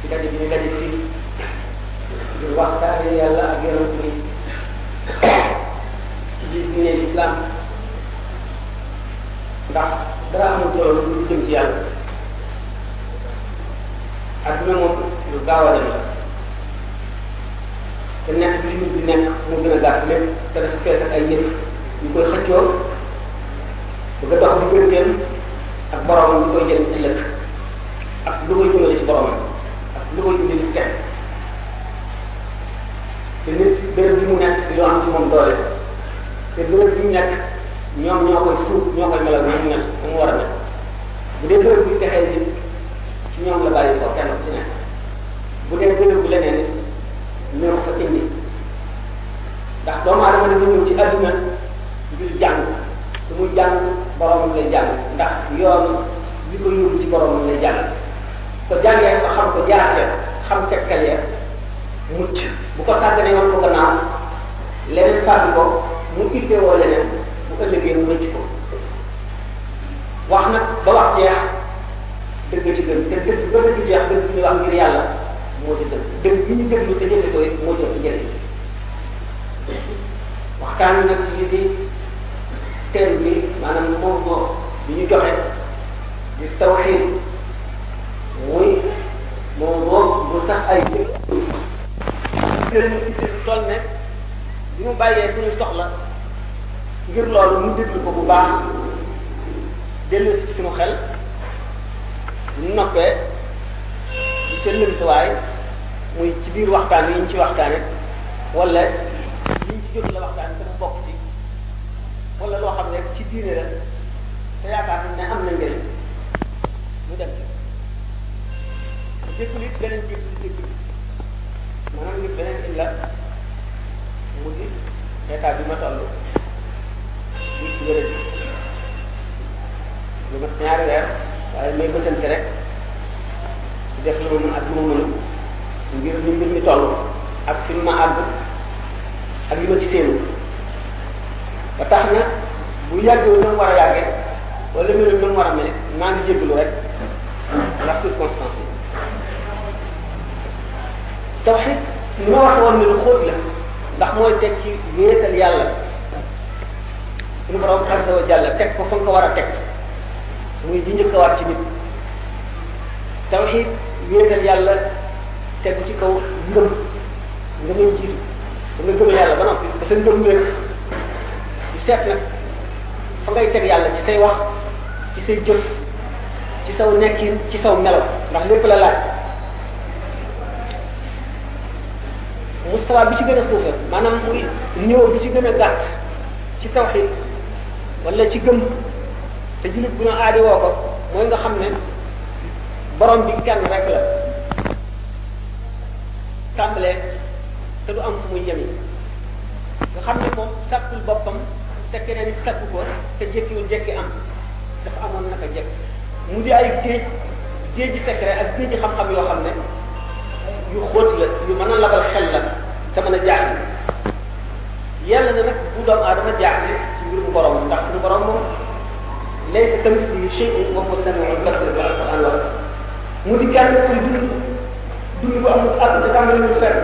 ci daje bi ñu daje fii ngir waxtaane yàlla ak yonent bi ci biir diine lislaam ndax dara amul solo lu dul jëm ci yàlla adduna moom lu gaaw a dem la te nekk bi nit bi nekk mu gën a gàtt lépp te dafa fees ak ay yëf ñu koy xëccoo bëgg a dox digganteem ak borom ñu koy jël ëllëg ak lu koy jëmale ci borom ak lu koy indi nit kenn te nit béréb bi mu nekk di am ci moom doole te béréb bi mu nekk ñoom ñoo koy suuf ñoo koy melal ñoom ña te mu war a nekk bu dee béréb bi texee nit ci ñoom la bàyyi ko kenn ci nekk bu dee béréb bi leneen ñoo ko indi ndax doomu aadama dañu ñëw ci adduna ngir jàng te muy jàng borom lay jàng ndax yoonu li ko yóbbu ci borom mu lay jàng ko jàngee nga xam ko jaar ca xam tegtal ya mucc bu ko sàgganee woon ko gannaaw leneen fàgg ko mu itteewoo leneen bu ëllëgee mu rëcc ko wax nag ba wax jeex dëgg ci gën te dëgg ba dëgg jeex dëgg bi ñu wax ngir yàlla moo ci dëgg dëgg bi ñu déglu te jëfe ko it moo ci ëpp njëriñ waxtaan nag yi di thème bi maanaam moom moom bi ñu joxe di tawxiid muy moom moom mu sax ay jëf gërëm ci biir tool ne bi mu bàyyee suñu soxla ngir loolu mu déglu ko bu baax dellu si suñu xel ñu noppee di ca lëntuwaay muy ci biir waxtaan yi ñu ci waxtaane wala yi ñu ci jot la waxtaan te mu bokk ci wala loo xam ne rek ci diine la te yaakaar nañ ne am na njëriñ ñu dem ci jékki it beneen jékki lu jékki maanaam ngir beneen illa mu di état bi ma toll di wéré bi lu mat ñaari weer waaye may bësante rek di def lu ma mën ak lu ma mënul ngir ni mbir mi toll ak fi mu ma àgg ak li ma ci séenu ba tax na bu yàggee na mu war a yàggee wala mel na mu war a mel naa ngi jéggalu rek ndax circonstance yi tawxid ni ma waxee woon ne lu xóot la ndax mooy teg ci wéetal yàlla suñu borom azza wa jalla teg ko fa nga ko war a teg muy di njëkk a war ci nit tawxid wéetal yàlla tegu ci kaw ngëm nga ñëw ci da nga gëm yàlla ba noppi ba sa ngëm wér ñu seet nag fa ngay teg yàlla ci say wax ci say jëf ci saw nekkin ci saw melo ndax lépp la laaj mustawa bi ci gën a suufe maanaam muy niveau bi ci gën a gàtt ci tawxid wala ci gëm te jullit bu ñu aadi woo ko mooy nga xam ne borom bi kenn rek la tàmbalee te du am fu muy yemi nga xam ne moom sàkkul boppam te keneen sàkku ko te jekkiwul jekki am dafa amoon naka jekk mu di ay géej géej ji secret ak géej ji xam-xam yoo xam ne yu xóot la yu mën a labal xel la te mën a jaaxle yàlla na nag bu doomu aadama jaaxle ci mbirum borom ndax suñu borom moom laysa kamislihi shay'un wa huwa samiul basir bi alquran wax mu di kenn kuy dund dund bu amul àpp te tàmbali ñu fenn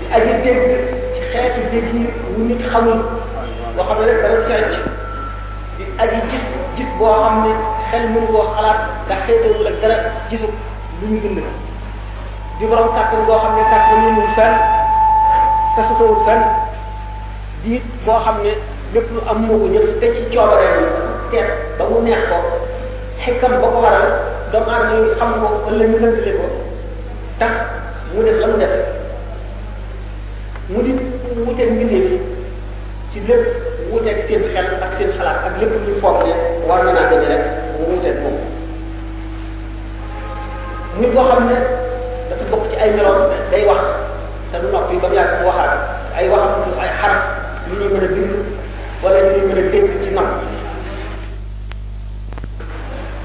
di aji dégg ci xeetu dégg yi wu nit xamul boo xam ne rek dara fecc di aji gis gis boo xam ne xel mënu koo xalaat ndax xeetewul ak dara gisu lu ñu bind di borom kàttan boo xam ne kàttan yi mul fenn te sosowul fenn di it boo xam ne lépp lu am moo ko jël te ci coobareem teet ba mu neex ko xekkam ba ko waral doomu aadama yi xam ko wala ñu lëndale ko tax mu def la mu def mu di wuteeg mbindee bi ci lépp wuteeg seen xel ak seen xalaat ak lépp ñu foog ne war na naa demee rek mu wuteeg moom muy koo xam ne dafa bokk ci ay meloon day wax te du noppi ba mu yàgg mu waxaat ay waxam du ay xaraf yu ñuy mën a bind wala yu ñuy mën a dégg ci nopp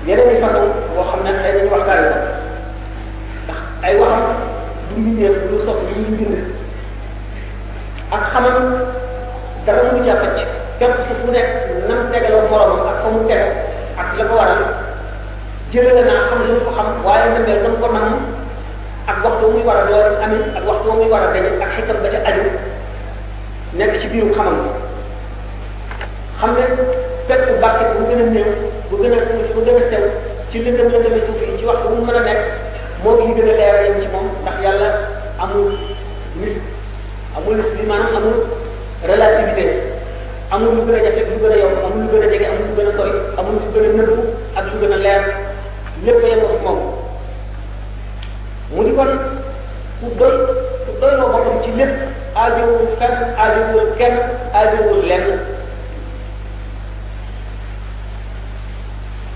yeneen i façon boo xam ne xëy nañu waxtaane ko ndax ay waxam du mbindeef lu sof yi ñu bind ak xamam dara mu ca xëcc képp suuf mu nekk nam tegaloo moromam ak fa mu teg ak la ko waral jëlee la naa xam lu ko xam waaye na mel nam ko nam ak waxtu muy war a door amin ak waxtu muy war a dañ ak xikam ba ca aju nekk ci biiru xamam xam ne pepp bàkk bu gën a néew bu gën a tuuti bu gën a sew ci lëndëm lëndëmi suuf yi ci waxtu bu mu mën a nekk moo fi gën a leer yem ci moom ndax yàlla amul nis amul nis bi maanaam amul relativité amul lu gën a jafe lu gën a yomb amul lu gën a jege amul lu gën a sori amul lu gën a nëbbu ak lu gën a leer lépp yem ko fi moom mu di kon ku doy ku doy loo boppam ci lépp aajowul fenn aajowul kenn aajowul lenn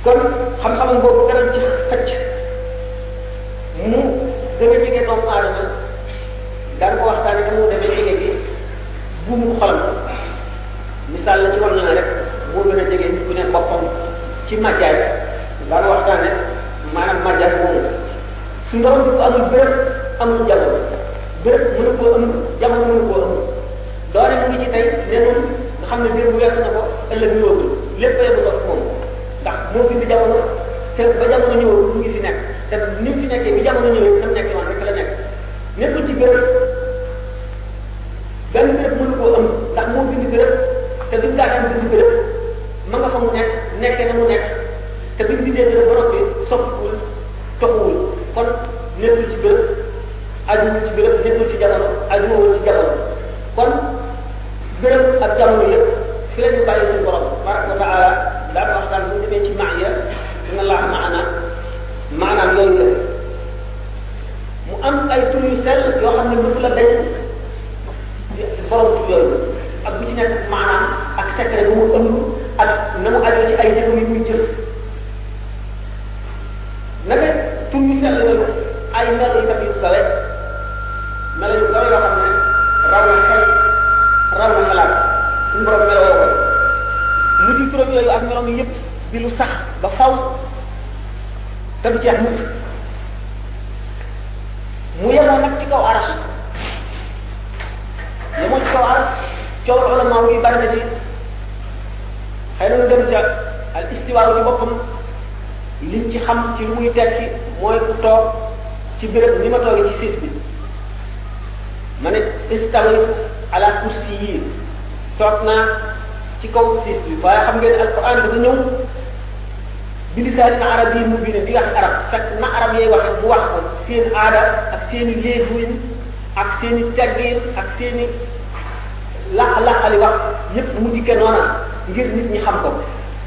kon xam-xamam boobu dara ci xëcc mu gën a jege doomu aadama daan ko waxtaane na mu demee jege bi bu mu xolam misaal la ci war na la rek moo gën a jege nit ku ne boppam ci majaas daan waxtaane maanaam majaas moomu suñu borom du ko amul béréb amul jamono béréb mënu koo am jamono mënu koo am doole mu ngi ci tey ne noonu nga xam ne mbir bu weesu na ko ëllëg ñëwagul lépp yem dox moom ndax moo fi indi jamono te ba jamono ñëwagul mu ngi fi nekk te ni mu fi nekkee bi jamono ñëwee nam nekk woon rek la nekk nekkul ci béréb benn béréb mënu koo am ndax moo bind béréb te bi mu daataan bind béréb ma nga fa mu nekk nekkee na mu nekk te bi mu bindee béréb ba noppi soppiwul toxuwul kon nekkul ci béréb ajuwul ci béréb nekkul ci jamono ajuwul ci jamono kon béréb ak jamono yëpp fi la ñu bàyyi suñu borom tabaraka wa taala daan waxtaan bu ñu demee ci maaya dina laax maana maanaam yooyu la mu am ay tur yu sell yoo xam ne mosula dañ borom tur yooyu ak bu ci nekk maanaam ak secret bu mu ëmb ak na mu ajoo ci ay jëfam yi muy jëf na ne tur yu sell yooyu ay melo yu mat yu kawe melo yu kawe yoo xam ne raw na xel raw na xalaat suñu borom meloo ko mu di turam yooyu ak meloom yëpp di lu sax ba faw te du jeex mukk mu yemoo nag ci kaw aras yemoo ci kaw aras coowal ulama yi bari na ci xëy na ñu dem ca al istiwaaru ci boppam liñ ci xam ci lu muy tekki mooy ku toog ci béréb ni ma toogee ci siis bi ma ne istawaytu ala kursi yi toog naa ci kaw siis bi waaye xam ngeen alquran dafa ñëw bi lisaanin arab yi mu bi ne di wax arab fekk na arab yay waxe bu wax ko seen aada ak seen i léeguin ak seen i teggin ak seen i laq-laqali wax yépp mu dikke noona ngir nit ñi xam ko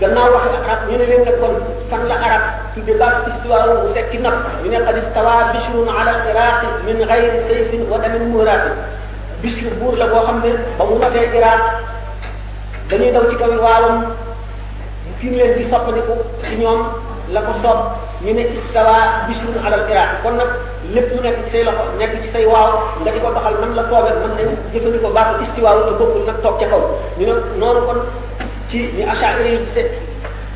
gannaaw waxi arab ñu ne leen nag kon fan la arab tudde baat istiwaawu bu tekki nag ñu ne qad istawa bishrun ala al iraqi min gayri sayfin wa damin muhraati bishr buur la boo xam ne ba mu notee iraq dañuy daw ci kaw waawam fi mu leen di soppandiku ci ñoom la ko soob ñu ne istawa bishrun ala al iraq kon nag lépp lu nekk ci say loxo nekk ci say waaw nga di ko doxal man la soobee man nañ jëfandikoo baatu istiwaawu te bokkul nag toog ca kaw ñu ne noonu kon ci ñi achaira yi ci set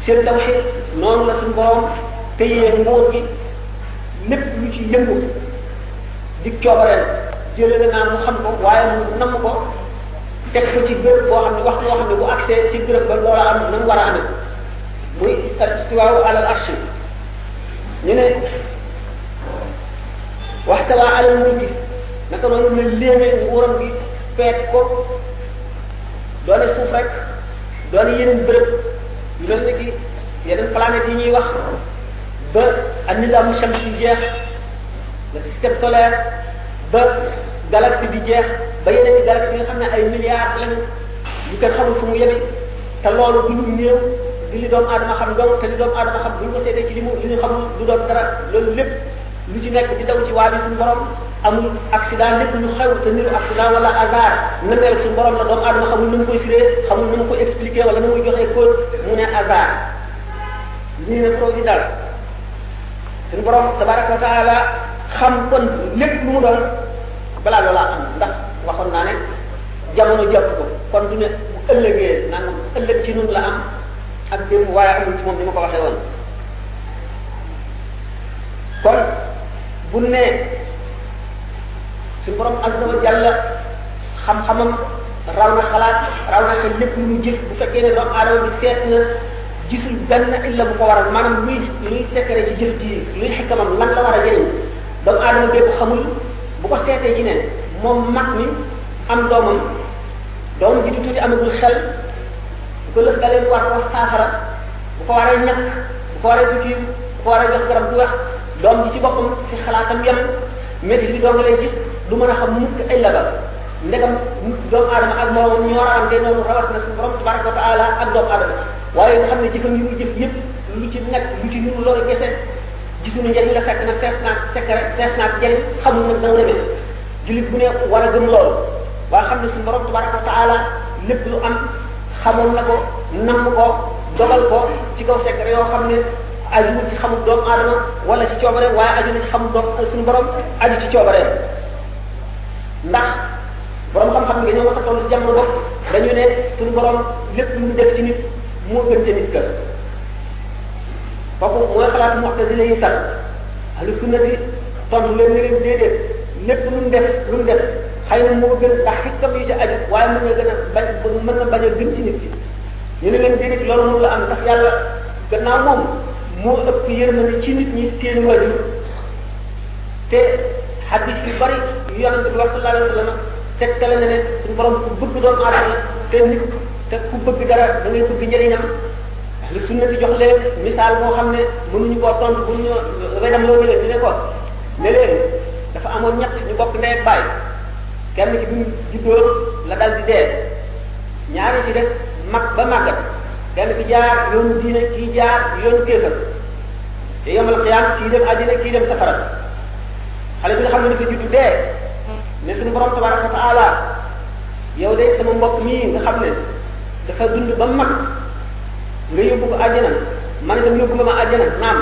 seen tawxid noonu la suñu borom téyee nguur gi lépp lu ci yëngu di coobareel jëlee la naa mu xam ko waaye mu namm ko teg ko ci béréb boo xam ne waxtu boo xam ne bu accès ci béréb ba loola am na mu war a amee muy istiwaawu alal arshi ñu ne waxtawaa alal mulki naka noonu la léemee nguuram gi feet ko doone suuf rek doone yeneen bërëb yu mel ni ki yeneen planètes yi ñuy wax ba an nizaamu shams yi jeex le système solaire ba galaxie bi jeex ba yeneen i galaxie yi nga xam ne ay milliards lañu ñu kenn xamul fu mu yeme te loolu du lu néew di li doomu aadama xam dong te li doomu aadama xam bu ñu ko seetee ci li mu li ñu xamul du doon dara loolu lépp lu ci nekk di daw ci waa bi suñu borom amul accident lépp lu xew te niru accident wala hasard na mel suñu borom la doomu aadama xamul na mu koy firee xamul na mu koy expliquer wala na muy joxee cause mu ne hasard ñu ne providence suñu borom tabaraka wa taala xam kon lépp lu mu doon balaa loola am ndax waxoon naa ne jamono jàpp ko kon du ne bu ëllëgee nangam ëllëg ci nun la am ak démb waaye amul ci moom ni ma ko waxee woon kon bu ne suñu borom azza wa jalla xam-xamam raw na xalaat raw na xel lépp lu mu jëf bu fekkee ne doomu aadama bi seet na gisul benn illa bu ko waral maanaam luy luy sekkare ci jëf ji luy xikkamam lan la war a jëriñ doomu aadama bee ko xamul bu ko seetee ci ne moom mag mi am doomam doomam ji di tuuti amagul xel bu ko lëf dalee mu war ko saafara bu ko waree ñàkk bu ko waree bitim bu ko waree jox garab bu wax doom ji ci boppam fi xalaatam yem métti bi doo nga lay gis du mën a xam mukk ay labal ndegam doomu aadama ak moom ñoo rawante noonu rawat na suñu borom tabaraka wa taala ak doomu aadama waaye nga xam ne jëfam yi mu jëf yëpp lu ci nekk lu ci nuru loolu gese gisuñu njëriñ la fekk na fees naag secret fees naag njëriñ xamul nag na mu demee jullit bu ne war a gëm loolu waa xam ne suñu borom tabaraka wa taala lépp lu am xamoon na ko namm ko dogal ko ci kaw secret yoo xam ne aju na ci xamul doomu aadama wala ci coobareem waaye aju na ci xamul doom suñu borom aju ci coobareem ndax borom xam-xam nga ñoo ma sa toll ci jamono bopp dañu ne suñu borom lépp lu mu def ci nit moo gën ca nit ka kooku mooy xalaat mu'tazila yi sax ahlu sunnati tontu leen ne leen déedéet lépp lu mu def lu mu def xëy na moo gën a ndax xikam yi ci aju waaye mën na gën a bañ mën na bañ a gën ci nit ki ñu ne leen déedéet loolu moom la am ndax yàlla gannaaw moom moo ëpp yërmande ci nit ñi seen wajur te xadis yu bari yu yonent bi wax sallallahu alayhi wa sallam tegtale na ne suñu borom ku bëgg doomu aadama la te nit te ku bëgg dara da ngay bëgg njëriñam ahlu sunnati jox leen misaal moo xam ne mënuñu koo tontu bu ñu wedam loo ñu ne ko ne leen dafa amoon ñett ñu bokk ndey ak baay kenn ci bi mu juddoo la dal di dee ñaar yi ci des mag ba màggat kenn ki jaar yoonu diine kii jaar yoonu kéefar te yomal xiyaam kii dem àddina kii dem safara xale bi nga xam ne dafa juddu dee ne suñu borom tabaraka wa taala yow de sama mbokk mii nga xam ne dafa dund ba mag nga yóbbu ko àjjana man itam yóbbu nga ma àjjana naam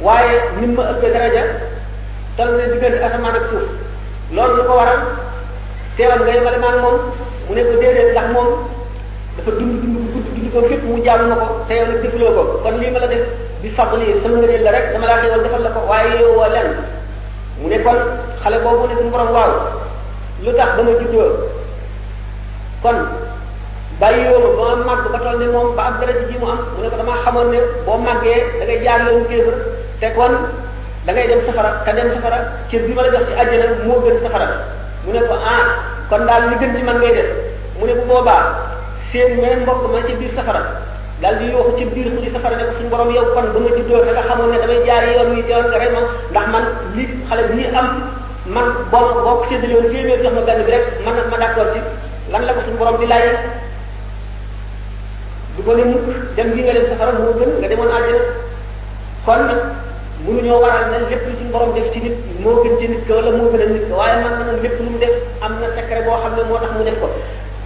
waaye ni ma ëppee daraja tal na diggante asamaan ak suuf loolu lu ko waral teewal nga yemale maag moom mu ne ko déedéet ndax moom dafa dund dund bu gudd dund ko képp mu jaamu ma ko te yow nag defuloo ko kon lii ma la def bi fadli sama ngëneel la rek dama laa xéewal defal la ko waaye yow waa lenn mu ne kon xale boobu ne suñu borom waaw lu tax ba ma juddoo kon bàyyi woo ma ba ma màgg ba toll ne moom ba am dara ji mu am mu ne ko damaa xamoon ne boo màggee da ngay jaar yoonu kéefër te kon da ngay dem safara te dem safara cër bi ma la jox ci àjjana moo gën safara mu ne ko ah kon daal li gën ci man ngay def mu ne bu boobaa seen meneen mbokk ma ci biir safara daal di yooxu ci biir xuri safara ne ko suñu borom yow kon ba ma juddoo da nga xamoon ne damay jaar yoon wi teewoon nga rey ma ndax man li xale bi ñuy am man boo ma boo ko séddale woon téeméer jox ma benn bi rek man ma d'accord ci lan la ko suñu borom di laaj du ko ne mukk dem gi nga dem safara moo gën nga demoon àjjana kon nag mënuñoo waral ne lépp lu suñu borom def ci nit moo gën ci nit ko wala moo gën a nit ko waaye man na moom lépp lu mu def am na secret boo xam ne moo tax mu def ko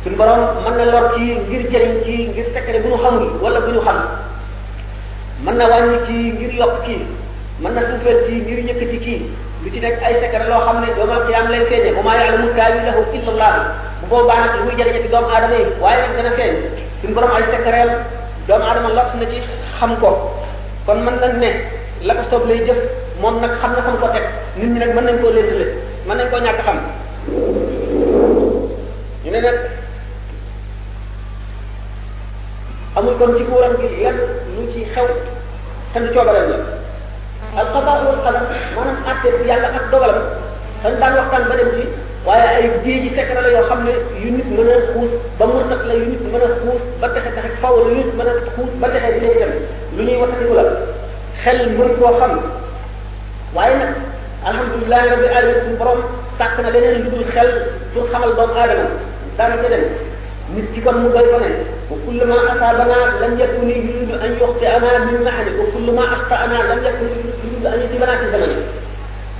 suñu borom mën na lor kii ngir jëriñ kii ngir secret bu ñu xamul wala bu ñu xam mën na wàññi kii ngir yokk kii mën na suufeel kii ngir yëkkati kii lu ci nekk ay secret loo xam ne yawmal qiyaam lay feeñee wa maa ya'lamu taawilahu illa Allah bu boobaa nag lu muy jëriñe ci doomu aadama yi waaye nag dana feeñ suñu borom ay secret doomu aadama lott na ci xam ko kon mën nañ ne la ko soob lay jëf moom nag xam na xam ko teg nit ñi nag mën nañ koo lëntale mën nañ koo ñàkk xam ñu ne nag amul kon ci nguuram gi lenn lu ci xew te du coobareem la al qadaa wal qadar maanaam àtte bi yàlla ak dogalam dañ daan waxtaan ba dem ci waaye ay géej yi secret la yoo xam ne yu nit mën a xuus ba murtat la yu nit mën a xuus ba texe texe faw la yu nit mën a xuus ba texe di lay dem lu ñuy waxtaniku la xel mën koo xam waaye nag alhamdulilah rabbil alamin suñu borom sàkk na leneen lu dul xel pour xamal doomu aadama daanaka dem nit ki kon mu doy ko ne wa kullu ma asabana lam yakun yuridu an yuxti'ana bil ma'ani wa kullu ma axta'ana lam yakun yuridu an yusibana fi zamani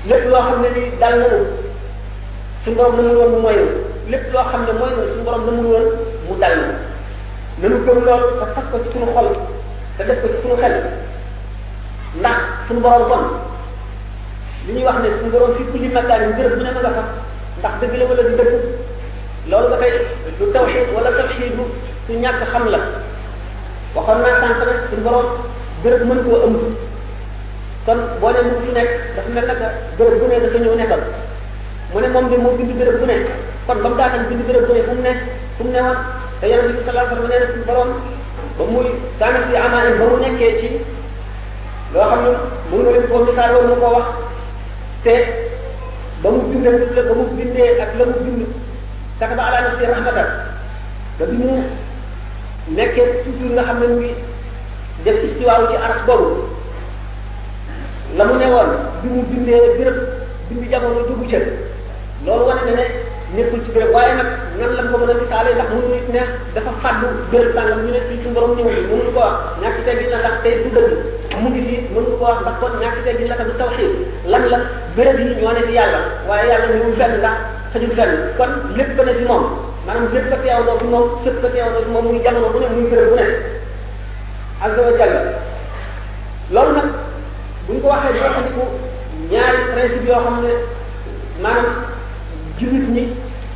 lépp loo xam ne ni dal na nu suñu borom namul woon mu moy lépp loo xam ne mooy na suñu borom namul woon mu dal na nanu gëm loolu te fas ko ci suñu xol te def ko ci suñu xel ndax suñu borom kon li ñuy wax ne suñu borom fi kulli makaan yi béréb bu ne ma nga fa ndax dëgg la wala du dëgg loolu ba tey lu tawxiid wala tawxiidu ku ñàkk xam la waxoon naa sànq nag suñu borom béréb mën koo ëmb kon boo ne mu fi nekk dafa mel naka béréb bu ne dafa ñëw nekkal mu ne moom de moo bind béréb bu ne kon ba mu daataan bind béréb bu ne fu mu ne fu mu ne woon te yonent bi sallallahu alayhi wa sallam nee na suñu borom ba muy kaanat li amaanam ba mu nekkee ci loo xam ne mënu ma leen koo misaal wala mu ko wax te ba mu bind la ba mu bindee ak la mu bind kataba ala nafsi rahmatan ba bi mu nekkee toujours nga xam ne mu ngi def istiwaawu ci aras boobu la mu ne woon bi mu bindee béréb bind jamono dugg ca loolu wane na ne nekkul ci béréb waaye nag nan la ko mën a misaale ndax mënu nit ne dafa fàddu béréb sàngam ñu ne fii suñu borom ñëw bi mënuñu ko wax ñàkk teggin la ndax tey du dëgg mu ngi fii mënuñu ko wax ndax kon ñàkk teggin la tamit tawxiid lan la béréb yi ñoo ne fi yàlla waaye yàlla ñëwul fenn ndax xajul fenn kon lépp ne fi moom maanaam lépp a teewandoo fi moom fépp a teewandoo fi moom muy jamono bu ne muy béréb bu ne azza wa jalla loolu nag bu ñu ko waxee di waxandiku ñaari principe yoo xam ne maanaam jullit ñi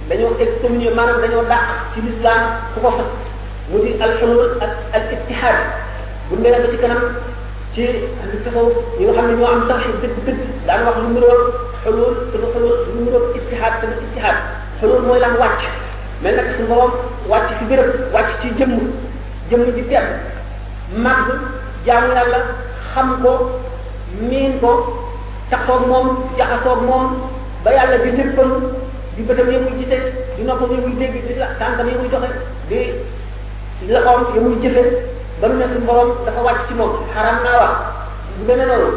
dañoo excommunié maanaam dañoo dàq ci l'islam ku ko fas mu di al hulul ak al ittihad bu ndee ba ci kanam ci ahlu tasawuf ñi nga xam ne ñoo am tawxiid dëgg dëgg daan wax lu niroog xulul te du xulul lu niroog ittihaad te du ittihaad xulul mooy lan wàcc mel nag suñu borom wàcc fi béréb wàcc ci jëmm jëmm ji tedd màgg jaamu yàlla xam ko miin ko taxoog moom jaxasoog moom ba yàlla di léppam di bëtam yi muy gisee di noppam yi muy dégg di la tànkam yi muy doxe di loxoom ya muy jëfe ba mu ne suñu borom dafa wàcc ci moom xaram naa wax bu demee noonu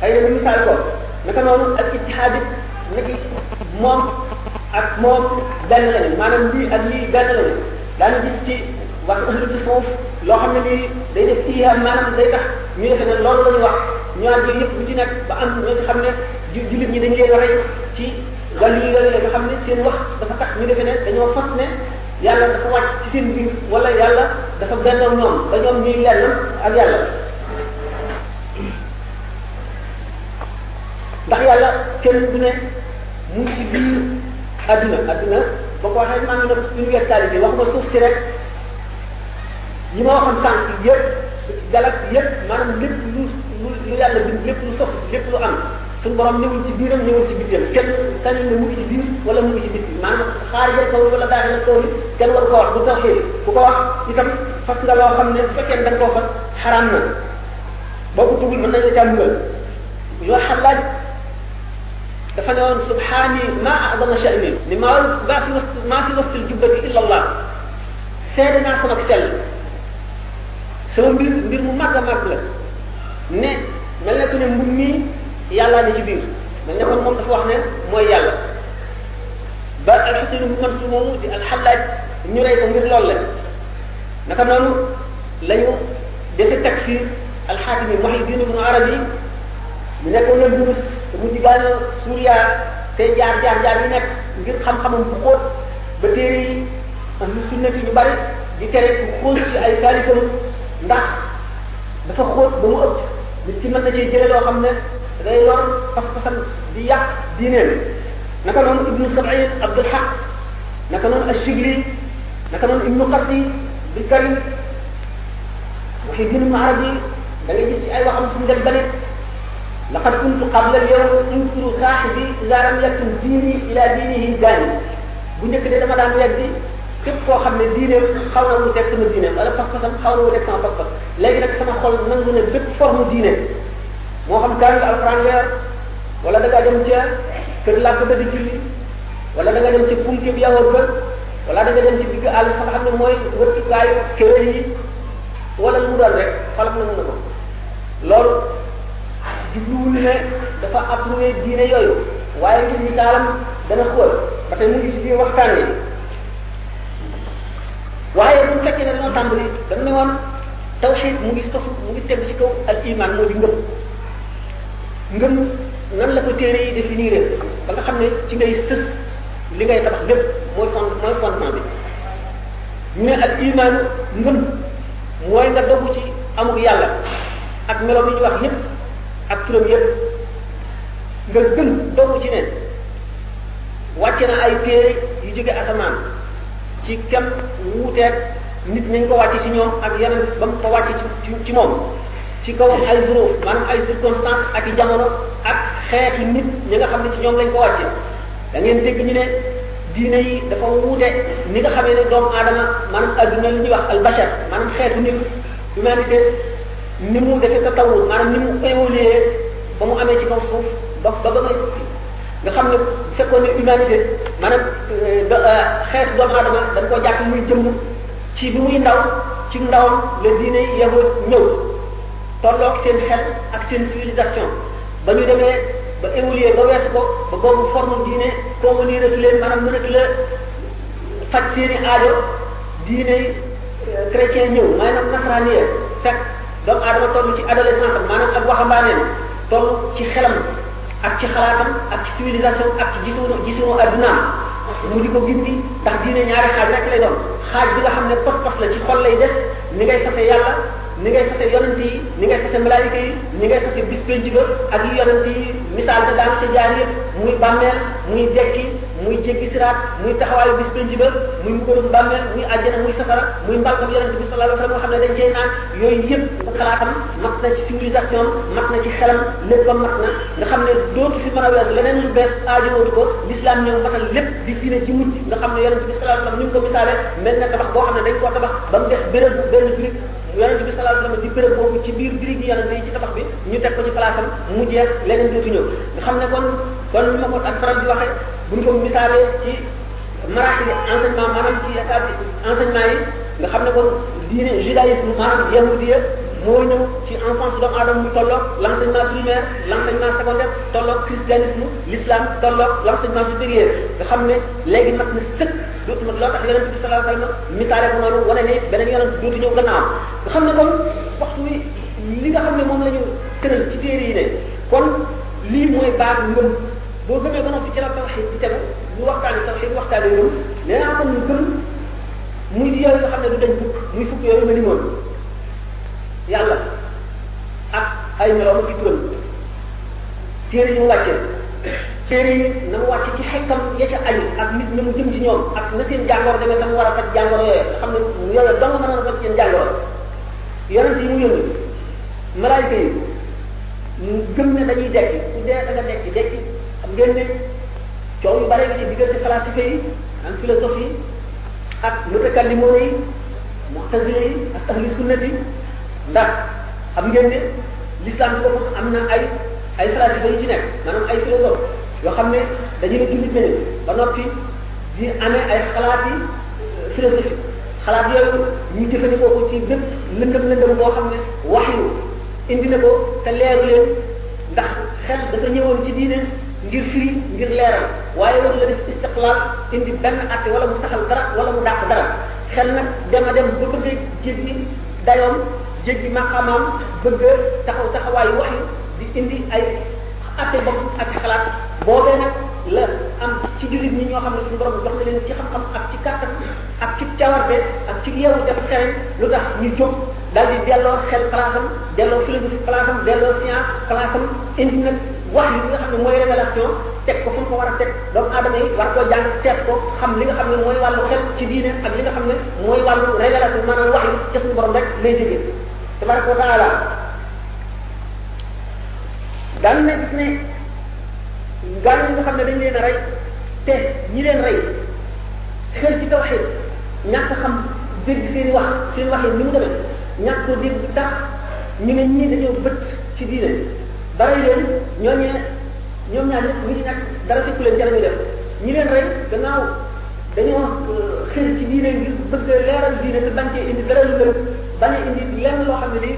xëy na lu misaal ko naka noonu ak ittihaad it naki moom ak moom benn lañu maanaam lii ak lii benn lañu daanu gis ci wax ahlu tasawuf loo xam ne lii day def iyaam maanaam day tax ñu defe ne loolu la ñu wax ñu ànd yëpp bu ci nekk ba am ñoo ci xam ne jullit ñi dañ leen rey ci wàllu yi nga xam ne seen wax dafa tax ñu defe ne dañoo fas ne yàlla dafa wàcc ci seen biir wala yàlla dafa bennoon ñoom ba ñoom ñuy lenn ak yàlla ndax yàlla kenn du ne mu ngi ci biir adduna adduna ba ko waxee maa ngi doon universalité waxuma suuf si rek yi ma waxoon sànq yëpp galaxie yëpp maanaam lépp lu lu yàlla bind lépp lu sos lépp lu am suñu borom ñëwul ci biiram ñëwul ci bitim kenn sañ ne mu ngi ci biir wala mu ngi ci bitti maanaam xaarijal kaw wala daajal kaw ni kenn war ko wax bu tawxiid ku ko wax itam fas nga loo xam ne bu fekkee da nga koo fas xaraam na boo ko tugul mën nañ la caa mbugal yoo xalaaj dafa ne woon subhaani ma a'zama sha'ni ni ma ma fi wast ma fi wastil jubbati illa allah seede naa sama sell sama mbir mbir mu màgg a màgg la ne mel na ku ne mbub mi yàllaa ne ci biir mel ne kon moom dafa wax ne mooy yàlla ba alxuseyn bu man su moomu di alxallaaj ñu rey ko ngir loolu la naka noonu la ñu defe takfir alxaakim yi wax yi diinu bu arab yi mu nekkoon na durus te mu jigaana Suuriya te jaar jaar jaar yu nekk ngir xam-xamam bu xóot ba téere yi ahlu sunnati ñu bari di tere ku xóos ci ay taalifam ndax dafa xóot ba mu ëpp nit ki mën na cee jële loo xam ne day lor pas-pasam di yàq diineen naka noonu ibnu sabain abdul xaq naka noonu ashibli naka noonu ibnu qasi bi karim waxi diin ibnu arab yi da ngay gis ci ay waxam fu mu dem ba ne laqad kuntu qabla al yawm unkiru saaxibi ila lam yakun diini ila diinihi daani bu njëkk de dama daan weddi képp koo xam ne diineem xaw na wuteeg sama diine wala pas-pasam xaw na wuteeg sama pas-pas léegi nag sama xol nangu na bépp forme diine moo xam kaamil alxuraan nga yor wala da ngaa dem ca kër làkk ba di julli wala da nga dem ca pumpe bi yawoon ba wala da nga dem ci digg àll fa nga xam ne mooy wëttukaayu kéwél yi wala lu mu doon rek xalam na mën a ko loolu jubluwul ne dafa approuvé diine yooyu waaye ngir misaalam dana xool ba tey mu ngi ci biir waxtaan wi waaye bu fekkee ne dañoo tàmbali dañ ne woon tawxiid mu ngi sofu mu ngi tegu ci kaw al iman moo di ngëm ngëm nan la ko téere yi définir ba nga xam ne ci ngay sës li ngay tabax lépp mooy fond mooy fondement bi ñu ne al iman ngëm mooy nga dogg ci amul yàlla ak melo bi ñu wax yépp ak turam yépp nga gëm dogg ci ne wàcce na ay téere yu jóge asamaan ci kem wuuteeg nit ñi ñu ko wàcce ci ñoom ak yeneen ba mu ko wàcce ci ci moom ci kaw ay zuruf maanaam ay circonstances ak i jamono ak xeetu nit ñi nga xam ne ci ñoom lañ ko wàcce da ngeen dégg ñu ne diine yi dafa wuute ni nga xamee ne doomu aadama maanaam adduna li ñuy wax al bashar maanaam xeetu nit humanité ni mu defee tatawur maanaam ni mu évolué ba mu amee ci kaw suuf ba ba ba may nga xam ne bu fekkoon ne humanité maanaam do xeetu doomu aadama dañ koo jàpp muy jëmm ci bi muy ndaw ci ndawam la diine yahud ñëw tolloog seen xel ak seen civilisation ba ñu demee ba évoluer ba weesu ko ba boobu forme diine convenir atu leen maanaam mënatu la faj seeni aajo diine chrétien ñëw maanaam nasraniya fekk doomu aadama toll ci adolescence am maanaam ak waxambaaneem toll ci xelam ak ci xalaatam ak ci civilisation ak ci gisunu gisunu addunaam mu di ko gindi ndax diine ñaari xaaj rek lay doon xaaj bi nga xam ne pas-pas la ci xol lay des ni ngay fase yàlla ni ngay fase yonent yi ni ngay fase malaayika yi ni ngay fase bis penc ba ak yu yonent yi misaal da daan ca jaar yëpp muy bàmmeel muy dekki muy jéggi siraat muy taxawaayu bis penc ba muy mbugalum bàmmeel muy àjjana muy safara muy mbalkam yonent bi sallallahu alayhi wasallam nga xam ne dañ cey naan yooyu yëpp nga xalaatam mat na ci civilisation mat na ci xelam léppam mat na nga xam ne dootu fi mën a weesu leneen lu bees aajowootu ko l'islam ñëw matal lépp di diine ci mujj nga xam ne yonent bi sallallahu alayhi wasallam ni mu ko misaale mel na tabax boo xam ne dañ koo tabax ba mu des béréb bu benn birig yonent bi sallallahu alayhi wasallam di béréb boobu ci biir birig yi yonent yi ci tabax bi ñu teg ko ci place am mu jeex leneen dootu ñëw nga xam ne kon kon li ma ko ak faral di waxe buñ ko misaalee ci maraati bi enseignement maanaam ci état bi enseignement yi nga xam ne kon diine judaïsme maanaam yahudiya moo ñëw ci enfance doomu aadama mu tolloog l' enseignement primaire l' enseignement secondaire tolloog christianisme l' islam tolloog l' enseignement supérieur nga xam ne léegi mat na sëkk dootu mat loo tax yonent bi sallallahu alayhi wasallam misaale ko noonu wane ne beneen yonent dootu ñëw gannaaw nga xam ne kon waxtu wi li nga xam ne moom la ñu tëral ci téere yi ne kon lii mooy base ngëm boo gëmee ba noppi ci la tawxid di tegu ñu waxtaane tawxid waxtaane ngëm nee naa kon ñu gëm muy di yooyu nga xam ne du dañ bukk muy fukk yooyu ma limoon yàlla ak ay meloom ak i turam téere yi mu wàcce téere yi na mu wàcce ci xekkam ya ca aju ak nit na mu jëm ci ñoom ak na seen jàngoro demee tam war a faj jàngoro yooyu nga xam ne yooyu doo nga mën a faj seen jàngoro yonent yi mu yónni malaayika yi ñu gëm ne dañuy dekki ku dee da nga dekki dekki xam ngeen ne coow yu bare gi ci diggante classique yi ak philosophie yi ak mutakallimoon yi mu'tazila yi ak ahli sunnati yi ndax xam ngeen ne l'islam ci boppam am na ay ay classique yu ci nekk maanaam ay philosophe yoo xam ne dañu ne jullit nañu ba noppi di amee ay xalaat yi philosophie xalaat yooyu ñu jëfandikoo ko ci bépp lëndëm lëndëm boo xam ne wax yu indi na ko te leeru leen ndax xel dafa ñëwoon ci diine ngir firi ngir leeral waaye waru la def istiqlaal indi benn atte wala mu saxal dara wala mu dàq dara xel nag dema dem ba bëgg a jéggi dayoom jéggi maqamaam bëgg a taxaw taxawaayu wax di indi ay atte bopp ak xalaat boobee nag la am ci jullit ñi ñoo xam ne suñu borom jox na leen ci xam-xam ak ci kàttan ak ci cawarte ak ci yeewu def xereñ lu tax ñu jóg daal di delloo xel place am delloo philosophie place am delloo science place am indi nag wax yi nga xam ne mooy révélation teg ko fu mu ko war a teg doomu aadama yi war koo jàng seet ko xam li nga xam ne mooy wàllu xel ci diine ak li nga xam ne mooy wàllu révélation maanaam wax yi ca suñu borom rek lay jógee tabaraka wa taala daan na gis ne gaa yi nga xam ne dañ leen a rey te ñi leen rey xel ci tawxid ñàkk xam dégg seen wax seen wax yi ni mu demee ñàkk ko dégg tax ñu ne ñii dañoo bët ci diine dara leen ñooñee ñoom ñaar ñëpp ñu ngi nekk dara fekku leen ca la ñu def ñi leen rey gannaaw dañoo xër ci diine ngir bëgg leeral diine te bañ cee indi dara lu lënt bañ a indi lenn loo xam ne lii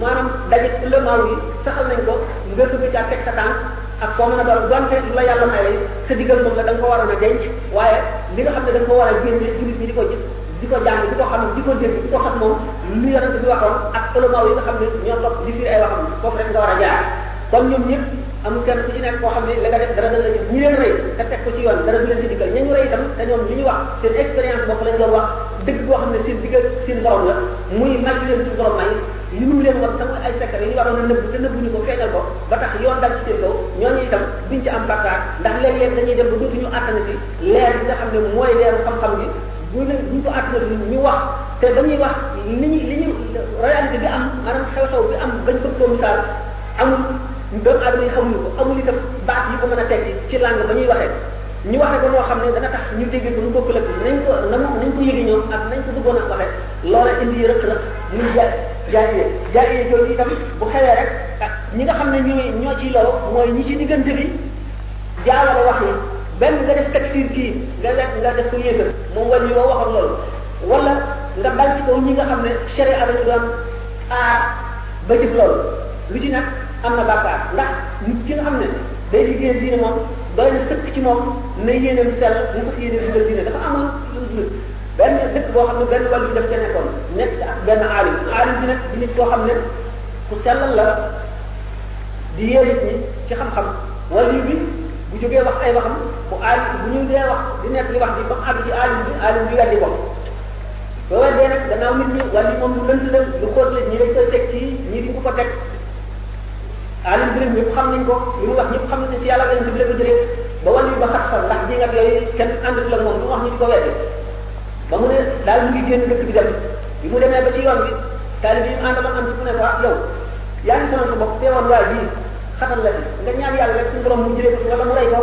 maanaam daje ulamaaw yi saxal nañ ko nga bëgg caa teg sa tànk ak koo mën a doon donte lu la yàlla may sa digal moom la da nga ko waroon a denc waaye li nga xam ne da nga ko war a génne jullit ñi di ko gis di ko jàng di ko xam di ko dégg di ko xas moom lu yonent bi waxoon ak ulama yi nga xam ne ñoo topp di firi ay waxam foofu rek nga war a jaar kon ñoom ñëpp amul kenn ku ci nekk koo xam ne la nga def dara dana la ci ñi leen rey te teg ko ci yoon dara du leen ci digal ña ñu rey itam te ñoom li ñu wax seen expérience bopp lañ doon wax dëgg boo xam ne seen digal seen borom la muy may leen suñu borom may li mu leen wan te muy ay secret yi ñu waroon a nëbb te nëbbuñu ko feeñal ko ba tax yoon dal ci seen kaw ñooñu itam duñ ci am bakkaar ndax léeg-léeg dañuy dem ba dootuñu àttana ci leer bi nga xam ne mooy leeru xam-xam bi bu leen buñ ko àttana ci ñu wax te ba ñuy wax li ñu li ñu réalité bi am maanaam xew-xew bi am bañ bëgg koo misaal amul doomu aadama yi xamuñu ko amul itam baat yi ko mën a tekki ci langue ba ñuy waxee ñu waxe ko noo xam ne dana tax ñu dégg ko lu bokkul ak nañ ko nañ ko yëge ñoom ak nañ ko bëggoon a waxe loola indi rëq-rëq muy ja jaayee jaayee jooju itam bu xewee rek ah ñi nga xam ne ñooy ñoo ciy loru mooy ñi ci diggante bi jaawale wax yi benn nga def taksir kii nga def nga def ko yéegal moom wàññi woo waxoon loolu wala nga dal ci kaw ñi nga xam ne sharia dañu doon aar ba jëf loolu lu ci nag am na bàkkaar ndax nit ki nga xam ne day liggéeyal diine moom doy na sëkk ci moom na yéeneem sell mu ko si yéene dugal diine dafa amoon lu mu benn dëkk boo xam ne benn wàll yi daf ca nekkoon nekk ci ak benn aalim aalim bi nag di nit koo xam ne ku sellal la di yee nit ñi ci xam-xam wàll yi bi bu jógee wax ay waxam bu aal bu ñu dee wax di nekk li wax ji ba mu àgg ci aalim bi aalim bi weddi ko ba weddee nag gannaaw nit ñi wàll yi moom lu lënt la lu xóot la ñi dañ koy teg kii ñii di ko ko teg alim bi ñëpp xam nañ ko li mu wax ñëpp xam nañ ne ci yàlla lañ jublee ko jëlee ba wàll yu ba xat fa ndax di nga yooyu kenn àndatu la moom du wax ñu di ko weddi ba mu ne daal mu ngi génn dëkk bi dem bi mu demee ba ci yoon bi taalib yi mu àndaloon am ci ku ne ko ah yow yaa ngi sonal sa bopp teewoon waa ji xatal la fi nga ñaan yàlla rek suñu borom mu jëlee ko fi wala mu rey ko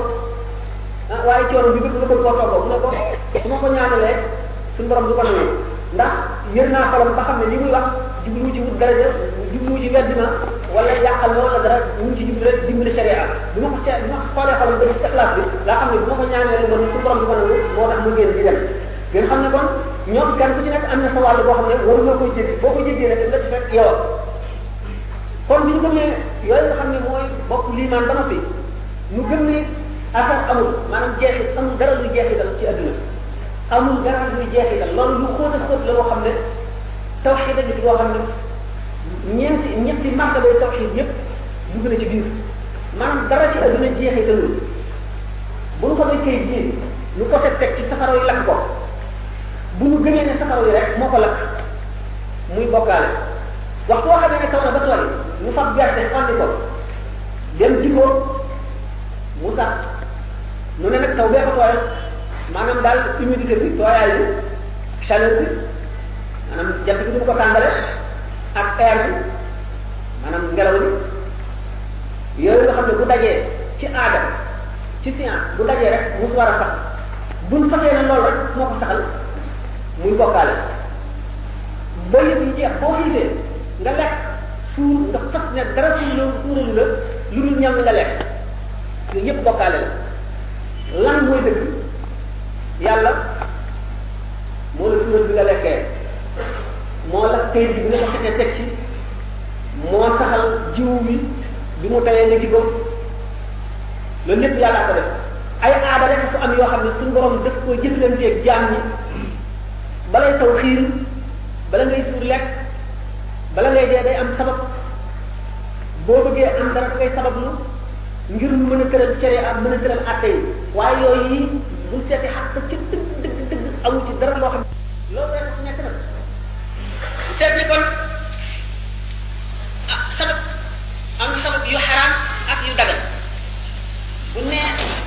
ah waaye coono bi bëgg nga bëgg koo toggoo mu ne ko su ma ko ñaanalee suñu borom du ko nangu ndax yër naa xolam ba xam ne li muy wax jubluwu ci wut daraja jubluwu ci weddi ma wala yàqal ma wala dara ñu ngi ci jublu rek dimbali sharia bi ma ko seet bi ma xoolee xolam ba gis ixlaas bi laa xam ne bu ma ko ñaanee lu bon suñu borom du ko nangu moo tax mu génn di dem ngeen xam ne kon ñoom kenn ku ci nekk am na sa wàll boo xam ne waru loo koy jéggi boo ko jéggee rek la ci fekk yow kon bi ñu gëmee yooyu nga xam ne mooy bokk liimaan ba noppi ñu gëm ne asar amul maanaam jeexit amul dara luy jeexital ci adduna amul dara luy jeexital loolu lu xóot a xóot la boo xam ne tawxiid a ngi ci boo xam ne ñeenti ñetti martabay tawxiid yépp dugg na ci biir maanaam dara ci adduna jeexitalul bu ñu ko doon kayit bii ñu ko set teg ci safara yi lakk ko bu ñu gënee ne safara yi rek moo ko lakk muy bokkaale waxtu woo xamee ne taw na ba tool yi ñu fab gerte andi ko dem ji ko mu sax mu ne nag taw bee ko tooyal maanaam daal humidité bi tooyaay bi chaleur bi maanaam jant bi du ko tàngale ak air bi maanaam ngelaw li yooyu nga xam ne bu dajee ci aada ci science bu dajee rek mu war a sax buñ fasee ne loolu rek moo ko saxal muy bokkaale ba yëf yi jeex boo xiifee nga lekk suur nga fas ne dara suur suuralu la lu dul ñam nga lekk yooyu yëpp bokkaale la lan mooy dëgg yàlla moo la suural bi nga lekkee moo la kay bi nga ko fekkee teg ci moo saxal jiwu bi bi mu tawee nga ci ko loolu lépp yàllaa ko def ay aada rek fu am yoo xam ne suñu borom daf koo jëflanteeg jaam ñi balay taw xiir bala ngay suur lekk bala ngay dee day am sabab boo bëggee am dara ngay sabablu ngir ñu mën a tëral cere ak mën a tëral atte yi waaye yooyu yi buñ seetee xaq ca dëgg dëgg dëgg amu ci dara loo xam loolu rek fu nekk nag seet ni kon ah sabab am na sabab yu xaraam ak yu dagal bu ne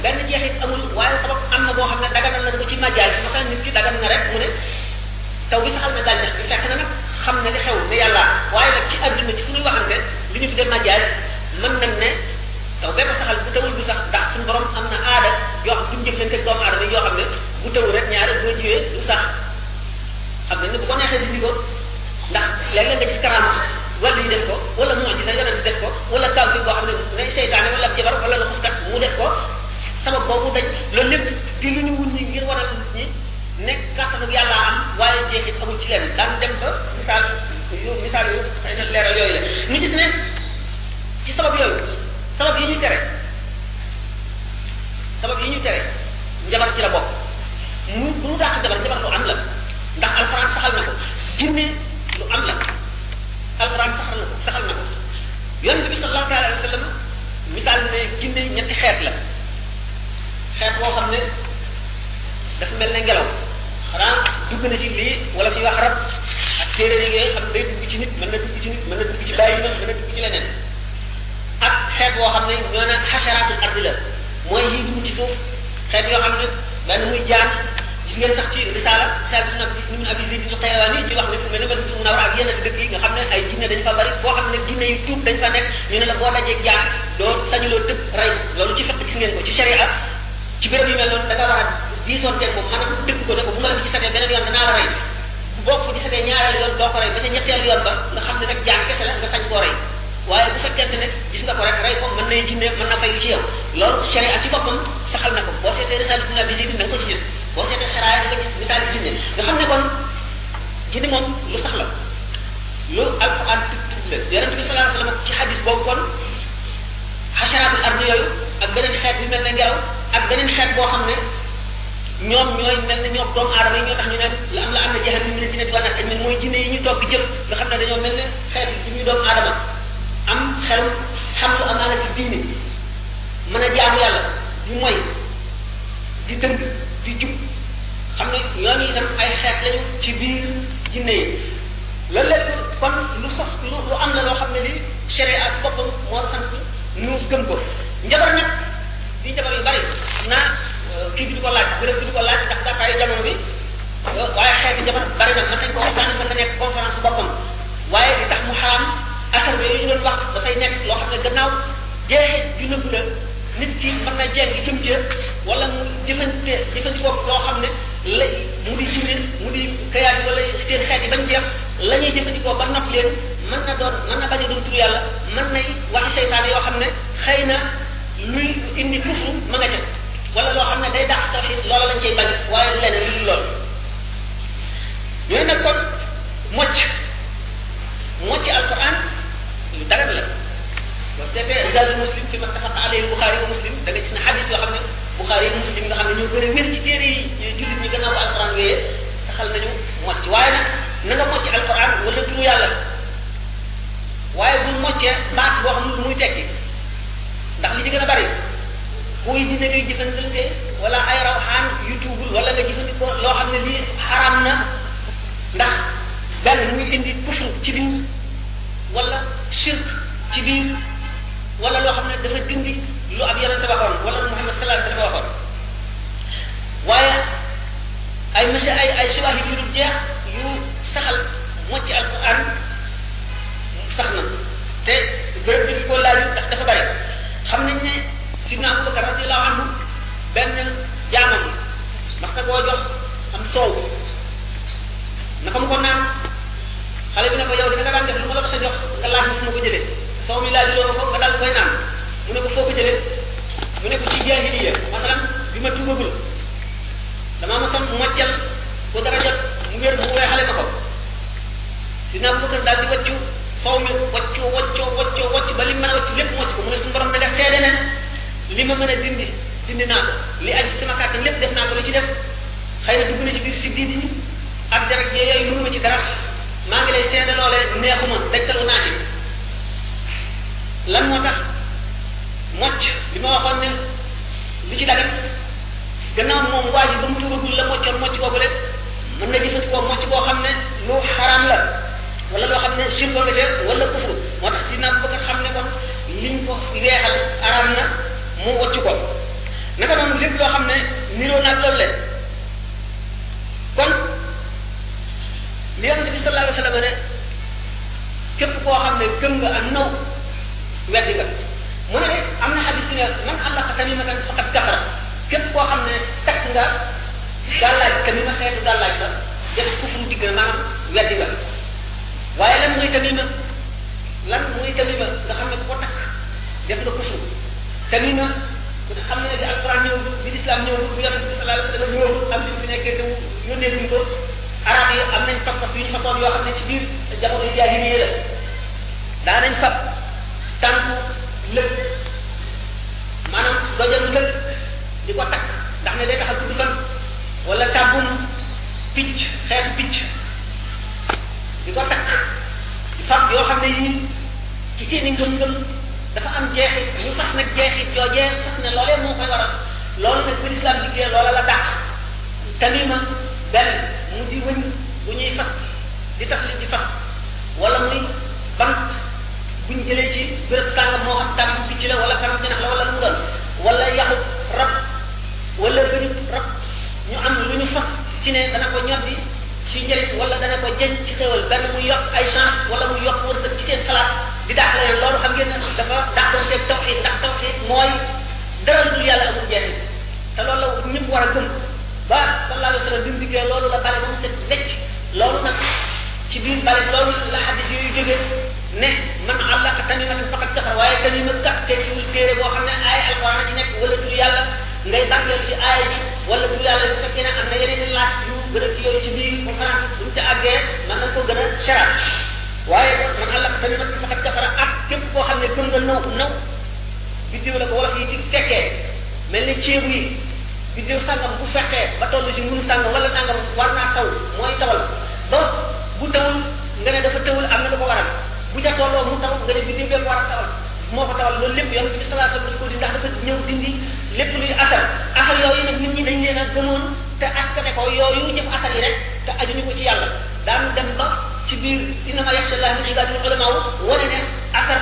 benn jeexit amul waaye sabab am na boo xam ne daganal nañ ko ci majaal bi masalan nit ki dagan na rek mu ne taw bi saxal na gàncax bi fekk na nag xam ne li xew ne yàlla waaye nag ci àdduna ci suñuy waxante li ñu tuddee majaal mën nañ ne taw bee ko saxal bu tawul du sax ndax suñu borom am na aada yoo xam duñ jëflante ak doomu aadama yoo xam ne bu tawul rek ñaare boo jiwee du sax xam nañ ne bu ko neexee dindi ko ndax léeg-léeg nga gis karaama wàllu yi def ko wala moo ci sa yonent def ko wala kaw si boo xam ne ne seytaane wala ab jabar wala la xuskat mu def ko sabab boobu dañ loolu lépp di lu ñu wuñ ñi ngir waral nit ñi ne kàttanu yàlla am waaye jeexit amul ci leen daan dem ba misaal yu misaal yu xëy na leeral yooyu la ñu gis ne ci sabab yooyu sabab yi ñu tere sabab yi ñu tere njabar ci la bokk mu bu mu dàq njabar njabar lu am la ndax alxuraan saxal na ko jinne lu am la alxuraan saxal na ko saxal na ko yonent bi sallallahu taala alayhi wa sallam misaal ne jinne ñetti xeet la xeet boo xam ne dafa mel ne ngelaw xanaa dugg na ci lii wala fi wax rab ak séeréer yi ngay xam ne day dugg ci nit mën na dugg ci nit mën na dugg ci bàyyi ma mën na dugg ci leneen ak xeet boo xam ne ñoo ne xasaraatul ardi la mooy yi dugg ci suuf xeet yoo xam ne benn muy jaan gis ngeen sax ci risaala risaala bi nag ñu mun abi zayd al qayrawaani ñuy wax ne fu mel ne madinatu munawwara ak yenn si dëkk yi nga xam ne ay jinne dañ fa bari boo xam ne jinne yu tuub dañ fa nekk ñu ne la boo dajee jaan doo sañuloo tëb rey loolu ci fekk gis ngeen ko ci sharia ci béréb yu mel noonu da nga war a diisoon teg ko maanaam dëgg ko ne ko bu ma la fi gisatee beneen yoon danaa la rey boo ko fa gisatee ñaareel yoon doo ko rey ba sa ñetteel yoon ba nga xam ne nag jaan kese la nga sañ koo rey waaye bu fekkente ne gis nga ko rek rey ko mën nay jinne mën na fayu ci yow loolu sharia ci boppam saxal na ko boo seetee risal ibn abi zayd da nga ko ci gis boo seetee sharia da nga gis misaal jinne nga xam ne kon jinne moom lu sax la lu alquran tudd la yonente bi sallallahu alayhi wasallam ci hadis boobu kon xasaraatul ardi yooyu ak beneen xeet bi mel ne ngelaw ak beneen xeet boo xam ne ñoom ñooy mel ne ñoom doomu aadama yi ñoo tax ñu naan la am la am na jeexal ñu ne dina ci wàllas ak ñun mooy jinne yi ñu toog jëf nga xam ne dañoo mel ne xeet yi ñuy doomu aadama am xel xam lu amaana ci diine mën a jaamu yàlla di moy di dëng di jub xam ne ñooñu itam ay xeet lañu ci biir jinne yi loolu lépp kon lu sos lu lu am la loo xam ne lii sharia ci boppam moo sant ñu gëm ko njabar nag di njabar yu bari naa kii bi di ko laaj bërëb bi di ko laaj ndax gàttaayu jamono bi waaye xeeti njabar bari na mën nañ ko waxtaan mën na nekk conférence boppam waaye li tax mu xaraam asar bi ñu doon wax dafay nekk loo xam ne gannaaw jeexit ju nëbb la nit ki mën na jeng jëm ca wala mu jëfante jëfandikoo loo xam ne lay mu di jibril mu di kayaas wala seen xeet yi bañ jeex la ñuy jëfandikoo ba not leen mën na doon mën na bañ a doon tur yàlla mën nay waxi seytaane yoo xam ne xëy na luy indi kufru ma nga ca wala loo xam ne day dàq tawxiid loola lañ cay bañ waaye du leneen lu dul loolu ñu ne nag kon mocc mocc alquran lu dagat la boo seetee rijalul muslim fi ma tafaqa alayhi buxaari wa muslim da nga gis ne xadis yoo xam ne buxaari yi muslim nga xam ne ñoo gën a wér ci téere yi jullit ñi gannaaw alquran wéyee saxal nañu mocc waaye nag na nga mocc alquran wala turu yàlla waaye bul moccee baat boo xam ne lu muy tekki ndax li ci gën a bari kuy jinne ngay jëfandante wala ay rawxaan yu tuubul wala nga jëfandikoo loo xam ne lii xaraam na ndax benn muy indi kufru ci biir wala shirk ci biir wala loo xam ne dafa dindi lu ab yonente waxoon wala lu Muhammad sallallahu alayhi wasallam waxoon waaye ay masa ay ay siwaahid yu dul jeex yu saxal mocc alquran sax na te bërëb bi ñu ko laaj ndax dafa bari xam nañ ne sidna abubakar radiallahu anhu benn jaamam mas na koo jox am soow naka mu ko naan xale bi ne ko yow dina nga daan def lu ma la mas a jox nga laaj ma fu ma ko jëlee soow mi laaj loo ma ko nga daal koy naan mu ne ko foo ko jëlee mu ne ko ci jaahiliya masalan bi ma tuubagul damaa ma sam moccal ko dara jot mu wér mu weexale ma ko si naa bëgg daal di waccu sow mi waccu waccu waccu waccu ba li mën a waccu lépp waccu ko mu ne suñu borom ne def seede ne li ma mën a dindi dindi naa ko li aju sama kàttan lépp def naa ko lu ci des xëy na dugg na ci biir si diidi ñi ak deret yooyu mënuma ci dara maa ngi lay seede loolee neexuma dajtalu naa ci lan moo tax mocc li ma waxoon ne li ci dagat gannaaw moom waa ji ba mu tuubagul la moccoon mocc boobu le mën na jëfandikoo mocc boo xam ne lu xaraam la wala loo xam ne shirk nga ca wala kufru moo tax si naan bëgg xam ne kon liñ ko weexal araam na mu wocc ko naka noonu lépp loo xam ne niroo naag loolu le kon li yonente bi sallallahu alayhi wa sallam ne képp koo xam ne gëm nga ak naw weddi nga mu ne am na xadis yu ne man àllaqa tamimatan faqad kafara képp koo xam ne takk nga gàllaaj tamima xeetu gàllaaj la def kufru digg na maanaam weddi nga waaye lan mooy tamima lan mooy tamima nga xam ne ku ko takk def nga kufru tamima ku ne xam ne ne bi alquran ñëw bi lislaam ñëw bu yonente bi sallallahu alayhi wa sallam ñëw am li mu fi nekkee te yónnee duñ ko arab yi am nañ pas-pas yu ñu façon yoo xam ne ci biir jamono jaahiliya la daa nañ fab tànku lëg maanaam dojam lëg di ko takk ndax ne day tax a gudd fan wala tàggum picc xeetu picc di ko takk di fab yoo xam ne yii ci seeni ngëm-ngëm dafa am jeexit ñu fas nag jeexit joojee fas ne loolee moo koy waral loolu nag ba lislaam liggéey loola la dàq tamima benn mu di wëñ bu ñuy fas di tax li di fas wala muy bant buñ jëlee ci béréb sàngam moo xam tànku picc la wala kanam janax la wala lu mu doon wala yaxu rab wala bëñu rab ñu am lu ñu fas ci ne dana ko ñoddi ci njëriñ wala dana ko jëñ ci xéwal benn muy yokk ay chance wala muy yokk wërsëg ci seen xalaat di dàq leen loolu xam ngeen ne dafa dàqonteeg tawxiid ndax tawxiid mooy dara lu dul yàlla amul jeexit te loolu la ñëpp war a gëm ba sallallahu alayhi wa sallam bi mu diggee loolu la bale ba mu set wecc loolu nag ci biir bale loolu la xaddis yooyu jóge ne man àllaqa tamimatan faqat kafar waaye tamima kat tekkiwul téere boo xam ne aaya alquran ci nekk wala tur yàlla ngay barkeelu ci aaya bi wala tur yàlla bu fekkee ne am na yeneen i laaj yu gën a ci yooyu ci biir conférence bu ñu ca àggee mën nañ ko gën a seral waaye man àllaqa tamimatan faqat kafara ak képp koo xam ne gëm nga naw naw biddiw la ko wolof yi ci tekkee mel ni ceebu yi biddiw sàngam bu fekkee ba toll ci munu sàngam wala nangam war naa taw mooy tawal Ba bu tawul nga ne dafa tëwul am na lu ko waral bu ca tolloo mu taw nga ne biddiw bee ko war a tawal moo ko tawal loolu lépp yonent bi sallallahu alayhi wasallam daf ko di ndax dafa ñëw dindi lépp luy asar asar yooyu nag nit ñi dañ leen a gëmoon te askane ko yooyu jëf asar yi rek te ajuñu ko ci yàlla daan dem ba ci biir innama yaxsha llaha min ibadihi ulama wane ne asar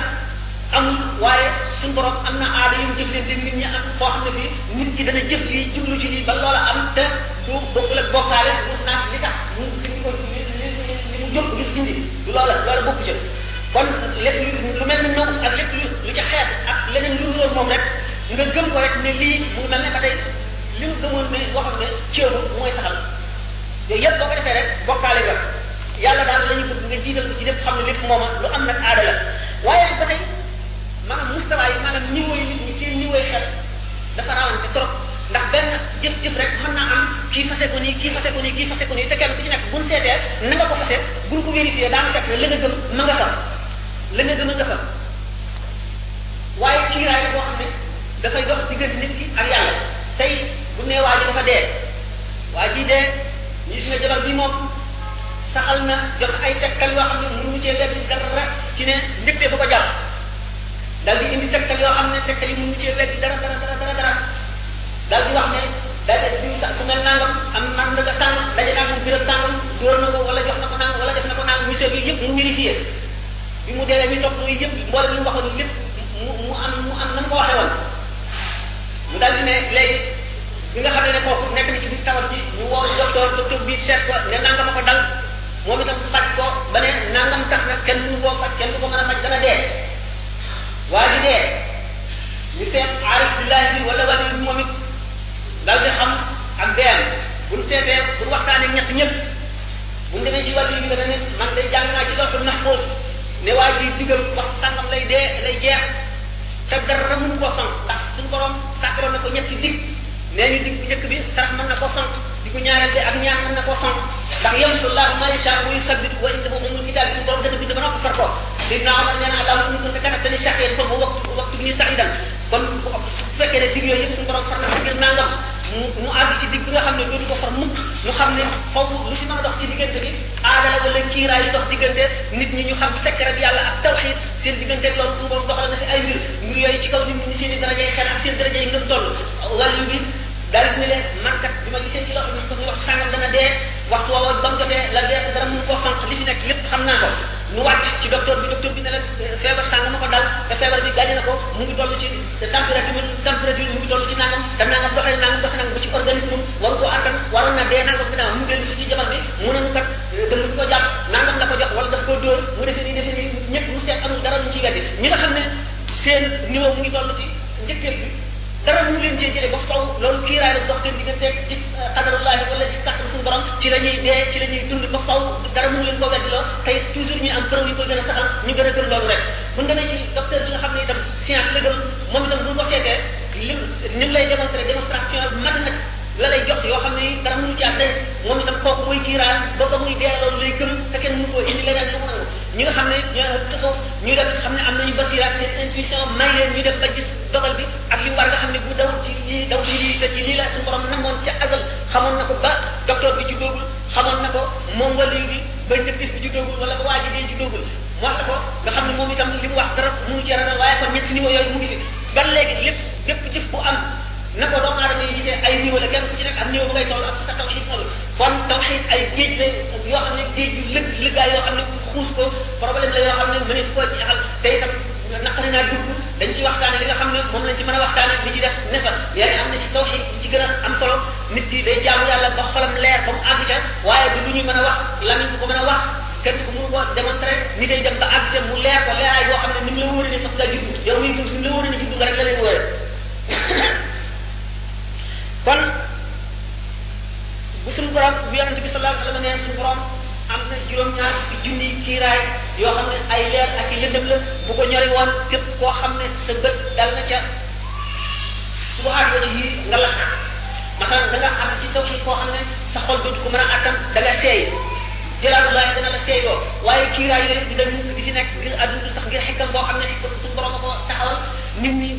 amul waaye suñu borom am na aada yu mu jëflante nit ñi am foo xam ne fii nit ki dana jëf lii jublu ci lii ba loola am te du bokkul ak bokkaale wut naa li tax mu fi ko li li li mu jóg ngir dindi du loola loola bokku ca kon lépp lu lu mel ni ñoom ak lépp lu lu ca xeet ak leneen lu loolu moom rek nga gëm ko rek ne lii mu mel ne ba tey li mu gëmoon ne waxoon ne ceebu mooy saxal yooyu yëpp boo ko defee rek bokkaale nga yàlla daal la ñu bëgg nga jiital ko ci lépp xam ne lépp mooma lu am nag aada la waaye ba tey maanaam mustawa yi maanaam niveau yi nit ñi seen niveau yi xel dafa rawante trop ndax benn jëf jëf rek mën naa am kii fase ko nii kii fase ko nii kii fase ko nii te kenn ku ci nekk buñ seetee na nga ko fase buñ ko vérifié daanu fekk ne la nga gëm ma nga fa la nga gëm a nga fa waaye kiiraay boo xam ne dafay dox diggante nit ki ak yàlla tey bu nee waa ji dafa dee waa ji dee ñu si ne jabar bi moom saxal na jox ay tegtal yoo xam ne mënu cee def dara ci ne njëkkee fa ko jàpp dal di indi tegtal yoo xam ne tegtal yi mënu cee wedd dara dara dara dara dara dal di wax ne daje diw sa ku mel nangam am man daga sàngam daje naa moom birab sàngam dóor na ko wala jox na ko nang wala def na ko nang monsieur bi yëpp mu vérifié bi mu deewee ñu topp yooyu yëpp mboolem li mu waxoon lépp mu mu am mu am na mu ko waxee woon mu dal di ne léegi bi nga xamee ne kooku nekk na ci biir tawat ji ñu woo docteur docteur bii seet ko ne nangam a ko dal moom itam faj ko ba ne nangam tax na kenn mënu koo faj kenn du ko mën a faj dana dee waa ji dee ñu seet aarif billahi bi wala wàllu bi moom it dal di xam ak deem buñ seetee buñ waxtaanee ñett ñëpp buñ demee ci wàllu bi dana ne man day jàng naa ci loxo nax foofu ne waa ji digal wax sàngam lay dee lay jeex te dara mënu koo fanq ndax suñu borom sàkkaloon na ko ñetti dig nee ñu dig bu njëkk bi sarax mën na koo fanq di ko ñaareel de ak ñaar mën na koo xam ndax yamhu llahu ma yasha wa yusabbitu wa indahu ummul kitaab suñu borom dafa bind ba noppi far ko Seydina Omar nee na allahumma in kunta kataktani shaqiyan fa huwa waqtu waqtu ni sa'idan kon bu fekkee ne dig yooyu yëpp suñu borom far na ko ngir nangam mu mu àgg ci dig bi nga xam ne dootu ko far mukk ñu xam ne foofu lu fi mën a dox ci diggante bi aada la wala kiiraay yi dox diggante nit ñi ñu xam secret bi yàlla ak tawxiid seen diggante ak loolu suñu borom doxal na fi ay mbir mbir yooyu ci kaw nit ñi seen i darajay xel ak seen darajay ngëm toll wàllu bi daal di ne leen man kat bi ma gisee ci loxo bi ko muy wax sàngam dana dee waxtu woowu ba mu jotee la dee te dara mënu koo fànq li fi nekk lépp xam naa ko nu wàcc ci docteur bi docteur bi ne leen feebar sàngam ma ko dal te feebar bi gaañe na ko mu ngi toll ci température bi température bi mu ngi toll ci nangam te nangam doxee nangam doxee nangam ba ci organisme am waru koo attan waroon na dee nangam ginnaaw mu dellu si ci jabar bi mu ne nu kat te lu ko jàpp nangam la ko jox wala daf koo dóor mu defee nii defee nii ñëpp mu seet amul dara lu ci weddi ñi nga xam ne seen niveau mu ngi toll ci njëkkeel bi dara mënu leen cee jëlee ba faw loolu kiiraay la dox seen digganteeg gis xadarullahi wala gis kàttan suñu borom ci la ñuy dee ci la ñuy dund ba faw dara mënu leen ko weddi loo tey toujours ñuy am preuve yu koy gën a saxal ñu gën a gëm loolu rek bu ñu demee ci docteur bi nga xam ne itam science la gëm moom itam bu ñu ko seetee lim ni mu lay démontrer démonstration mathématique la lay jox yoo xam ne dara mënu ci am rek moom itam kooku mooy kiiraay ba ba muy dee loolu lay gëm te kenn mënu koo indi leneen lu mu nangu ñi nga xam ne ñoo tasawuf ñu dem xam ne am nañu basiraat seen intuition may leen ñu dem ba gis dogal bi ak li mu war nga xam ne bu daw ci lii daw ci lii te ci lii la suñu borom namoon ca azal xamoon na ko ba docteur bi juddoogul xamoon na ko moom wali bi ba njëktif bi juddoogul wala ba waa ji dee juddoogul mu wax la ko nga xam ne moom itam li mu wax dara munu ci dara waaye kon ñetti niveau yooyu mu ngi fi ba léegi lépp lépp jëf bu am na ko doomu aadama yi gisee ay niveau la kenn ku ci nekk ak niveau ba ngay toll ak sa tawxiid toll kon tawxiid ay géej la yoo xam ne géej yu lëg lëggaay yoo xam ne xuus ko problème la yoo xam ne mënees koo jeexal te itam naqari naa dugg dañ ci waxtaane li nga xam ne moom lañ ci mën a waxtaane li ci des ne fa yéen am na ci tawxiid li ci gën a am solo nit ki day jaamu yàlla ba xolam leer ba mu àgg ca waaye du lu ñuy mën a wax lamiñ bu ko mën a wax kenn du ko mënu ko démontrer ni day dem ba àgg ca mu leer ko leeraay boo xam ne ni mu la wóore ne parce que daa jubbu yow muy dund ni mu la wóore ne jubbu nga rek la lay wóore kon bu suñu borom bu yonent bi sallallahu alayhi wa sallam nee suñu borom am na juróom-ñaar fukki junniy kiiraay yoo xam ne ay leer ak i lëndëm la bu ko ñori woon képp koo xam ne sa bët dal na ca subahaat wa ci yii nga lakk masalan da nga am ci tawxiid koo xam ne sa xol dootu ko mën a attan da nga seey jëlaatu laay dana la seey loo waaye kiiraay yooyu du dañ mukk di fi nekk ngir àdduna sax ngir xekkam boo xam ne xekkam suñu borom a ko taxawal nit ñi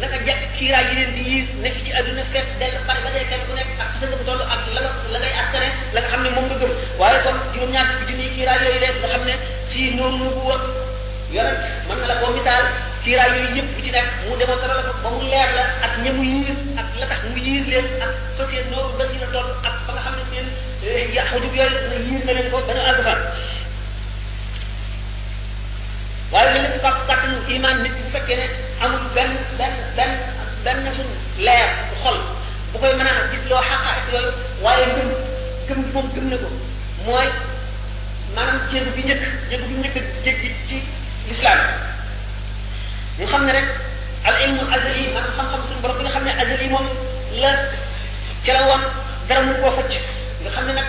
naka jekk kiiraay yi leen di yiir nekk ci àdduna fees dell bari ba dee kenn ku nekk ak sa ngëm toll ak la nga la ngay askane la nga xam ne moom nga gëm waaye kon juróom-ñaar fukki junni kiiraay yooyu leen nga xam ne ci nooru nu bu wër yonent mën na la koo misaal kiiraay yooyu yëpp bu ci nekk mu demoon dara la ko ba mu leer la ak ña mu yiir ak la tax mu yiir leen ak fa seen nooru bés yi la toll ak fa nga xam ne seen yaxujub yooyu na yiir na leen ko dana àgg fa waaye mel ni kàpp kàttanu iman nit bu fekkee ne amul benn benn benn benn suñ leer bu xol bu koy mën a gis loo xaqaax yooyu waaye ngëm gëm bi moom gëm na ko mooy maanaam jéegu bi njëkk jéegu bi njëkk jéggi ci lislaam ñu xam ne rek al ilmu azali maanaam xam-xam suñu borom bi nga xam ne azali moom la ca la woon dara mu koo fëcc nga xam ne nag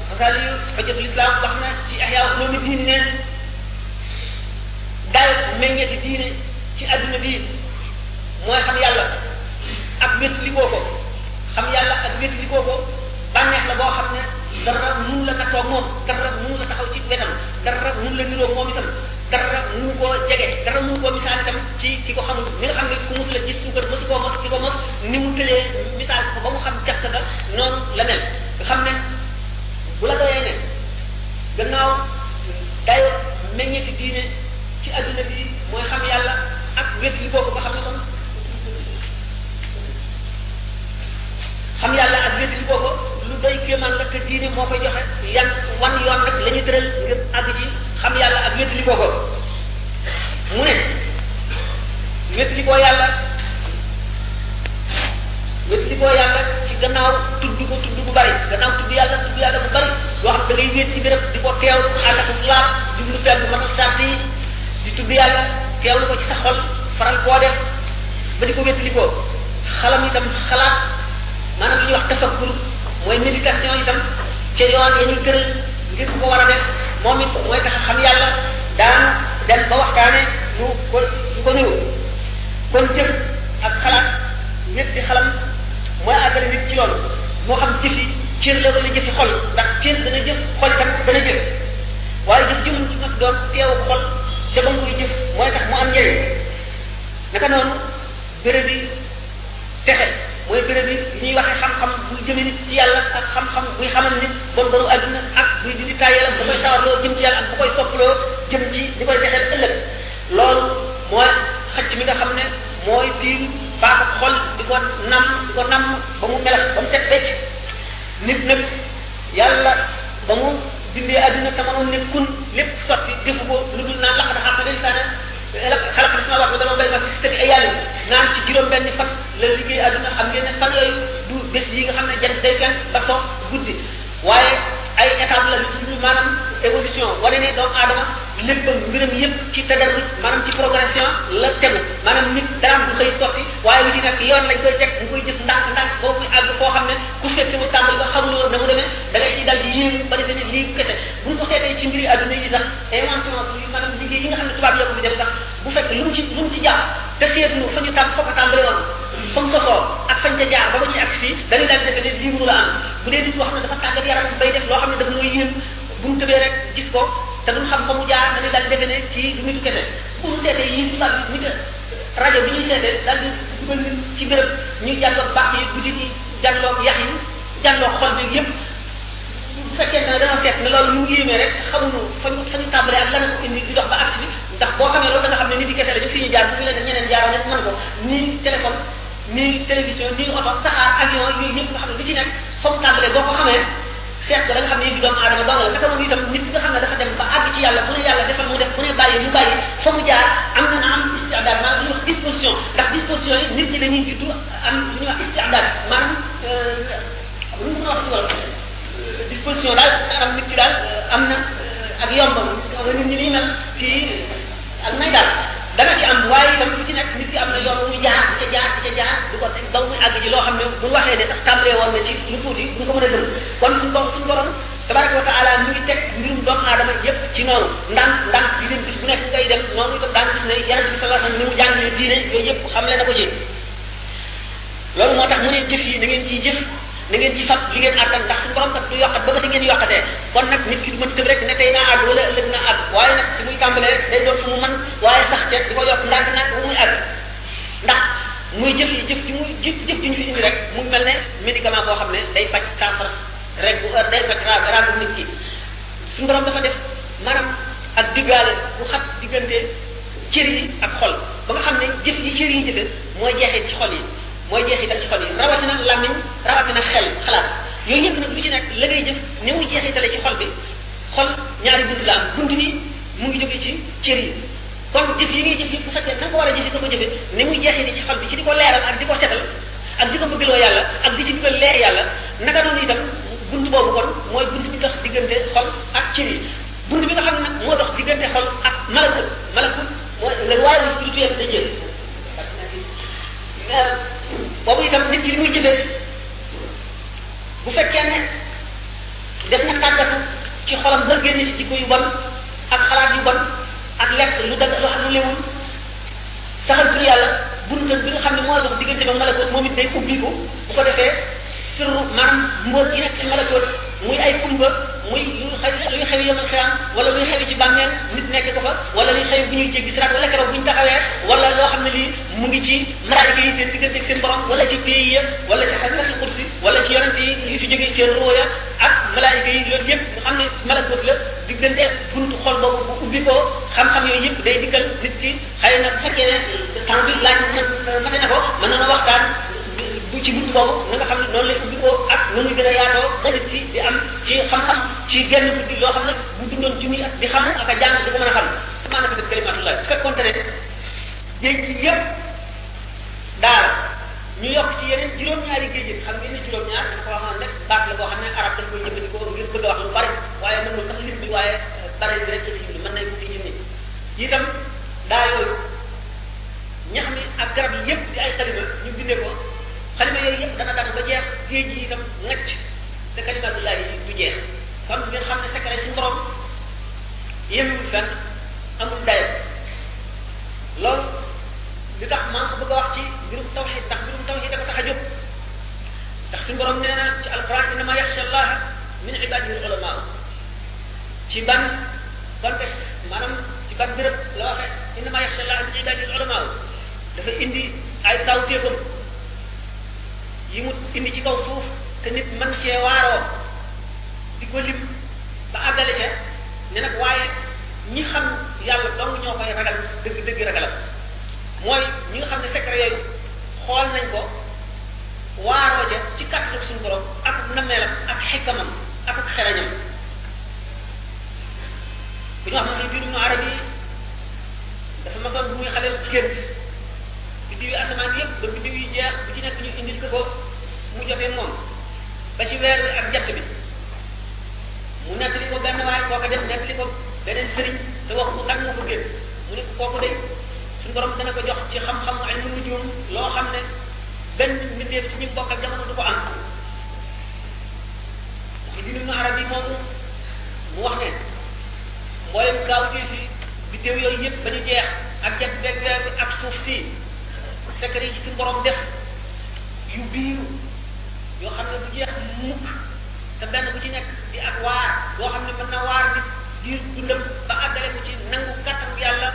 xasaali yu xujjatul islam wax na ci ihya ulumi diin neen daal meññeeti diine ci adduna bi mooy xam yàlla ak wétlikoo ko xam yàlla ak wétlikoo ko bànneex la boo xam ne dara mun la nattoo moom dara mun la taxaw ci wetam dara mun la niroo moom itam dara mun koo jege dara mun koo misaal itam ci ki ko xamul mi nga xam ne ku mus la gis suukar mosu koo mos ki ko mos ni mu tëlee misaal ko ba mu xam jàkk ga noonu la mel nga xam ne bu la doyee ne gannaaw dayo meññeeti diine ci adduna bi mooy xam yàlla ak wet li boobu nga xam ne kon xam yàlla ak wet li boobu lu doy kéemaan la te diine moo koy joxe yan wan yoon rek la ñu tëral ngir àgg ci xam yàlla ak wet li boobu mu ne wet li boo yàlla wétlikoo yàlla ci gannaaw tudd ko tudd bu bari gannaaw tudd yàlla tudd yàlla bu bari yoo xam da ngay wéet ci béréb di ko teew ànd ak laab jublu fenn matal sàrt yi di tudd yàlla teewlu ko ci sa xol faral koo def ba di ko wétlikoo xalam itam xalaat maanaam li ñuy wax tafakkur mooy méditation itam ca yoon ya ñuy tëral ngir ko war a def moom it mooy tax a xam yàlla daan dem ba waxtaane lu ko lu ko niru kon jëf ak xalaat nit di xalam mooy àggale nit ci loolu moo xam jëfi cër la wala jëfi xol ndax cër dana jëf xol tam dana jëf waaye jëf jëmum ci mas doon teewu xol ca ba nga koy jëf mooy tax mu am njëriñ naka noonu béréb bi texe mooy béréb bi ñuy waxee xam-xam buy jëme nit ci yàlla ak xam-xam buy xamal nit bon bonu àdduna ak buy dindi tàyyalam bu koy sawarloo jëm ci yàlla ak bu koy soppaloo jëm ci li koy texeel ëllëg loolu mooy xëcc mi nga xam ne mooy tiim paaka xol di ko nam di ko nam ba mu melax ba mu set becc nit nag yàlla ba mu bindee adduna te mënoon ne kun lépp sotti defu ko lu dul naan laqad xalaqna l-insaana xalaq na samaawaati wal arda bayna fi sittati ayyaamin naan ci juróom benn fan la liggéey adduna xam ngeen ne fan yooyu du bés yi nga xam ne jant day fenk ba so guddi waaye ay étape la lu maanaam évolution wane ne doomu aadama léppam mbiram yëpp ci tadarru maanaam ci progression la tegu maanaam nit daraam du xëy sotti waaye lu ci nekk yoon lañ koy teg mu koy jëf ndànk ndànk boo muy àgg foo xam ne ku seetlu mu tàmbali ba xamul woon na mu demee da ngay ciy dal di yéemu ba defe ne lii kese bu ñu ko seetee ci mbiri adduna yi sax invention bi maanaam liggéey yi nga xam ne tubaab yoo ko fi def sax bu fekk lu mu ci lu mu ci jàpp te seetlu fa ñu tàmm fa ko tàmbale woon fa mu sosoo ak fañ ca jaar ba ba ñuy agsi fii dañuy daal di defe ne lii mënu la am bu dee nit wax na dafa tàggat yaram bay def loo xam ne dafa nooy yéem bu ñu tëbee rek gis ko te duñ xam fa mu jaar dañuy daal di defe ne kii du nitu kese bu ñu seetee yii tubaab bi nit rajo bi ñuy seetee daal di dugal nit ci béréb ñu jàlloog baax yi butit yi jàlloog yax yi jàlloog xol bi yépp bu fekkee ne dañoo seet ne loolu ñu ngi yéemee rek te xamuñu fa ñu fa ñu tàmbalee ak lan ko indi di dox ba agsi bi ndax boo xamee loolu da nga xam ne nit yi kese lañu fi ñu jaar bu fi leen ñeneen jaaroon it mën ko nii téléphone nii télévision nii oto saxaar avion yooyu yëpp nga xam ne lu ci nekk fa mu tàmbalee boo ko xamee seet ko da nga xam ne yëf yi doomu aadama dong la naka noonu itam nit ki nga xam ne dafa dem ba àgg ci yàlla bu ne yàlla defal mu def bu ne bàyyi mu bàyyi fa mu jaar am na na am istidaad maanaam lu ñuy wax disposition ndax disposition yi nit ñi dañuy juddu am lu ñuy wax istidaad maanaam lu mu wax ci wolof disposition daal maanaam nit ki daal am na ak yombam xam nga nit ñi nii mel fii ak nay daal dana ci am waaye itam lu ci nekk nit ki am na yoon muy jaar ca jaar ca jaar du ko ba muy àgg ci loo xam ne bu waxee ne sax tàmbalee woon na ci lu tuuti du ko mën a gëm kon suñu borom suñu borom tabaraka wa taala mu ngi teg mbirum doomu aadama yépp ci noonu ndànk ndànk di leen bis bu nekk ngay dem noonu itam daan gis ne yaram bi sallallahu alayhi wasallam ni mu jàngale diine yooyu yépp xamle na ko ci loolu moo tax mu ne jëf yi na ngeen ciy jëf na ngeen ci fab li ngeen àttan ndax suñu borom kat du yokkat ba nga te ngeen yokkatee kon nag nit ki du mën tëb rek ne tey naa àgg wala ëllëg naa àgg waaye nag di muy tàmbalee day doon fu mu mën waaye sax ca di ko yokk ndànk nag bu muy àgg ndax muy jëf yi jëf ji muy jëf jëf ji ñu fi indi rek mu mel ne médicament boo xam ne day faj saafara rek bu day faj ra ràggu nit ki suñu borom dafa def maanaam ak diggaale bu xat diggante cër yi ak xol ba nga xam ne jëf yi cër yi jëfe mooy jeexit ci xol yi mooy jeexital ci xol yi rawatina làmmiñ rawatina xel xalaat yooyu yëpp nag lu ci nekk la ngay jëf ni muy jeexitale ci xol bi xol ñaari bunt la am bunt bi mu ngi jóge ci cër yi kon jëf yi ngay jëf yëpp bu fekkee na nga ko war a jëfe nga ko jëfe ni muy jeexite ci xol bi ci di ko leeral ak di ko setal ak di ko bëggloo yàlla ak di ci dugal leer yàlla naka noonu itam bunt boobu kon mooy bunt bi tax diggante xol ak cër yi bunt bi nga xam ne nag moo dox diggante xol ak malakut malakut mooy le royaume spirituel de Dieu boobu itam nit ki li muy jëfee bu fekkee ne def na tàggatu ci xolam ba génn si jikko yu bon ak xalaat yu bon ak lekk lu dagg loo xam ne léwul saxal tur yàlla buntam bi nga xam ne moo dox diggante ba mala ko moom it day ubbi ko bu ko defee sirru maanaam mbóot yi nekk ci malakoot muy ay kumba muy luy xew luy xewi yomal xiyam wala luy xewi ci bàmmeel nit nekk ko fa wala luy xewi bu ñuy jéggi siraat wala keroog bu ñu taxawee wala loo xam ne lii mu ngi ci malaayika yi seen diggante ak seen borom wala ci pays ya wala ci xasratul kursi wala ci yonent yi li fi jógee seen roo ya ak malaayika yi loolu yëpp nga xam ne malakoot la diggante buntu xol boobu bu ubbi ko xam-xam yooyu yëpp day dikkal nit ki xëy na bu fekkee ne temps bi laaj na fate na ko mën na waxtaan bu ci bunt boobu na nga xam ne noonu lay ubbi ko ak nu muy gën a yaatoo ba nit ki di am ci xam-xam ci genn guddi loo xam ne bu dundoon junni at di xam ak a jàng du ko mën a xam maa naka def kalimatullah su fekkoon te ne géej gi yépp daal ñu yokk ci yeneen juróom-ñaari géej gi xam ngeen ne juróom-ñaar dafa ko waxoon rek baat la boo xam ne arab daf koy jëfandikoo ngir bëgg a wax lu bari waaye mënul sax lim bi waaye bari bi rek la ci jublu mën nañ ko fi itam daa yooyu ñax mi ak garab yi yëpp di ay xalima ñu bindee ko xalima yooyu yëpp dana datu ba jeex géej gi itam ngacc te kalimatullahi yi du jeex kon ngeen xam ne secret si borom yemewul fenn amul dayo loolu li tax maa ngi ko bëgg a wax ci mbirum tawxid ndax mbirum tawxid dafa tax a jóg ndax suñu borom nee na ci alquran innama yaxsha allaha min ibadihi ulama ci ban donte maanaam ci ban béréb la waxe innama yaxsha llaha min ibadihi ulama dafa indi ay kawtéefam yi mu indi ci kaw suuf te nit mën cee waaroo di ko lim ba àggale ca ne nag waaye ñi xam yàlla dong ñoo koy ragal dëgg dëgg ragalam mooy ñi nga xam ne secret yooyu xool nañ ko waaroo ca ci kàttan suñu borom ak nameelam ak xikkamam ak xerañam ku ñu wax Muhyiddin Ibn Arabi dafa masoon bu muy xaleel gént biddiw yi asamaan yëpp ba biddiw yi jeex bu ci nekk ñu indil ko ko mu jotee moom ba ci weer bi ak jant bi mu nekk li ko benn waay kooka dem nekk li ko beneen sëriñ te wax ko kan moo ko génn mu ne kooku day suñu borom dana ko jox ci xam-xam ay nu nujum loo xam ne benn mbindeef ci ñi bokkal jamono du ko am wax dinu arab yi moomu mu wax ne mboolem kaawtee fi biddéew yooyu yëpp ba ñu jeex ak jant beeg weer bi ak suuf si secret yi ci borom def yu biiru yoo xam ne bu jeex mukk te benn bu ci nekk di ak waar boo xam ne mën na waar nit diir dundam ba àggale ko ci nangu kàttan yàlla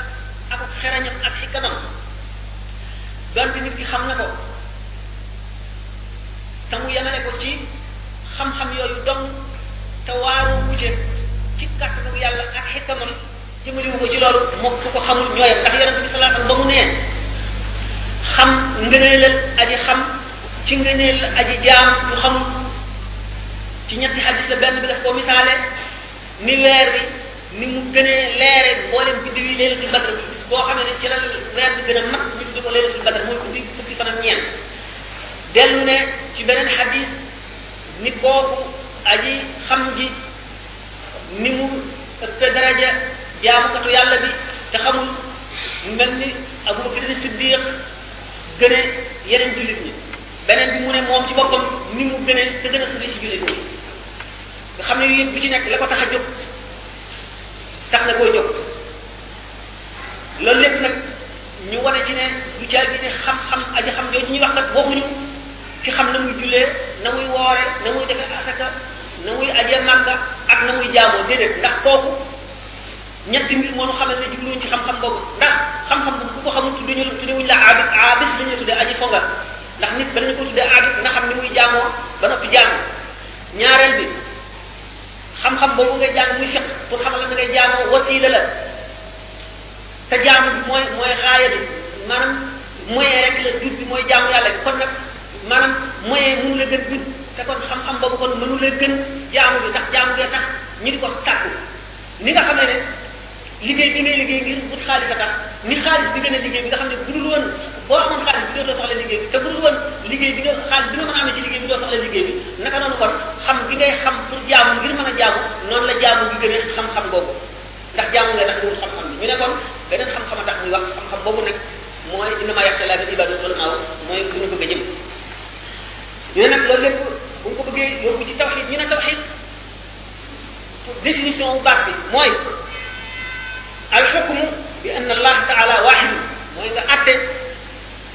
ak xerañam ak ci kanam donte nit ki xam na ko te mu yemale ko ci xam-xam yooyu dong te waaru wute ci kàttanu yàlla ak xikkamam jëmale wu ko ci loolu moom ku ko xamul ñooyam ndax yonent bi sallallahu alayhi wasallam ba mu nee xam ngëneelal aji xam ci ngëneel aji jaam lu xamul ci ñetti xadis la benn bi daf ko misaale ni weer bi ni mu gënee leere mboolem biddiw yi laylatul badr bi bis boo xamee ne ci la weer bi gën a mag ñu tuddi ko laylatul badr mooy guddi fukki fan ak ñeent dellu ne ci beneen xadis ni kooku aji xam ji ni mu ëppe daraja jaamukatu yàlla bi te xamul mu mel ni Abu Bakr Siddiq gëne yeneen jullit ñi beneen bi mu ne moom ci boppam ni mu gëne te gën a sori si jullit ñi nga xam ne yëpp bi ci nekk la ko tax a jóg tax na koo jóg loolu lépp nag ñu wane ci ne du caa gi ne xam-xam aji xam jooju ñuy wax nag waxuñu ki xam na muy jullee na muy woore na muy defee asaka na muy ajee màkka ak na muy jaamoo déedéet ndax kooku ñetti mbir moo nu xamal ne jubluwuñ ci xam-xam boobu ndax xam-xam boobu ku ko xamul tudduñu tuddewuñu la aabis aabis la ñuy tuddee aji fongal ndax nit bala ñu ko tuddee aabis nga xam ni muy jaamoo ba noppi jaamu ñaareel bi xam-xam boobu ngay jàng muy fiq pour xamal la na ngay jaamoo wasiila la te jaamu bi mooy mooy xaaya bi maanaam moyen rek la but bi mooy jaamu yàlla bi kon nag maanaam moyen mënu la gën but te kon xam-xam boobu kon mënu la gën jaamu bi ndax jaamu bee tax ñu di ko sàkku ni nga xamee ne liggéey bi ngay liggéey ngir wut xaalis a tax ni xaalis bi gën a liggéey bi nga xam ne bu dul woon boo amoon xaalis bi dootoo soxla liggéey bi te bu dul woon liggéey bi nga xaalis bi nga mën a amee ci liggéey bi doo soxla liggéey bi naka noonu kon xam gi ngay xam pour jaamu ngir mën a jaamu noonu la jaamu gi gën a xam-xam boobu ndax jaamu nga ndax wut xam-xam bi ñu ne kon beneen xam-xam a tax muy wax xam-xam boobu nag mooy dina ma yaxsa laa bi ibadu wala maaw mooy bu ñu bëgg a jëm ñu ne nag loolu lépp bu ñu ko bëggee yóbbu ci tawxid ñu ne tawxid pour définition wu baat bi mooy al xukmu bi anna allah taala waaxidu mooy nga atte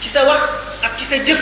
ci sa wax ak ci sa jëf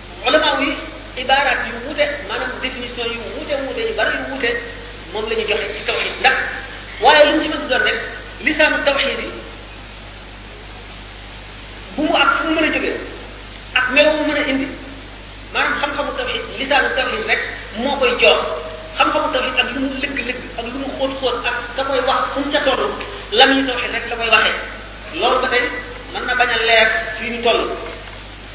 ulamaa yi ibaaraat yu wuute maanaam définition yu wuute wuute yu bari yu wuute moom la ñu joxe ci tawxid ndax waaye lu mu ci mën si doon rek lisaanu tawxid yi bu mu ak fu mu mën a jógee ak melo mu mën a indi maanaam xam-xamu tawxid lisaanu tawxid rek moo koy jox xam-xamu tawxid ak lu mu lëgg-lëgg ak lu mu xóot-xóot ak da koy wax fu mu ca toll lam ñu tawxid rek la koy waxee loolu ba tey mën na bañ a leer fii ñu toll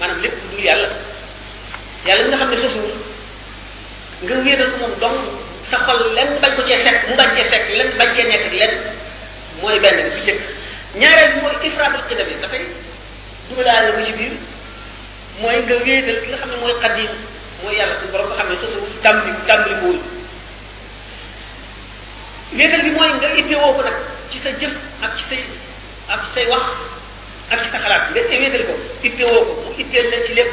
maanaam lépp lu dul yàlla yàlla mi nga xam ne sosuwul nga wéetal ko moom dong sa xol lenn bañ ko cee fekk mu bañ cee fekk lenn bañ cee nekk lenn mooy benn bi jëkk ñaareel bi mooy ifraadul qidam yi ba tey dugalaa nga ko ci biir mooy nga wéetal ki nga xam ne mooy xadim mooy yàlla suñu borom nga xam ne sosuwul tàmbali tàmbali ko wul wéetal bi mooy nga ittewoo ko nag ci sa jëf ak ci say ak say wax ak ci sa xalaat nga éwéetal ko itte woo ko mu itteel la ci lépp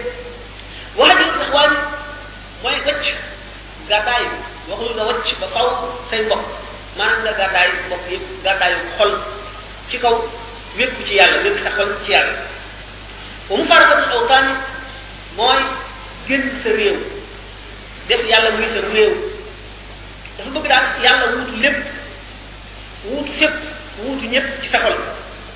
wax ji ndax waa ji mooy wacc gàddaay waxul nga wacc ba faw say mbokk maanaam nga gàddaay mbokk yëpp gàddaayu xol ci kaw wékku ci yàlla wékk sa xol ci yàlla ba mu farakatul awtaani mooy génn sa réew def yàlla muy sa réew dafa bëgg daal yàlla wuutu lépp wuutu fépp wuutu ñëpp ci sa xol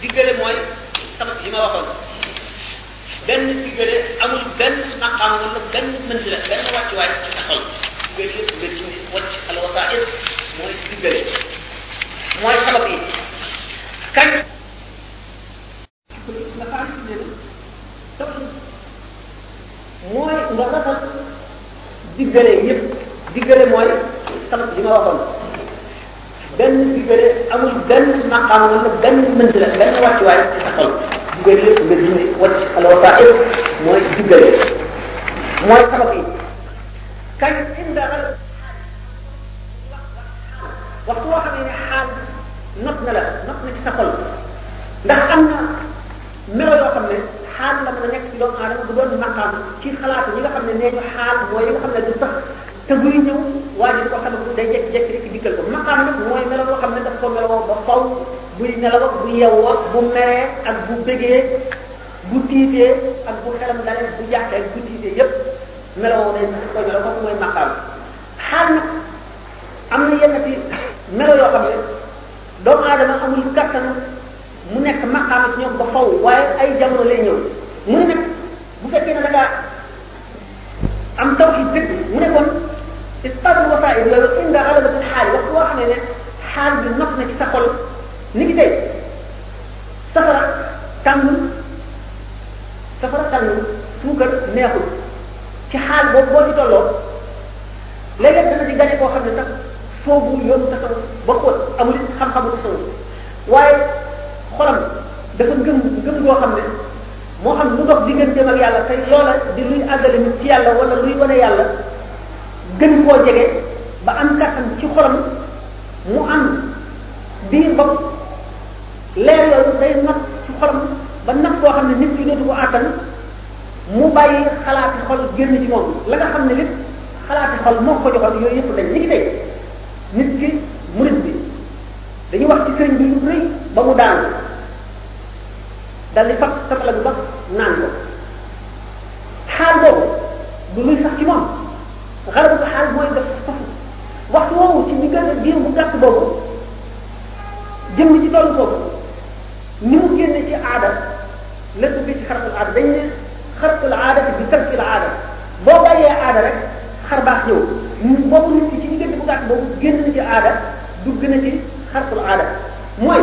diggale mooy sama li ma waxoon benn diggale amul benn maqaam wala benn mënsila benn wàccuwaay ci sa xol diggale yëpp nga ci wàcc al wasaa'il mooy diggale mooy sabab yi kañ nga xaar ci ne taw mooy nga rafet diggale yëpp diggale mooy sabab li ma waxoon benn digale amul benn maqaam wala benn mënt la benn wàccuwaay ci sa xol digale yëpp nga dindi wàcc alwafa yëpp mooy digale mooy sabab yi kañ inda waxtu woo xam ne xaal not na la not na ci sa xol ndax am na melo yoo xam ne xaal la mën a nekk ci doomu aadama bu doon maqaam ci xalaat yi nga xam ne nee ñu xaal mooy yi nga xam ne du sax te buy ñëw waa ji ko xam ne day jékki-jékki rek dikkal ko maqaam nag mooy melo boo xam ne daf ko meloo ba faw buy nelaw ak bu yeewoo bu meree ak bu bégee bu tiitee ak bu xelam dalee bu jàqee ak bu tiitee yépp meloo day daf koy meloo kooku mooy maqaam xaal nag am na yenn ci melo yoo xam ne doomu aadama amul kattan mu nekk maqaam ci ñoom ba faw waaye ay jamono lay ñëw mu ne nag bu fekkee ne da ngaa am taw ci dëgg mu ne kon istatul wasaid loolu inda alabatul xaal wax boo xam ne ne xaal bi not na ci sa xol ni ki tey safara tàngul safara tàngul suukar neexul ci xaal boobu boo ci tolloo léeg-léeg dana di gane koo xam ne sax soobu yoonu tasawuf ba xóot amul it xam-xamu tasawuf waaye xolam dafa gëm gëm goo xam ne moo xam lu dox digganteem ak yàlla te loola di luy àggale nit ci yàlla wala luy wane yàlla gën koo jege ba am kàttan ci xolam mu am biir bopp leer yooyu day nag ci xolam ba nag koo xam ne nit ki dootu ko àttan mu bàyyi xalaati xol génn ci moom la nga xam ne lépp xalaati xol moo ko joxoon yooyu yëpp dañ ni ki tey nit ki murid bi dañuy wax ci sëriñ bi lu rëy ba mu daanu dal di fab satala bu baax naan ko xaal boobu du luy sax ci moom xalabu ko xaal mooy def fasu waxtu woowu ci diggante diir bu gàtt boobu jëmm ci toll boobu ni mu génne ci aada la duggee ci xarqul aada dañ ne xarqul aada bi tarkil aada boo bàyyee aada rek xar baax ñëw boobu nit ki ci diggante bu gàtt boobu génn na ci aada dugg na ci xarqul aada mooy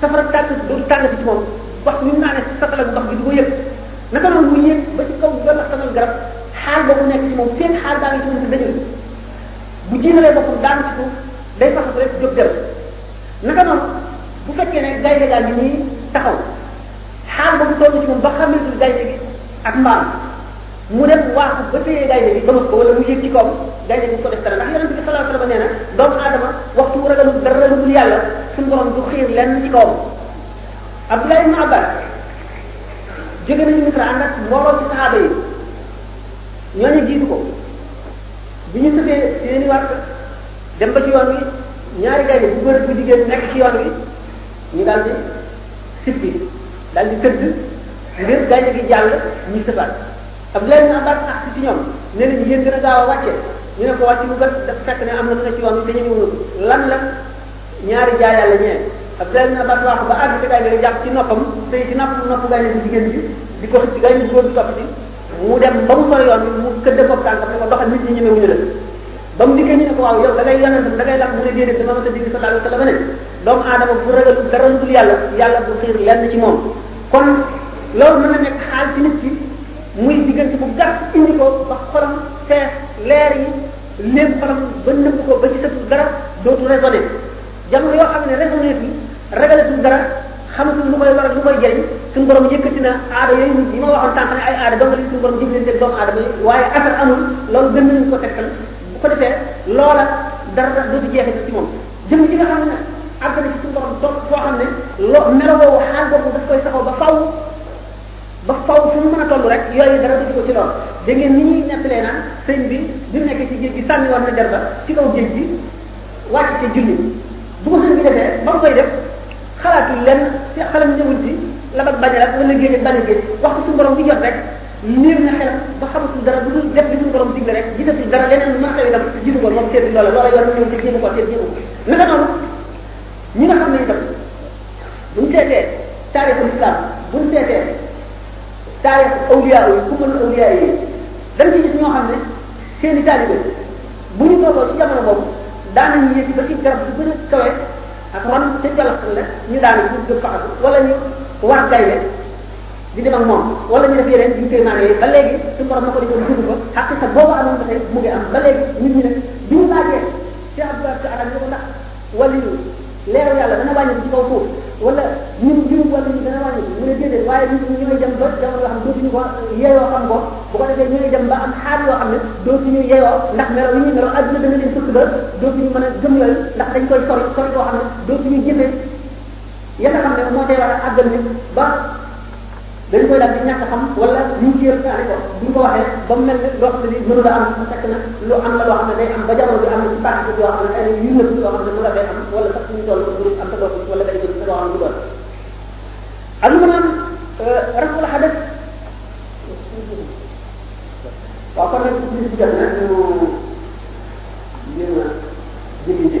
safara tàkk dootu tàngati ci moom wax ñu naa ne safara ndox bi du ko yëg naka noonu mu yëg ba ci kaw doon ak sama garab xaal boobu nekk ci moom feeg xaal baa ngi ci moom te dañu bu jiinalee boppam daan ci suuf day faxas rek jóg dem naka noonu bu fekkee ne gaynde gaa ngi nii taxaw xaal boobu toll ci moom ba xàmmeetul gaynde gi ak mbaam mu dem waaxu ba téye gaynde bi ba mag ko wala mu yëg ci kawam gaynde bi ko def dara ndax yonente bi sallallahu alayhi wasallam nee na doomu aadama waxtu wu ragalul dara lu dul yàlla suñu borom du xiir lenn ci kawam Abdullah ibn Abbas jóge nañu Misra ànd ak mbooloo ci saxaaba yi ñooñu jiitu ko bi ñu sëfee seeni war dem ba ci yoon wi ñaari gaynde bu góor bu jigéen nekk ci yoon wi ñu daal di sippi daal di tëdd ngir gàncax gi jàll ñu sëfaat am leen na mbaat ak ci ñoom nee nañu yéen gën a gaaw a wàcce ñu ne ko wàcc bu gën dafa fekk ne am na lu ne ci yoon bi te ñu ñëw lan la ñaari jaay yàlla ñee ab leen na mbaat wax ba àgg ci gàncax gi jàpp ci noppam tey ci nopp nopp gàncax gi jigéen bi di ko xëcc gàncax gi góor bi topp ci mu dem ba mu sori yoon bi mu këdd bopp tànkam ne ko doxal nit ñi ñeme wuñu la ba mu dikkee ñu ne ko waaw yow da ngay yonent da ngay lam mu ne déedéet dama mën a digg sallallahu alayhi wa sallam ne doomu aadama bu ragal dara lu dul yàlla yàlla du xiir lenn ci moom kon loolu mën na nekk xaal ci nit ki muy diggante bu gàtt indi ko ba xolam fees leer yi lépp xolam ba nëbb ko ba gisatul dara dootu raisonné jamono yoo xam ne raisonné fi ragalatul dara xamatul lu koy war ak lu koy jëriñ suñu borom yëkkati na aada yooyu nit yi ma waxoon tànk ne ay aada dong lañ suñu borom jëfleen seen doomu aadama yi waaye asar amul loolu gën nañu ko tegtal bu ko defee loola dara du ci jeexit ci moom jëm gi nga xam ne àgg na ci suñu borom toog foo xam ne lo melo boobu xaal boobu daf koy saxoo ba faw ba faw fu mu mën a toll rek yooyu dara du ko ci lool da ngeen ni ñuy nettalee naan sëñ bi bi nekk ci géej gi sànni war na der ba ci kaw géej gi wàcc te julli bu ko sëñ bi defee ba mu koy def xalaatul lenn ci xalam ñëwul ci labak bañ a lab wala géej ak bañ a géej waxtu suñu borom bi jot rek miir na xelam ba xamatul dara bu dul def li suñu borom digle rek gisatul dara leneen lu mën a xew itam gisu ko moom seeti loola loola yoon ñëw te jéem ko seet jéem ko naka noonu ñi nga xam ne itam buñ seetee taarixul islam buñ seetee taarix awliya yi ku mën awliya yi dañ ci gis ñoo xam ne seen i taalibe bu ñu toogoo ci jamono boobu daanañu yëg ba ci garab bu gën a kawe ak ron te jalax la ñu daanu suuf gëm faxatu wala ñu war gaynde di dem ak moom wala ñu def yeneen yu kéemaane yi ba léegi suñu borom na ko defoon dund ko xaq sa boobu amoon ba tey mu ngi am ba léegi nit ñi nag bi ñu laajee Cheikh Abdoulaye Sy Arab ñu ko ndax wàllu yu leeru yàlla dana wàññi ci kaw suuf wala ñun ñun wàllu yu dana wàññi mu ne déedéet waaye nit ñi ñooy dem ba jamono yoo xam dootuñu ko yeeyoo xam ko bu ko defee ñooy dem ba am xaar yoo xam ne dootuñu yeeyoo ndax melo yi ñu melo adduna dana leen fëkk ba dootuñu mën a gëm yooyu ndax dañ koy sori sori koo xam ne dootuñu jëfee ya nga xam ne moo tee war a àggal nit ba dañ koy daal di ñàkk xam wala ñu ngi yël saani ko bu ñu ko waxee ba mu mel ne loo xam ne lii mënu la am bu fekk na lu am la loo xam ne day am ba jamono bi am na ci baax bi yoo xam ne ay na yu nëb yoo xam ne mu nga fay am wala sax suñu toll bu am sa bopp wala day jëm sa loo xam ne du doon ak lu ma naan rasul xadas waaw kon nag bis bi jot na ñu jéem a jëli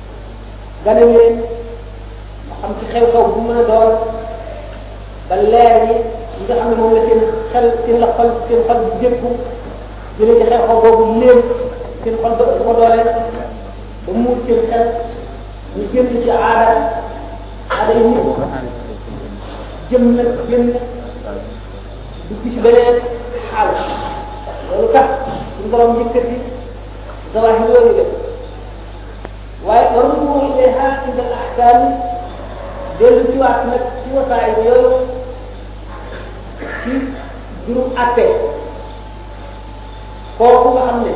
gane leen nga xam ci xew-xew bu mën a doon ba leer yi yi nga xam ne moom la seen xel seen la xol seen xol bi jëpp jëlee ci xew-xew boobu léem seen xol ba ko doole ba muur seen xel ñu génn ci aada aada yi nit jëm nag génn du gis beneen xaal loolu tax suñu borom yëkkati zawaaxi yooyu def waaye war mu wax leen xaar ci dal ahkaam dellu ci waat nag ci wasaay yooyu ci juróom atte kooku nga xam ne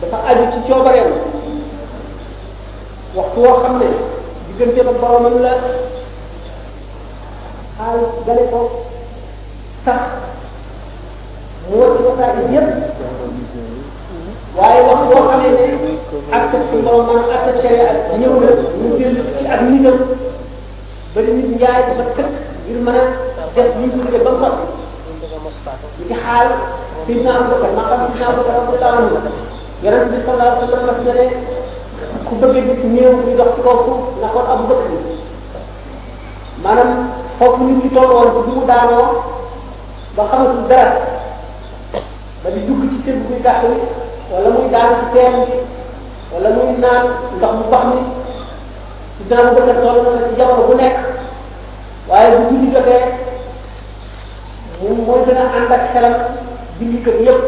dafa aju ci coobareem waxtu woo xam ne diggante ba boromam la xaal gale ko sax mu wër ci wasaay yépp waaye wax boo xamee ne ak sa suñu borom maanaam ak sa cere ak ñëw na ñu jël ci ak nitam ba di nit njaay dafa tëkk ngir mën a def li ñu tuddee ba mu sotti ñu ci xaal Seydina Abubakar maa xam Seydina Abubakar radiyallahu anhu yonent bi sallallahu alayhi wa sallam daf ne ku bëgg a gis néew ñu dox ci kaw suuf na kon Abubakar maanaam foofu nit ñi toll woon bu mu daanoo ba xamatul dara ba di dugg ci kër muy gàtt bi wala muy daal ci teen bi wala muy naan ndox mu bax mi ci daan bu bëgg toll na ci jamono bu nekk waaye bu guddi jotee moom mooy gën a ànd ak xelam julli kër yépp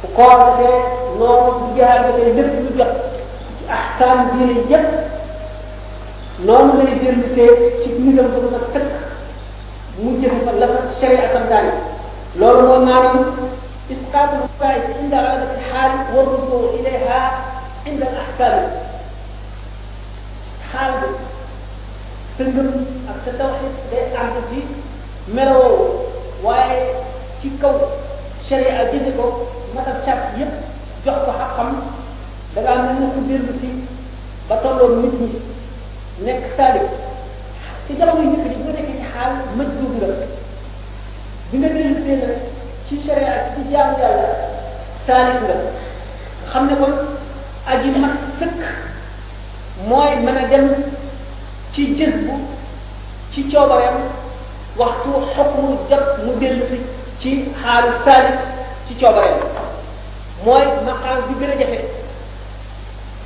bu koor jotee noonu bu jihaar jotee lépp lu jot ci ahkaam diine yépp noonu lay dellu see ci nitam bu ma tëkk mu jëf fa la fa sharia santaane loolu mooy maanaam isqaatu faa'il inda ghalabati al-haal wa rujuu ilayha inda al-ahkaam xaal bi sa ngëm ak sa tawxiid day ànd ci meloo waaye ci kaw sharia jëfe ko matal sart yépp jox ko xam-xam da ngaa mel ni ku dellu si ba tolloon nit ñi nekk taalib ci jamono yu njëkk ji nga nekk ci xaal maj duub nga bi nga dellu seen rek ci sharia ci jaamu yàlla saalit nga xam ne kon aji mat sëkk mooy mën a dem ci jël bu ci coobareem waxtu xukmu jot mu dellu si ci xaalu saalit ci coobareem mooy maqaam bi gën a jafe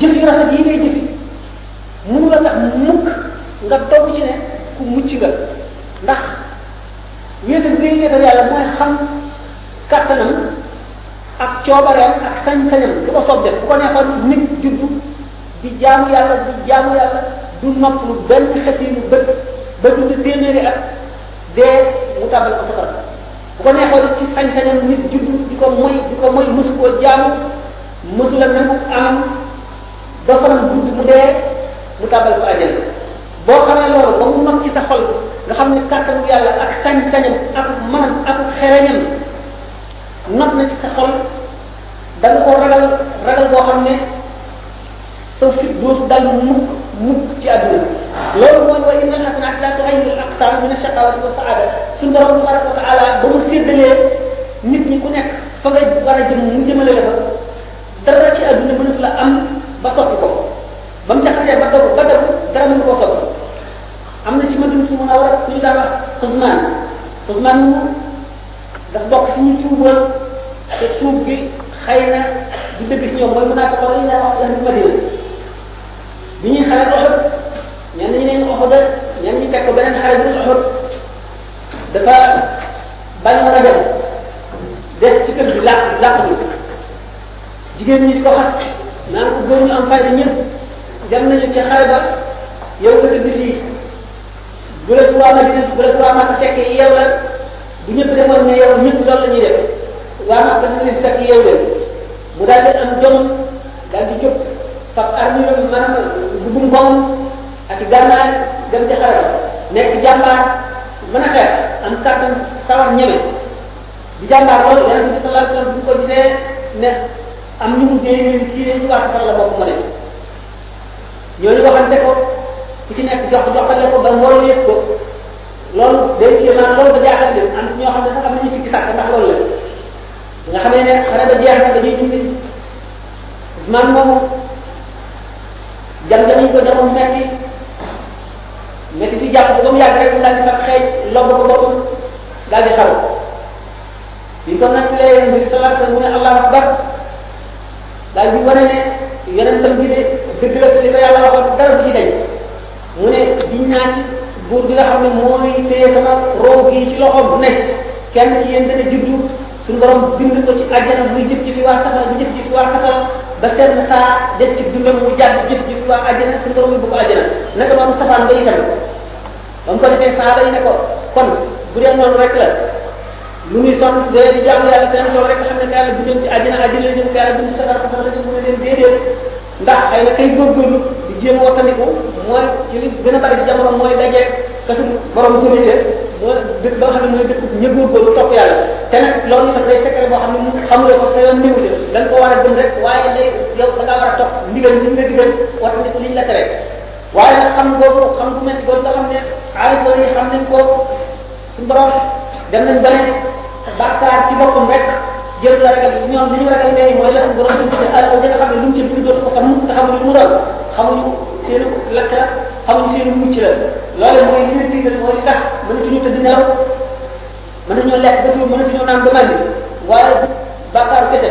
jëf yu rafet yi ngay jëfi mënu la tax mukk nga dogg ci ne ku mucc nga ndax wéetal ngay wéetal yàlla mooy xam kàttanam ak coobareem ak sañ-sañam lu ko soob def bu ko neexoon nit juddu di jaamu yàlla di jaamu yàlla du nopp lu benn xef yi mu bët ba dund téeméeri at dee mu tàbbal ko safara bu ko neexoon ci sañ-sañam nit juddu di ko moy di ko moy mosu koo jaamu mësu la nangu am ba fanam gudd mu dee mu tàbbal ko àjjana boo xamee loolu ba mu mag ci sa xol nga xam ne kàttanu yàlla ak sañ-sañam ak manam ak xereñam not na ci sa xol da nga ko ragal ragal boo xam ne saw fit dootu dal mukk mukk ci àdduna loolu mooy wa inna alxasanaat la tuxayyiru al aqsaam min ashaqaawati wa saada suñu borom tabaraka wa taala ba mu séddalee nit ñi ku nekk fa nga war a jëm mu jëmale la fa dara ci àdduna mënatu la am ba soppi ko ba mu ca xasee ba dogu ba dogu dara mënu koo soppi am na ci madinatu munawwara ku ñu daan wax Usmaan Usmaan dafa bokk si ñu tuuboon te tuub gi xëy na du dëgg si ñoom mooy mën naa ko xool yaa wax ahlu madina bi ñuy xare Uhud ñenn ñi neen Uhud ñenn ñi teg ko beneen xare bu Uhud dafa bañ a dem des ci kër gi làq làq bi jigéen ñi di ko xas naan ko góor ñu am fayda ñëpp dem nañu ca xare ba yow nga dëgg lii bu la ci waa Madina bu la ci waa Makka fekkee yow la bu ñëpp defoon ne yow ñëpp loolu la ñuy def waa Makka dina leen fekk yow leen mu daal di am jom daal di jóg fab armure bi maanaam dugum koom ak i gànnaay dem ci xare ba nekk jàmbaar mën a xeex am kàttan sawar ñeme di jàmbaar loolu yonent bi sallallahu alayhi wasallam bu ko gisee ne am ñu mu dee ñu kii ci waa safara la bokk ma ne ñooñu waxante ko ku ci nekk jox joxale ko ba mbooloo yëpp ko loolu day kii maanaam loolu da jaaxal leen am ñoo xam ne sax am nañu sikki sàkk ndax loolu la nga xamee ne xare ba jeex na dañuy dund Usmaan moomu jam dañuy ko jamoon metti metti bi jàpp ba mu yàgg rek mu daal di fab xeej lobb ko boppam daal di xaru bi ko nattalee yonent bi sallallahu alayhi wasallam mu ne allahu akbar daal di wane ne yonentam bi de dëgg la li ko yàlla waxoon dara du ci dañ mu ne giñ naa ci buur bi nga xam ne mooy téye sama roo gi ci loxoom ne kenn ci yéen dana juddu suñu borom bind ko ci àjjana muy jëf ji fi waa safara di jëf ji fi waa safara ba seen saa des ci dundam mu jàdd jëf ji fi waa àjjana suñu borom yóbbu ko àjjana naka noonu safaan ba itam ba mu ko defee saaba yi ne ko kon bu dee noonu rek la lu muy sonn si dee di jaamu yàlla te loolu rek nga xam ne yàlla bu jëm ci àjjana àjjana la jëm yàlla bu ñu si safara safara la jëm mu ne leen déedéet ndax xëy na kay góorgóorlu di jéem wattandiku mooy ci li gën a bari ci jamono mooy daje kasu borom jëme ca moo dëkk ba nga xam ne mooy dëkk ña góorgóorlu topp yàlla te nag loolu itam day secret boo xam ne mu xamuloo ko sa yoon néew ca da nga ko war a gëm rek waaye day yow da ngaa war a topp ndigal li ñu la digal wattandiku li ñu la tere waaye nag xam boobu xam bu metti boobu nga xam ne aarif yi xam nañ ko suñu borom dem nañ ba ne bàkkaar ci boppam rek jël la ragal ñoom li ñu ragal léegi mooy la suñu borom suñu gisee alal nga xam ne lu mu ci bind dootu ko xam te xamuñu lu mu doon xamuñu seen lakk la xamuñu seen mucc la loole mooy li leen digal mooy li tax mënatuñu tëdd nelaw mën nañoo lekk ba suur mënatuñoo naan ba màndi waaye bàkkaaru kese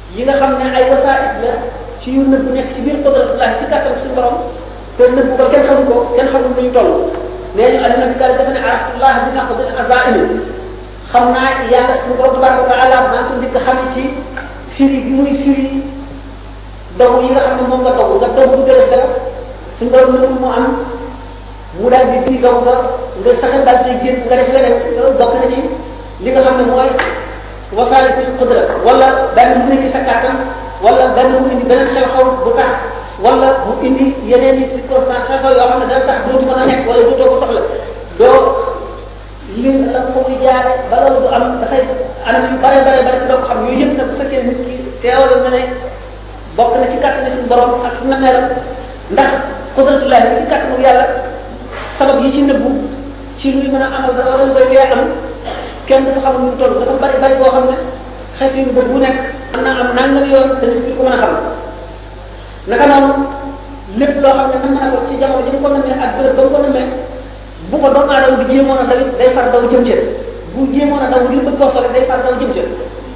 yi nga xam ne ay wasaa'it la ci yu nëbb nekk ci biir qudratullah ci kàttan suñu borom te nëbb ba kenn xamu ko kenn xamul lu ñu toll nee ñu alina bi daal dafa ne arafullah bi naq dil azaimi xam naa yàlla suñu borom tabaraka wa taala maa ngi ko njëkk xam ci firi bi muy firi dogu yi nga xam ne moom nga dogu nga dogu bu gërëm dara suñu borom mënul mu am mu daal di di dogu nga nga saxal daal say génn nga def leneen loolu bokk na ci li nga xam ne mooy wasaare ci xudra wala benn mu nekk sa kàttan wala benn mu indi beneen xew-xew bu tax wala mu indi yeneen i circonstance xew-xew yoo xam ne dana tax dootu mën a nekk wala dootoo ko soxla doo li la ko muy jaare ba loolu du am dafay anam yu bare bare bare te doo ko xam yooyu yëpp nag bu fekkee nit ki teewal na ne bokk na ci kàttan suñu borom ak na meeram ndax xudratullahi ci kàttanu yàlla sabab yi ci nëbbu ci luy mën a amal dara wala lu koy tee am kenn dafa xam nu mu toll dafa bari bari boo xam ne xef yi bët bu nekk am na am nangam yoon te nit ñi ko mën a xam naka noonu lépp loo xam ne mën na ko ci jamono ji mu ko namee ak bërëb ba mu ko namee bu ko doomu aadama bi jéemoon a dawit day far daw jëm ca bu jéemoon a daw ngir bëgg koo sori day far daw jëm ca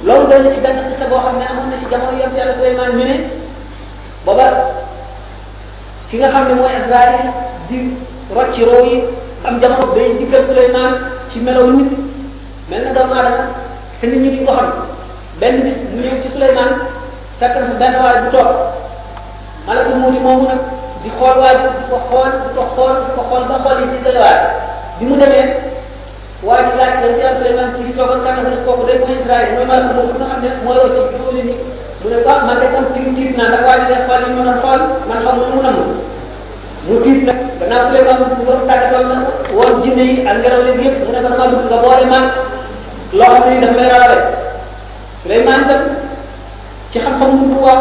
loolu doy na ci benn xisa boo xam ne amoon na ci jamono yonent yàlla Suleymaan ñu ne booba ki nga xam ne mooy Azraayil di rocc ci roo yi am jamono day dikkal Suleymaan ci melaw nit mel na doomu aadama te nit ñi duñ ko xam benn bis mu ñëw ci Suleymaan fekk na fa benn waay bu toog malakul mawti moomu nag di xool waaj di ko xool di ko xool di ko xool ba xool yi ci doy waar bi mu demee waa ji laaj dañ ci am Souleymane ci di toogal kanam ne kooku day mooy Israël mooy mala ko boobu nga xam ne mooy wàcc ci juróomi nit mu ne ko man de kon tiit tiit naa ndax waa ji def xool yi mën a xool man xam mu mun a mun mu tiit nag gannaaw Souleymane bu borom tàggatoo na woon jinne yi ak ngelaw léegi yëpp mu ne ko dama bëgg nga boole maag loo xam ne daf may rawale Souleymane tam ci xam-xam bu bu wax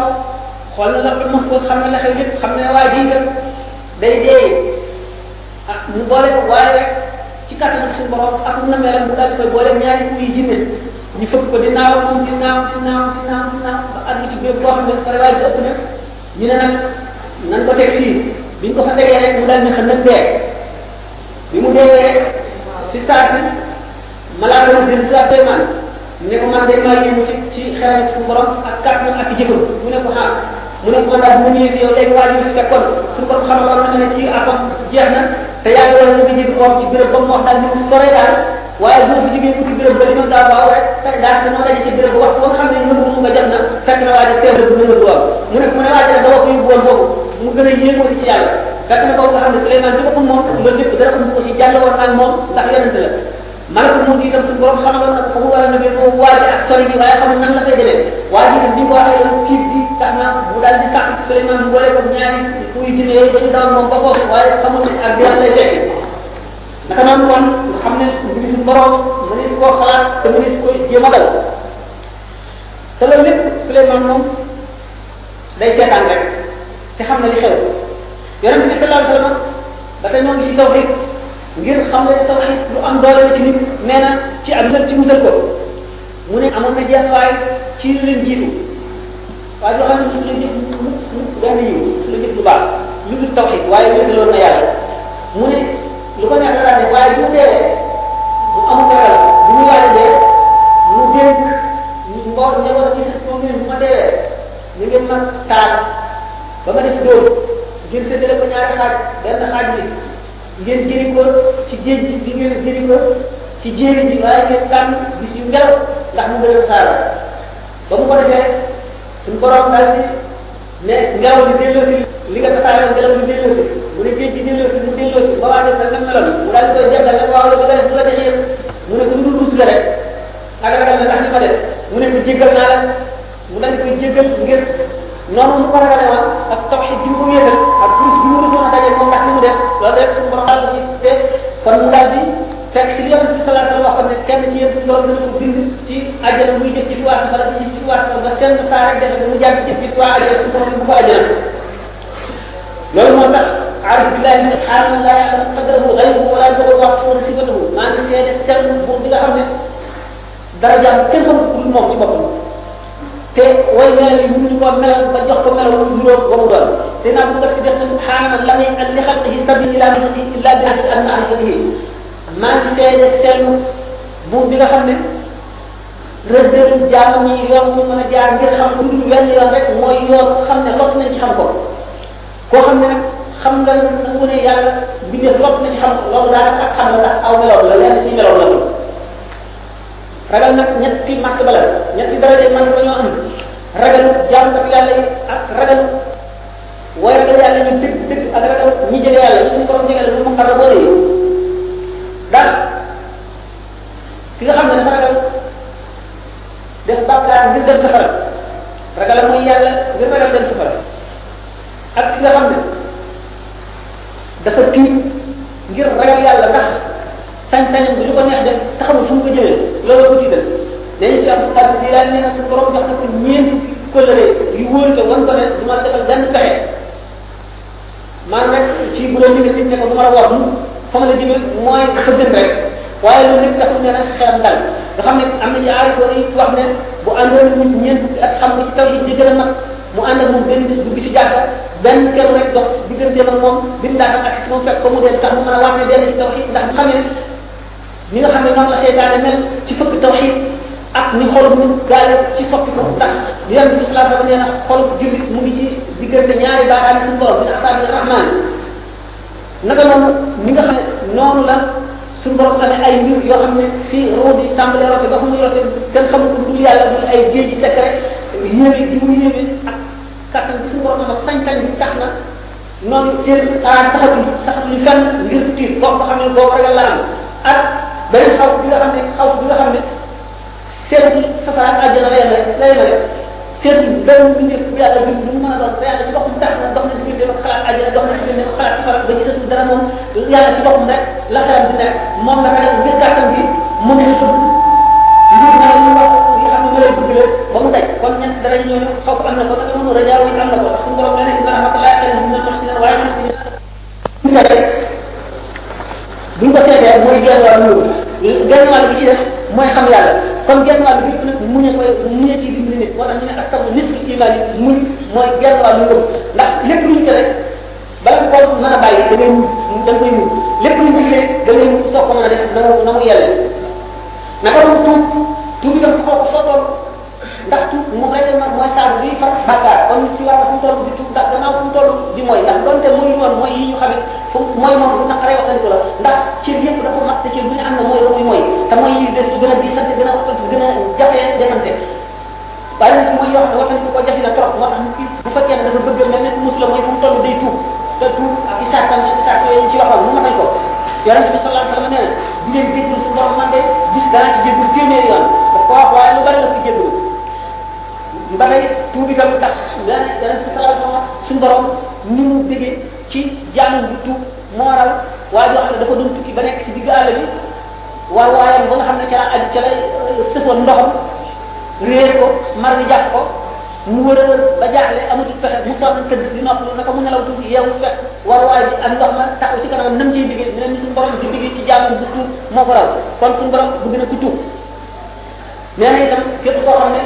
xool na la ko ma ko xam ne la xew yëpp xam ne waa ji tam day dee ah mu boole ko waaye rek ci kàttan suñu borom ak na melam mu daal di koy boole ñaari kuy jinne ñu fëgg ko di naaw moom di naaw di naaw di naaw di naaw ba àgg ci bépp boo xam ne sore waay bi ëpp na ñu ne nag nan ko teg fii biñ ko fa tegee rek mu daal di xam nag dee bi mu deewee rek ci saa si malaaka yi jël saa Suleymaan ne ko man de maa yëngu ci ci xelam ak suñu borom ak kàttan ak jëfam mu ne ko ah mu ne ko man daal bu ma ñëwee fi yow léegi waa ji fi fekkoon suñu borom xamaloon na ne kii akam jeex na te yaa ngi war a ñu ngi jënd moom ci béréb ba mu wax daal ñu sore daal waaye bu ma fi jógee ci béréb ba li ma daa waaw rek te daal dañoo daje ci béréb ba wax ba nga xam ne ñun mu nga jot na fekk na waa ji teewlu bu mu ne ko mu ne waa ji nag dama ko yóbbu woon boobu mu gën a yéemoo ci yàlla fekk na boobu nga xam ne Suleymaan ci boppam moom loolu lépp dara um ko ci jàll woon ak moom ndax yonent la malakul mawti itam suñu borom xamaloon na ko fa mu war a nëbee foofu waaje ak sori bi waaye xamul nan la koy demee waa ji bi ko waxee yoon tiit bi tax na mu daal di sàq ci Suleymaan mu boole ko ñaari kuy dine yooyu ba ñu daw moom ba foofu waaye xamul ne ak dina lay fekk naka noonu kon nga xam ne mbiri suñu borom mu ne koo xalaat te mu ne ko jéem a daw te loolu lépp Suleymaan moom day seetaan rek te xam na li xew yonent bi sallallahu alayhi wasallam dafa ñëw ci tawhid ngir xam ne tawhid lu am doole la ci nit nee na ci ak musal ci musal ko mu ne amoon na jenn waay ci li leen jiitu waaye yoo xam ne mosu la jëf mu mu benn yiw mosu la jëf lu baax lu dul tawhid waaye wéetaloon na yàlla mu ne lu ko neex la daan ne waaye bu mu deewee mu amul dara la bu mu yàlla dee mu dénk ñu ngoor njaboot bi sax moom ne bu ma deewee na ngeen ma taal ba ma def dóom ngeen séddale ko ñaari xaaj benn xaaj bi ngeen jëri ko ci géej gi di ngeen jëri ko ci jéeri ji waaye ngeen tànn bis yu ngelaw ndax mu gën a saara ba mu ko defee suñu borom daal di ne ngelaw li delloo si li nga tasaare ngelaw li delloo si mu ne géej gi delloo si mu delloo si ba waa def na nam meloon mu daal di koy jàngal ne waaw loolu def bu la defee mu ne ko lu dul rus la rek ak ragal na ndax li ma def mu ne ko jéggal naa la mu daal koy jéggal ngir noonu mu ko ragale woon ak tawxid bi mu ko wéetal ak plus bi mu rusoon a daje moom ndax li mu def loolu rek suñu borom daal ci te kon mu daal di fekk si li yonent bi sallallahu alayhi wa sallam waxoon ne kenn ci yéen suñu borom dana ko bind ci àjjana muy jëf ci fi waa safara di jëf ci fi waa safara ba seen saa rek defe mu jàng jëf ci fi waa àjjana suñu borom bu ko àjjana loolu moo tax aarif billahi min xaaral laa ya'lamu qadrahu ghayruhu wala yablugu wasfuhu sifatuhu maa ngi seede sell buur bi nga xam ne dara jàmm kenn xamul ku dul moom ci boppam te way mel yi mënuñu ko melal ba jox ko melal wu juróom ba mu doon te naa bu si def na subhaana man lam yaj'al li xalqihi sabiilan illaa bi nafsihi illaa bi ahsani ma'rifatihi maa ngi seede seetlu buur bi nga xam ne rëddal jaamam yi yoon mu mën a jaar ngir xam ko dul wenn yoon rek mooy yoon xam ne lott nañ ci xam ko koo xam ne nag xam nga nangu ne yàlla bindee lott nañ xam ko loolu daanaka ak xam la ndax aw meloom la lenn ci meloom la ragal nag ñetti màkk bala ñetti daraja man ko ñoo am ragal jaamukat yàlla yi ak ragal way ragal yàlla ñu dëgg dëgg ak ragal ñi jege yàlla ñu suñu borom jegeel mu xara boole yi ndax ki nga xam ne dafa ragal def bàkkaar ngir dem safara ragal a mooy yàlla ngir ragal dem safara ak ki nga xam ne dafa tiit ngir ragal yàlla ndax sañ-sañam bu ñu ko neex def te xamul fu mu ko jëlee loolu ko tiital dañu si am ak di laa nee na suñu borom jox na ko ñeent coloré yu wóor te wan ko ne du ma defal benn pexe man rek ci bu doon liggéey nit ne ko du ma la war mu fa ma la jëme mooy sa gën rek waaye loolu lépp taxul nee na xelam dal nga xam ne am na ci aarifoor yi wax ne bu àndoon nit ñeent fukki at xam nga ci taw yi di gën a mag mu ànd ak moom benn bis dugg ci jàkk benn kenn rek dox digganteem ak moom bi mu daan ak si moom fekk ko mu dee tax mu mën a waat ne dellu ci tawxiid ndax xam ne ñi nga xam ne noonu la seytaane mel ci fëkk tawxiid ak ni xol bu gaale ci soppi ko ndax yan bi islam dafa nee na xol jullit mu ngi ci diggante ñaari baaraam suñu borom bi asaabi rahmaan naka noonu ni nga xam ne noonu la suñu borom xam ne ay mbir yoo xam ne fii roo di tàmbalee rote ba fu muy rote kenn xamul ko dul yàlla dul ay géej yi secret yéeme di mu yéeme ak kàttan bi suñu borom am ak sañ-sañ bi tax na noonu seen xalaat saxatul saxatul fenn ngir tiit boo ko xam ne boo ko ragal la am ak beneen xaw bi nga xam ne xaw bi nga xam ne seetu safara ak àjjana lay lay lay lay seetu benn mbindeef bu yàlla bind lu mu mën a doon te yàlla ci boppam tax na dox na diggante ak xalaat àjjana dox na diggante ak xalaat safara ba gisatu dara moom yàlla ci boppam rek la xelam di nekk moom la xelam ngir kàttan bi mën na tudd mbir na li wax yi xam ne ma lay dugg la ba mu daj kon ñett dara ñooñu xaw ko am na ko naka noonu rajaaw yi am na ko suñu borom nee na inna rahmatullahi alayhi min al muhsinin waaye ñu ne rek bu ñu ko seetee mooy genn wàll loolu genn wàll bi ci des mooy xam yàlla kon genn wàll bi nag muñ a koy muñ a ci dimbali nit moo tax ñu ne askan wi nisfu iman yi muñ mooy genn wàll loolu ndax lépp lu ñu tere bala nga ko mën a bàyyi da ngay muñ da nga koy muñ lépp lu ñu diglee da ngay muñ soo ko mën a def na mu na mu yelle naka mu tuub tuub itam foo ko foo toll ndax tuub moom rek man mooy saabu bi far bàkkaar kon nit ki war na fu mu toll di tuub ndax gannaaw fu mu toll di mooy ndax donte mooy yoon mooy yi ñu xamit fu mooy moom lu naqaree waxtandiku la ndax cër yëpp dafa mat te cër bu ñu am na mooy la muy mooy te mooy yi des gën a di sant gën a gën a jafee defante waaye nit mooy yoo xam ne waxtandiku ko jafe na trop moo tax nit ki bu fekkee ne dafa bëgg mel ne ku musula mooy fu mu toll day tuub te tuub ak i sàkkal ak i sàkk yooyu ci waxoon mu matal ko yonent bi sallallahu alayhi wasallam nee na bu ngeen jéggul suñu borom man de bis danaa ci jéggul téeméeri yoon daf ko wax waaye lu bari la ko jéggul ba tey tuub itam ndax yonent yonent bi sallallahu alayhi wasallam suñu borom ni mu déggee ci jaamam bu tuub moo waral waa joo xam ne dafa doon tukki ba nekk si digg àll bi war waayam ba nga xam ne ca la aju ca la sëfoon ndoxam réer ko mar bi jàpp ko mu wër a wër ba jaaxle amatul pexe mu sonn tëdd di noppalu naka mu nelaw tuuti yeewu fekk war waay bi ak ndox ma taxaw ci kanamam nam ciy liggéey ñu ne ni suñu borom di liggéey ci jàmm bu tuub moo ko raw kon suñu borom bëgg na ku tuub nee na itam képp koo xam ne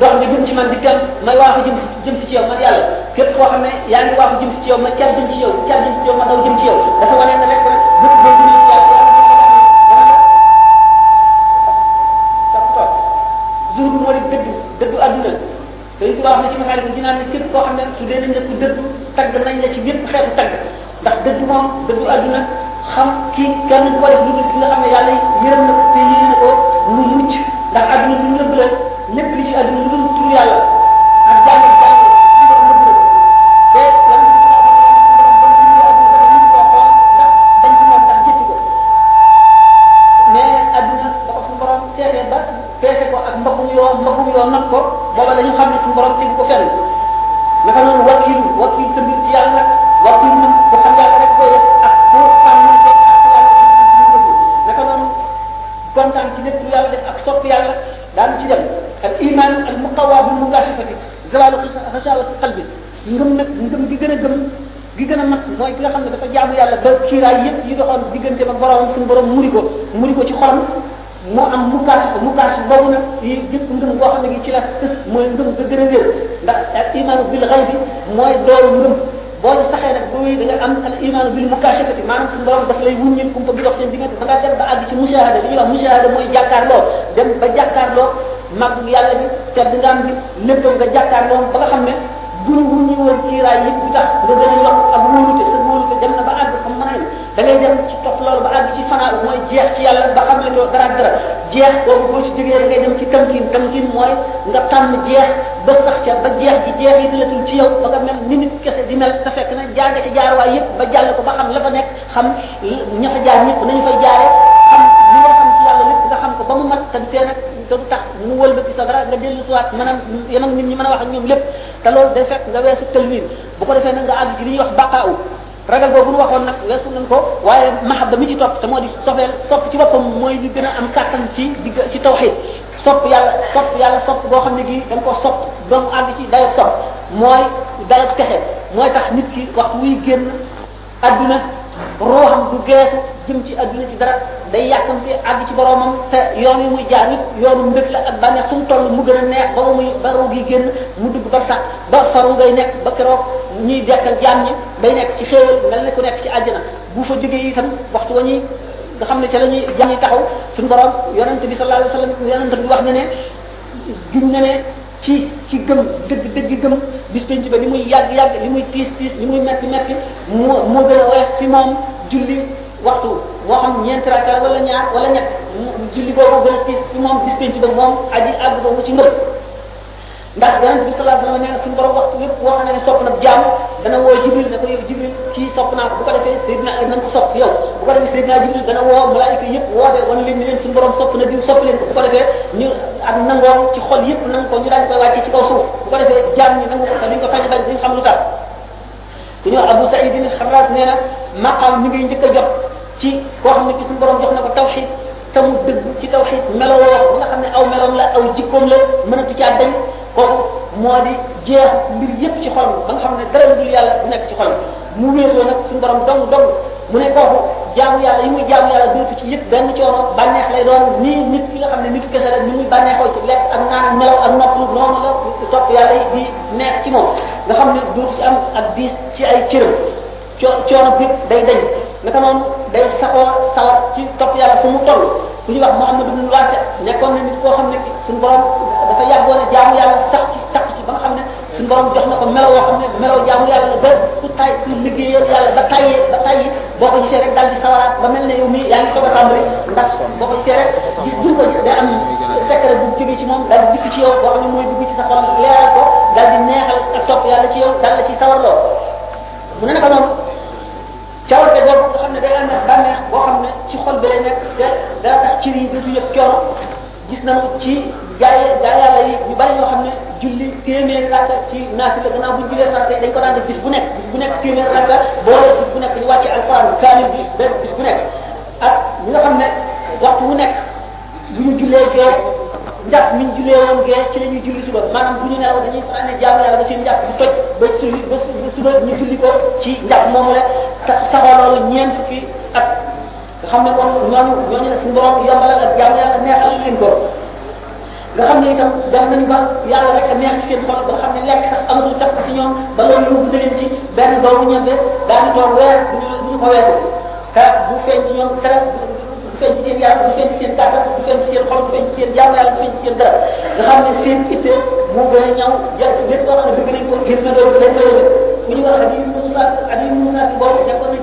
dox nga jëm ci man di tem may waaxu jëm si jëm si ci yow man yàlla képp koo xam ne yaa ngi waaxu jëm si ci yow ma car jëm ci yow car jëm ci yow ma daw jëm ci yow dafa wane ne rek rek bu bu bu ñu yàlla topp topp jour bi moo di dëddu dëddu àdduna dañ tubaab na ci masaal bi dinaa ne képp koo xam ne su dee nañ la ko dëddu tagg nañ la ci bépp xeetu tagg ndax dëddu moom dëddu àdduna xam kii kenn du ko def lu dul ki nga xam ne yàlla yërëm na ko te yéene na ko mu mucc ndax àdduna lu nëbb la lépp li ci àdduna lu dul tur yàlla ak jàng jàng li nga nëbb la te lan ci tubaab bi borom bon ci biir àdduna dafa nit koo xool ndax dañ ci moom ndax jëpp ko mais àdduna dafa suñu borom seetee ba peese ko ak mbaggum yoon mbaggum yoon nag ko booba dañu xam ne suñu borom tegu ko fenn naka noonu wakiil wakiil sa mbir ci yàlla nag wakiil nag ku xam yàlla rek koy def ak ku sàmmante ak yàlla naka noonu kontaan ci lépp lu yàlla def ak sopp yàlla daan ci dem al iman al muqawa bil mukashifati zawalu xashawati qalbi ngëm nag ngëm gi gën a gëm gi gën a mat mooy ki nga xam ne dafa jaamu yàlla ba kiiraay yëpp yi doxoon diggante ba boromam suñu borom muri ko muri ko ci xolam moo am mu kaas ko mu kaas boobu nag yi jëpp ngëm boo xam ne gi ci la tës mooy ngëm ga gën a wér ndax al imaanu bil xay bi mooy doolu ngëm boo ci saxee nag booy da nga am al imaanu bil mukashafati maanaam suñu borom daf lay wuññil kumpa bi dox seen diggante ba nga dem ba àgg ci mushahada li ñuy wax mushahada mooy jàkkaarloo dem ba jàkkaarloo mag yàlla bi tedd nga am bi lépp nga jàkkaarloo ba nga xam ne bu ñu wuññi woon kiiraay yëpp bi tax nga gën a yokk ak wóolute sa wóolute dem na ba àgg xam mën a yem da ngay dem ci topp loolu ba àgg ci fanaa mooy jeex ci yàlla ba xam ne doo dara ak dara jeex boobu boo ci jógee da ngay dem ci tamkin tamkin mooy nga tànn jeex ba sax ca ba jeex gi jeex yi dilatul ci yow ba nga mel ni nit kese di mel te fekk na jaar nga ca jaar waay yëpp ba jàll ko ba xam la fa nekk xam ña fa jaar ñëpp nañu fay jaaree xam li nga xam ci yàlla lépp nga xam ko ba mu mat te tee nag te du tax mu wëlbati sa dara nga dellu siwaat mën a yéen ak nit ñi mën a wax ak ñoom lépp te loolu day fekk nga weesu tëlwiin bu ko defee nag nga àgg ci li ñuy wax baqaaw ragal boobu nu waxoon nag weesu nañ ko waaye mahabba mi ci topp te moo di sofeel sopp ci boppam mooy li gën a am kàttan ci digg ci tawxiid sopp yàlla sopp yàlla sopp boo xam ne gii da nga ko sopp ba mu àgg ci dayab sopp mooy dayab texe mooy tax nit ki waxtu wuy génn adduna ruuxam du geesu jëm ci adduna ci dara day yàkkamte àgg ci boromam te yoon yi muy jaar it yoonu mbëgg la ak bànneex fu mu toll mu gën a neex ba ba muy ba ruu gi génn mu dugg ba sax ba faru ngay nekk ba keroog ñuy dekkal jaam ñi day nekk ci xéewal mel ne ku nekk ci àjjana bu fa jógee itam waxtu wa ñuy nga xam ne ca la ñuy jaam ñi taxaw suñu borom yonente bi sallallahu alayhi wasallam yonente bi wax na ne giñ na ne ci ci gëm dëgg dëgg gëm bis penc ba li muy yàgg yàgg li muy tiis tiis li muy metti metti moo moo gën a woyof fi moom julli waxtu moo xam ñeenti rakka wala ñaar wala ñett julli boobu gën a tiis fi moom bis penc ba moom aji àgg boobu ci ngëm ndax yonent bi sallallahu alayhi wasallam nee na suñu borom waxtu yëpp boo xam ne sopp na jaam dana woo jibril ne ko yow jibril kii sopp naa ko bu ko defee sayyidina nañ ko sopp yow bu ko defee sayyidina jibril dana woo malaayika yëpp woote wan leen ni leen suñu borom sopp na diw sopp leen ko bu ko defee ñu ak nangoom ci xol yëpp nang ko ñu daañu koy wàcce ci kaw suuf bu ko defee jaam ñi nangu ko te duñ ko sañ a bañ duñ xam lu tax ku ñëw Abu Saïd ibn Xarras nee na maqaam mi ngay njëkk a jot ci koo xam ne ki suñu borom jox na ko tawxiid te mu dëgg ci tawxiid meloo woo ba nga xam ne aw meloom la aw jikkoom la mënatu caa dañ kooku moo di jeex mbir yépp ci xol ba nga xam ne dara lu dul yàlla du nekk ci xol mu wéetoo nag suñu borom dong dong mu ne kooku jaamu yàlla yi muy jaamu yàlla dootu ci yëpp benn coono bànneex lay doon nii nit ki nga xam ne nitu kese la ni muy bànneexoo ci lekk ak naan nelaw ak noppalu noonu la topp yàlla yi di neex ci moom nga xam ne dootu ci am ak diis ci ay cëram coo coono bi day dañ naka noonu day saxoo sawar ci topp yàlla fu mu toll ku ñuy wax Muhammad ibn Wasi nekkoon na nit koo xam ne suñu borom dafa yàggoon a jaamu yàlla sax ci takk ci ba nga xam ne suñu borom jox na ko melo yoo xam ne melo jaamu yàlla ba ku tay ku liggéeyal yàlla ba tayee ba tayyi boo ko gisee rek daal di sawaraat ba mel ne yow mii yaa ngi soog a tàmbali ndax boo ko gisee rek gis duñ ko gis day am secret bu jógee ci moom daal di dikk ci yow boo xam ne mooy dugg ci sa xol leeral ko daal di neexal ak topp yàlla ci yow daal la ci sawarloo mu ne naka noonu cawarte boobu nga xam ne day ànd ak bànneex boo xam ne ci xol bi lay nekk te dana tax cër yi dootu yëpp coono gis nañu ci gaay gaay yàlla yi ñu bari ñoo xam ne julli téeméer rakka ci naafila gannaaw bu ñu jullee farata yi dañ ko daan def bis bu nekk bis bu nekk téeméer rakka boole bis bu nekk ñu wàcce alquran kaamil bi benn bis bu nekk ak ñi nga xam ne waxtu wu nekk bu ñu jullee gee njàpp mi ñu jullee woon gee ci la ñuy julli suba maanaam bu ñu nelaw dañuy faral ne jaamu yàlla ba seen njàpp di toj ba sulli ba suba ñu julli ko ci njàpp moomu la saxoo loolu ñeent fukki ak nga xam ne kon ñooñu ñooñu la suñu borom yombalal ak jaamu yàlla neexal leen ko nga xam ne itam dem nañu ba yàlla rek a neex ci seen xol ba xam ne lekk sax amatul tax si ñoom ba loolu yóbbu na leen ci benn doomu ñebe daañu toog weer bu ñu bu ñu ko weesu te bu feeñ ci ñoom dara bu feeñ ci seen yaram bu feeñ ci seen kàttan bu feeñ ci seen xol bu feeñ ci seen jaamu yàlla bu feeñ ci seen dara nga xam ne seen itte moo gën a ñaw jël si lépp loo xam ne bëgg nañ ko gis na loolu lañ koy defee bu ñu wax ak yi Moussa ak yi Moussa bi boobu nekkoon nañ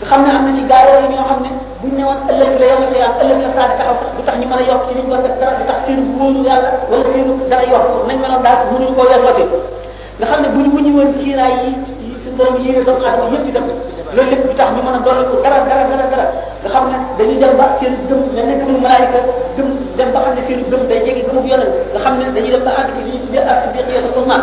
nga xam ne am na ci gaa yooyu ñoo xam ne buñ ne woon ëllëg la yomal xiyaam ëllëg la saa di taxaw sax du tax ñu mën a yokk ci liñ doon def dara du tax seen wóolu yàlla wala seen dara yokk nañ meloon daal mënuñu koo weesooti nga xam ne buñ wuñu woon kiiraay yi yi suñu borom yéene doomu aadama yëpp di def loolu lépp du tax ñu mën a dolli ko dara dara dara dara nga xam ne dañuy dem ba seen gëm mel ne gëmul malaayika gëm dem ba xam ne seen gëm day jege gëmul yonent nga xam ne dañuy dem ba àgg ci li ñu tuddee ak siddiqiyatu usman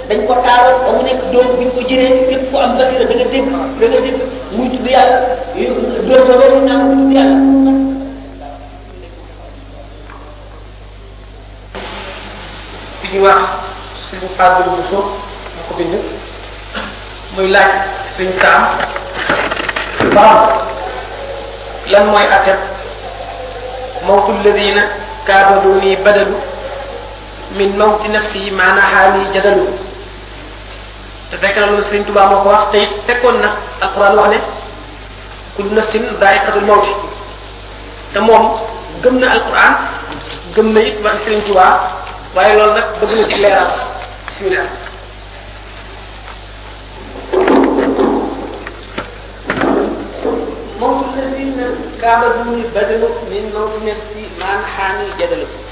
dañ ko taaral ba mu nekk doom bi ñu ko jëlee képp ku am basira da nga dégg da nga dégg muy tudd yàlla doom ba loolu naan tudd yàlla bi ñuy wax suñu fàggal bu so moo ko bind muy laaj suñu saam borom lan mooy atteb mawtu alladina kaabadu nii badalu min mawti nafsi yi maanaha ni jadalu te fekk na loolu Sëriñ Tuubaa moo ko wax te it fekkoon na alquran wax ne kullu nafsin daa'iqatul mawti te moom gëm na alquran gëm na it waxi Sëriñ Tuubaa waaye loolu nag bëgg na ci leeral bismillah mawtu lazina kaabaduni badalu min mawti nafsi maan xaani jadalu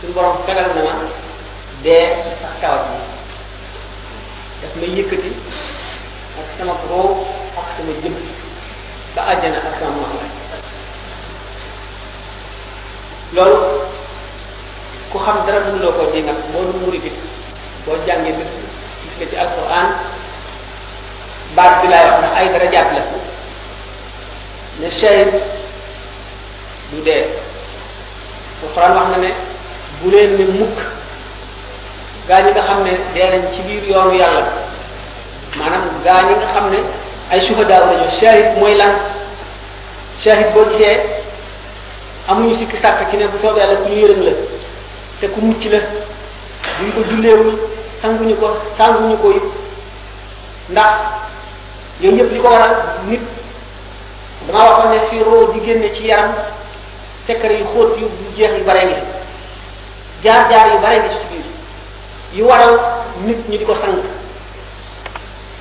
suñu borom fegal na ma dee ak tawat bi daf may yëkkati ak sama roow ak sama jëm ba àjjana ak sama moom loolu ku xam dara mënuloo ko di nag boo nu murit it boo jàngee dëkk gis nga ci alquran baat bi laay wax ndax ay darajaat la ne shahid du dee alxuraan wax na ne bu leen ne mukk gaa ñi nga xam ne dee nañ ci biir yoonu yàlla maanaam gaa ñi nga xam ne ay suhadaa lañu shahid mooy lan shahid boo gisee amuñu sikki sàkk ci ne bu soobee yàlla ku ñu yërëm la te ku mucc la buñ ko julleewul sanguñu ko sanguñu ko it ndax yooyu yëpp li ko waral nit damaa waxoon ne fii roo di génne ci yaram secret yu xóot yu jeex yu bare ngi jaar-jaar yu bare ngi ci biir yu waral nit ñi di ko sang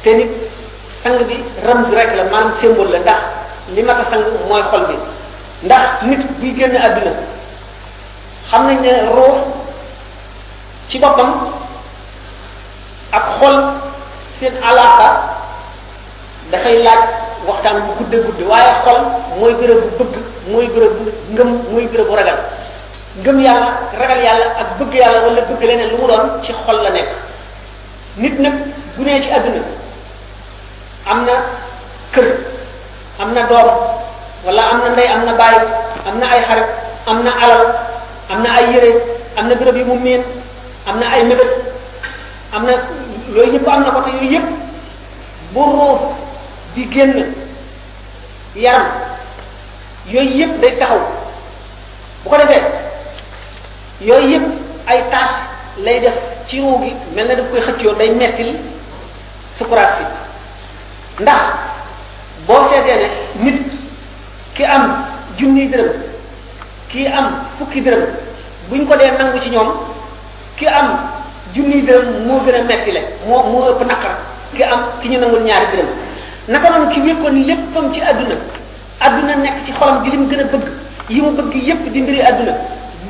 te nit sang bi ramz rek la maanaam symbole la ndax li ma ko sang mooy xol bi ndax nit buy génn àdduna xam nañ ne ruux ci boppam ak xol seen alaaka dafay laaj waxtaan bu gudde gudde waaye xol mooy bërëb bu bëgg mooy bërëb bu ngëm mooy bërëb bu ragal ngëm yàlla ragal yàlla ak bëgg yàlla wala bëgg leneen lu mu doon ci xol la nekk nit nag bu nee ci àdduna am na kër am na doom wala am na ndey am na baay am na ay xarit am na alal am na ay yére am na bërëb yi mu miin am na ay mébét am na yooyu yëpp am na ko te yooyu yëpp bu ruux di génn yaram yooyu yëpp day taxaw bu ko defee yooyu yëpp ay tâche lay def ci ruu gi mel na daf koy xëccoo day mettil sukuraat si ndax boo seetee ne nit ki am junniy dërëm kii am fukki dërëm buñ ko dee nangu ci ñoom ki am junniy dërëm moo gën a metti le moo moo ëpp naqar ki am ki ñu nangul ñaari dërëm naka noonu ki wékkoon léppam ci àdduna àdduna nekk ci xolam di li mu gën a bëgg yi mu bëgg yépp di mbiri àdduna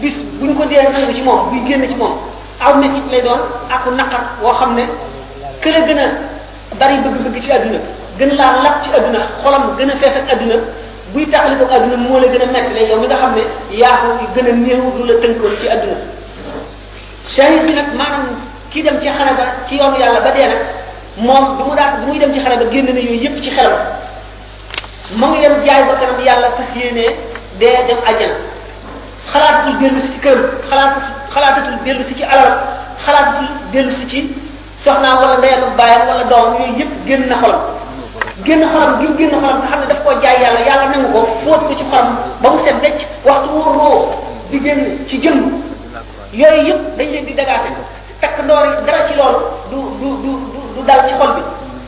bis buñ ko dee nangu ci moom buy génn ci moom aw metit lay doon aku naqar woo xam ne kër a gën a bari bëgg-bëgg ci àdduna gën laa lap ci àdduna xolam gën a fees ak àdduna buy taxali ko àdduna moo la gën a metti lay yow mi nga xam ne yaa ko gën a néew lu la tënkoon ci àdduna shahid bi nag maanaam kii dem ci xare ba ci yoonu yàlla ba dee nag moom bi mu daan bi muy dem ci xare ba génn na yooyu yépp ci xelam ma ngi dem jaay ba kanam yàlla fas yéenee dee dem àjjana xalaatatul dellu si ci këram xalaatatul xalaatatul dellu si ci alalam xalaatatul dellu si ci soxnaam wala ndeyam ak baayam wala doomam yooyu yëpp génn na xolam génn xolam gi mu génn xolam nga xam ne daf koo jaay yàlla yàlla nangu ko fóot ko ci xolam ba mu set wecc waxtu wu roo di génn ci jëmm yooyu yëpp dañ leen di dagaase takk ndoor yi dara ci loolu du du du du dal ci xol bi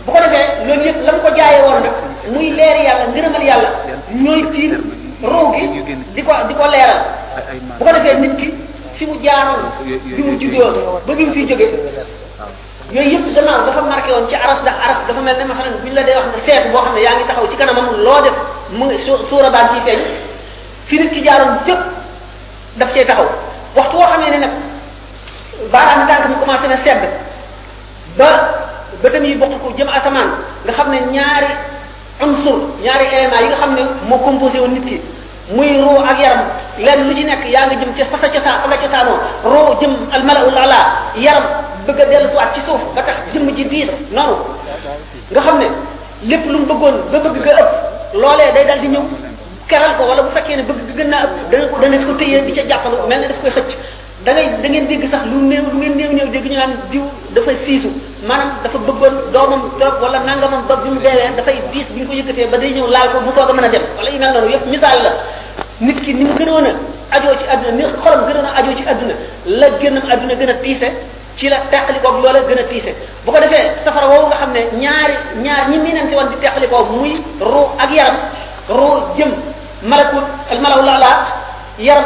bu ko defee loolu yëpp la mu ko jaayee woon nag muy leer yàlla ngërëmal yàlla ñooy tiir roo gi di ko di ko leeral bu ko defee nit ki fi mu jaaroon bi mu juddoo ba bi mu fiy jógee yooyu yëpp gannaaw dafa marqué woon ci aras ndax aras dafa mel ne ma xam ne bu ñu la dee wax ne seetu boo xam ne yaa ngi taxaw ci kanamam loo def mu ngi suura baan ciy feeñ fi nit ki jaaroon fépp daf cee taxaw waxtu woo xamee ne nag baaraam tànk mi commencé na sedd ba bëtam yi bokk ko jëm asamaan nga xam ne ñaari unsur ñaari éléments yi nga xam ne moo composé woon nit ki muy roo ak yaram lenn lu ci nekk yaa nga jëm ca fa sa cosaan fa nga cosaanoo roo jëm al malaul ala yaram bëgg a dellu suwaat ci suuf ba tax jëmm ji diis noonu nga xam ne lépp lu mu bëggoon ba bëgg ga ëpp loolee day dal di ñëw keral ko wala bu fekkee ne bëgg ga gën naa ëpp dana ko dana ko téye di ca jàppalu mel ne daf koy xëcc da ngay da ngeen dégg sax lu néew lu ngeen néew néew dégg ñu naan diw dafa siisu maanaam dafa bëggoon doomam trop wala nangamam ba bi mu deewee dafay diis bi ñu ko yëkkatee ba day ñëw laal ko mu soog a mën a dem wala yu mel noonu yëpp misaal la nit ki ni mu gënoon a ajoo ci àdduna ni xolam gënoon a ajoo ci àdduna la génnam àdduna gën a tiise ci la teqalikoog loola gën a tiise bu ko defee safara woowu nga xam ne ñaari ñaar ñi miinante woon di teqalikoo muy ruu ak yaram ruu jëm malakut al malaw la yaram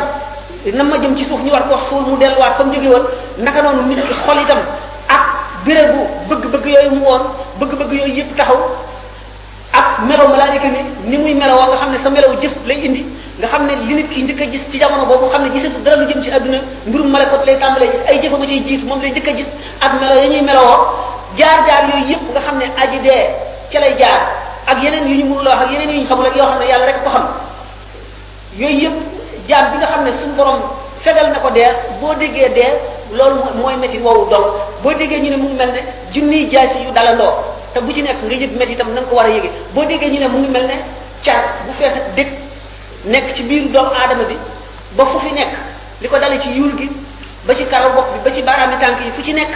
na ma jëm ci suuf ñu war ko suul mu delluwaat fa mu jóge woon naka noonu nit ki xol itam ak bérébu bëgg-bëgg yooyu mu woon bëgg-bëgg yooyu yëpp taxaw ak melo malaayika ni ni muy melo woo nga xam ne sa melo jëf lay indi nga xam ne li nit ki njëkk a gis ci jamono boobu xam ne gisatu dara lu jëm ci adduna mbirum malakot lay tàmbalee gis ay jëfama ciy jiitu moom lay njëkk a gis ak melo ya ñuy melowoo jaar-jaar yooyu yëpp nga xam ne aji dee ca lay jaar ak yeneen yu ñu mënul wax ak yeneen yu ñu xamul ak yoo xam ne yàlla rek ko xam yooyu yëpp jaam bi nga xam ne suñu borom fegal na ko dee boo déggee dee loolu mooy métti woowu dong boo déggee ñu ne mu ngi mel ne junniy jaasi yu dalandoo te bu ci nekk nga yëg métti itam na nga ko war a yëgee boo déggee ñu ne mu ngi mel ne car bu fees ak dëkk nekk ci biir doomu aadama bi ba fu fi nekk li ko dale ci yuur gi ba ci karaw bopp bi ba ci baaraam yi tànk yi fu ci nekk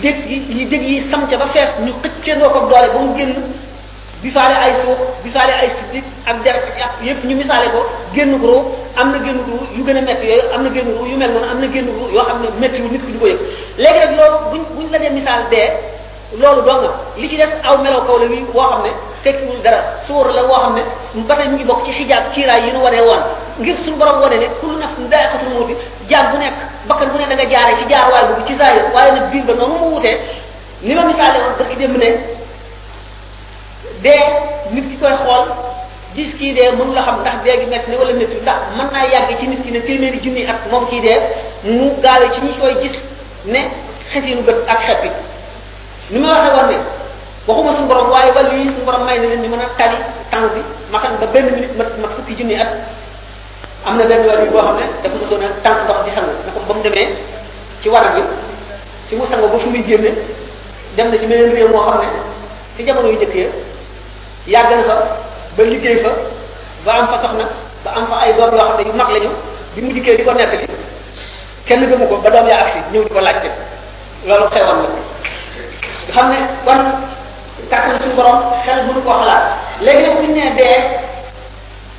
dég yi dég yi sam ca ba fees ñu xëccandoo ko doole ba mu génn misaale ay suux misaale ay siddiit ak deret ak yàpp yépp ñu misaale ko génn ruu am na génn ruu yu gën a métti yooyu am na génn ruu yu mel noonu am na génn ruu yoo xam ne métti wu nit ki du ko yëg léegi nag loolu buñ buñ la dee misaal dee loolu doo nga li ci des aw melaw kaw la wi woo xam ne tekkiwul dara suur la woo xam ne ba tey ñu ngi bokk ci xijaab kiiraay yi ñu wanee woon ngir suñu borom wane ne kullu nafsin daa'iqatul mawti jaam bu nekk bakkan bu ne da nga jaaree ci jaar waay boobu ci zaahir waaye nag biir ba noonu mu wutee ni ma misaale woon barki démb ne dee nit ki koy xool gis kii dee mënu la xam ndax dee gi métti ne wala métti ndax mën naa yàgg ci nit ki ne téeméeri junni at moom kii dee mu gaawee ci ñi koy gis ne xefiinu bët ak xet bi ni ma waxee woon ne waxuma suñu borom waaye wàllu yi suñu borom may na leen ñu mën a tali temps bi ma xam ba benn minute mat mat fukki junni at am na benn wàllu boo xam ne dafa mosoon a tànk ndox di sang na ko ba mu demee ci waram bi fi mu sangoo ba fi muy génne dem na ci meneen réew moo xam ne ci jamono yu jëkk ya yàgg na fa ba liggéey fa ba am fa soxna ba am fa ay doom yoo xam ne yu mag lañu bi mu dikkee di ko nettali kenn gëmu ko ba doom yaa agsi ñëw di ko laajte loolu xewoon na nga xam ne kon kàttan suñu borom xel mënu koo xalaat léegi nag bu ñu nee dee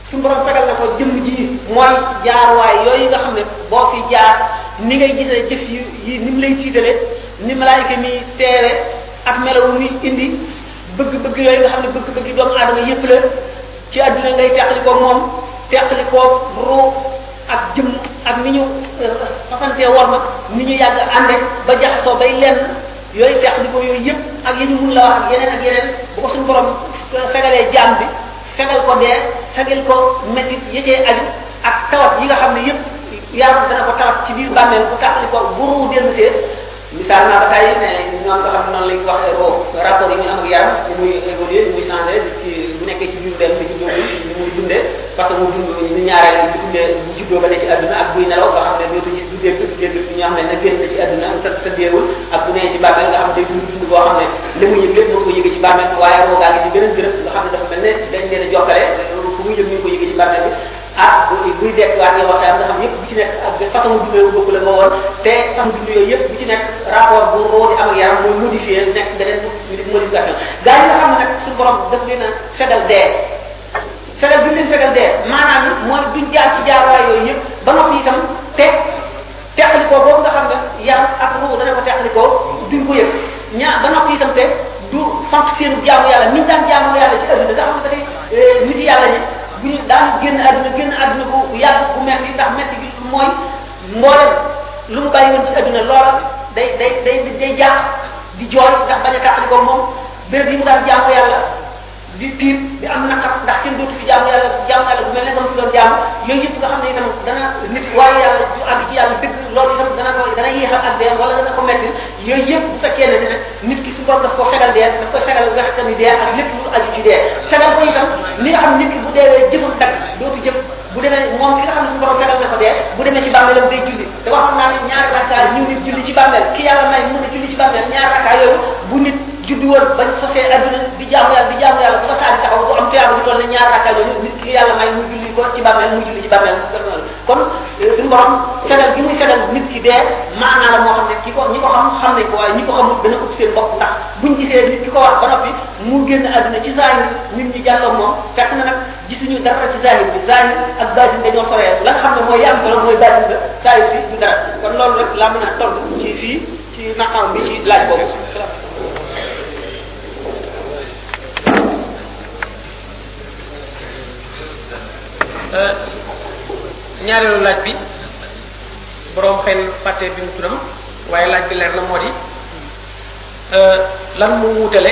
suñu borom fegal na ko jëmm ji mooy jaaruwaay yooyu nga xam ne boo fi jaar ni ngay gisee jëf yi yi ni mu lay tiitale ni malaayika mi teere ak melawu muy indi bëgg-bëgg yooyu nga xam ne bëgg-bëgg yi doomu aadama yépp la ci àdduna ngay teqli ko moom teqli ko ruu ak jëmm ak ni ñu fasantee war ma ni ñu yàgg ànde ba jaxasoo bay lenn yooyu teqli ko yooyu yépp ak yi ñu mun la wax ak yeneen ak yeneen bu ko suñu borom fegalee jaam bi fegal ko dee fegal ko métit yi cee aju ak tawat yi nga xam ne yëpp yaram dana ko tawat ci biir bàmmeel bu tàqali ko bu ruu dellu see misaal naa ba tàyyi ne ñoom nga xam ne noonu lañ ko waxee roo rapport yi muy am ak yaram ni muy évoluer ni muy changer ci bu nekkee ci biir dem te juddoo bi ni muy dundee parce que mu dund ñu ñaareel bu dundee bu juddoo ba ne ci àdduna ak buy nelaw nga xam ne dootu gis du dégg du dégg ñu xam ne na génn na ci àdduna te te deewul ak bu nee ci bàmmeel nga xam ne day dund dund boo xam ne li mu yëg lépp mu ngi ko yëgee ci bàmmeel bi waaye roogaa ngi ci gërëm gërëm nga xam ne dafa mel ne dañ leen a jokkale loolu fu muy yëg ñu ngi ko yëgee ci bàmmeel bi ah bu- buy dekk waat yow waxtaan nga xam yëpp bu ci nekk ak façon dund yooyu bokk la nga woon te façon dund yooyu yëpp bu ci nekk rapport bu roo di am ak yaram mooy modifié nekk beneen ñu def modification gaa yi nga xam ne nag suñu borom daf leen a fegal dee fegal bi mu leen fegal dee maanaam mooy duñ jaar ci jaaruwaay yooyu yëpp ba noppi itam te teqalikoo boobu nga xam ne yaram ak ruu dana ko teqalikoo duñ ko yëg ñaar ba noppi itam te du fanq seenu jaamu yàlla ni daan jaamu yàlla ci adduna nga xam ne dafay eh, nit yàlla ñi bu ñu daan génn adduna génn adduna bu yàgg bu metti ndax metti bi mooy mboolem lu mu bàyyi woon ci adduna loola day day day day jaax di jooy ndax bañ a tàqalikoo moom béréb yi mu daan jaamu yàlla di tiit di am naqar ndax kenn dootu fi jaamu yàlla jaamu yàlla bu mel ne comme fi doon jaamu yooyu yëpp nga xam ne itam dana nit waaye yàlla du àgg ci yàlla dëgg loolu itam dana ko dana yéexal ak dee wala dana ko metti yooyu yëpp bu fekkee ne ne nit ki su borom daf ko fegal dee daf koy fegal wex tamit dee ak lépp lu aju ci dee fegal ko itam li nga xam nit ki bu deewee jëfam dagg dootu jëf bu demee moom ki nga xam ne suñu borom fegal na ko dee bu demee ci bàmmeelam day julli te waxoon naa ne ñaari rakkaa ñu nit julli ci bàmmeel ki yàlla may mën a julli ci bàmmeel ñaari rakkaa yooyu bu nit juddu woon bañ sosee adduna di jaamu yàlla di jaamu yàlla bu ko saani taxaw bu am tuyaaba bu toll ne ñaari rakkaa yooyu nit ki yàlla may mu julli ko ci bàmmeel mu julli ci bàmmeel kon suñu borom fegal gi muy fegal nit ki dee maanaa la moo xam ne ki ko ñi ko xam xam nañ ko waaye ñi ko xamul dana ëpp seen bopp ndax buñ gisee nit ki ko wax ba noppi mu génn adduna ci saa yi nit ñi jàlloog moom fekk na nag gisuñu dara ci zahir bi zahir ak baatin dañoo soree la nga xam ne mooy li am solo mooy baatin ba zahir si du dara kon loolu rek laa mën a toll ci fii ci maqaam bi ci laaj boobu euh, ñaareelu laaj bi boroom xëy na fàtte bi mu turam waaye laaj bi leer na moo di euh, lan mu wutale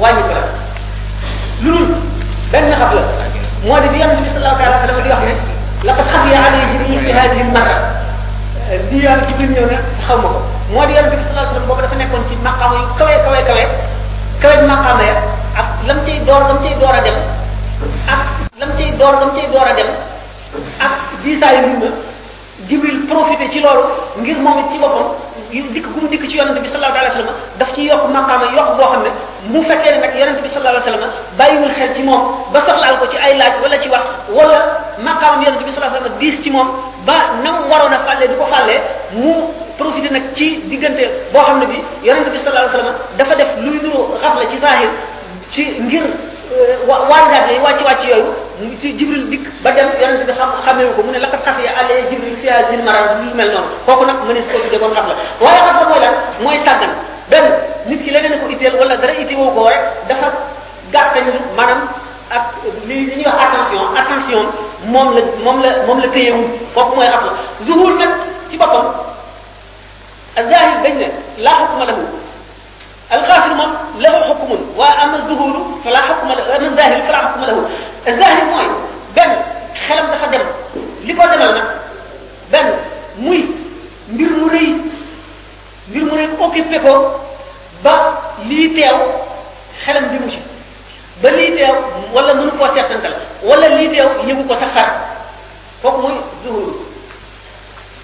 wàññi ko la lu dul benn xaf la moo di bi yonent bi sallallahu alayhi wa sallam di wax ne laqad xafiya alayya jibril fi hadihi marra lii yoon jibril ñëw na xaw ma ko moo di yonent bi sallallahu alayhi wa sallam boobu dafa nekkoon ci maqaama yu kawe kawe kawe kawe maqaama ya ak lam cay door lam cay door a dem ak lam cay door lam cay door a dem ak diisaayu mbir ma Jibril profité ci loolu ngir moom it ci boppam dikk gu mu dikk ci yonent bi sallallahu alayhi wasallam daf ci yokk maqaama yokk boo xam ne mu fekkee ne nag yonent bi sallallahu alayhi wasallam bàyyiwul xel ci moom ba soxlaal ko ci ay laaj wala ci wax wala maqaamam yonent bi sallallahu alayhi wasallam diis ci moom ba nam waroon a fàllee du ko fàllee mu profité nag ci diggante boo xam ne bi yonent bi sallallahu alayhi wasallam dafa def luy nuru xafla ci zahir ci ngir wa waaridaat yooyu wàcc wàcc yooyu mu ci jibril dikk ba dem yonent bi xam xameewu ko mu ne la ko xaf ya àll ya jibril fi hadil maral lu mel noonu kooku nag mënees koo tuddee kon xaf la waaye xaf la mooy lan mooy sàggan benn nit ki leneen ko itteel wala dara itteewoo ko rek dafa gàttañ maanaam ak li li ñuy wax attention attention moom la moom la moom la téyewul kooku mooy xaf la zuhur nag ci boppam ak zahir dañ ne laa xukma lahu alxaafir moom lahu xukmun wa ama zuhuru fala xukma lahu ama zahir fala xukma lahu zahir mooy benn xelam dafa dem li ko demal nag benn muy mbir mu rëy mbir mu rëy occupé ko ba lii teew xelam di mu ci ba lii teew wala mënu koo settantal wala lii teew yëgu ko sax xar kooku mooy zuhuru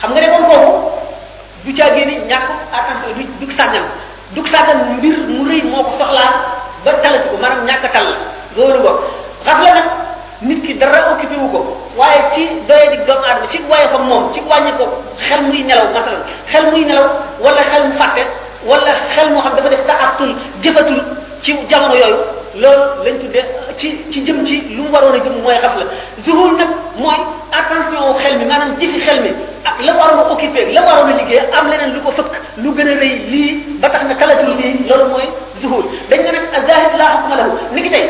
xam nga ne moom kooku du caa génne ñàkk attention du du sàggan du sàggan mbir mu rëy moo ko soxlaa ba talati ko maanaam ñàkk tal la loolu ko xam nga nag nit ki dara occupé wu ko waaye ci doye di doomu aadama ci waaye fa moom ci wàññi ko xel muy nelaw masalan xel muy nelaw wala xel mu fàtte wala xel moo xam dafa def taatul jëfatul ci jamono yooyu loolu lañ tuddee ci ci jëm ci lu mu waroon a jëm mooy xaf la zuhur nag mooy attention wu xel mi maanaam jëfi xel mi ak la waroon a occupé la waroon a liggéey am leneen lu ko fëkk lu gën a rëy lii ba tax na talatul lii loolu mooy zuhur dañ ne nag azahid laa xukma lahu ni ki tey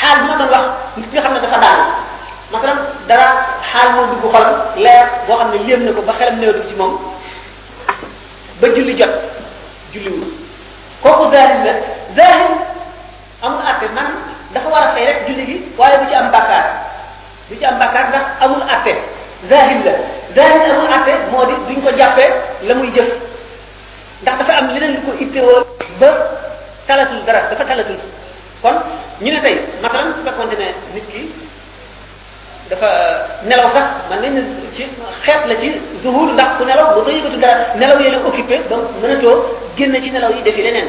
xaal bi ma doon wax nit ki nga xam ne dafa daanu masalan dara xaal moo dugg xolam leer boo xam ne léem na ko ba xelam néewatu ci moom ba julli jot julliwul kooku zahid la zahid amul àtte man dafa war a fay rek julli gi waaye bu ci am bàkkaar bu ci am bàkkaar ndax amul àtte zahir la zahir amul àtte moo di duñ ko jàppee la muy jëf ndax dafa am leneen lu ko ittewoo ba talatul dara dafa talatul kon ñu ne tey masalan su fekkoonte ne nit ki dafa nelaw sax man nañ ne ci xeet la ci zuhur ndax ku nelaw doo ko yëgatu dara nelaw yee la occupé ba mënatoo génn ci nelaw yi defi leneen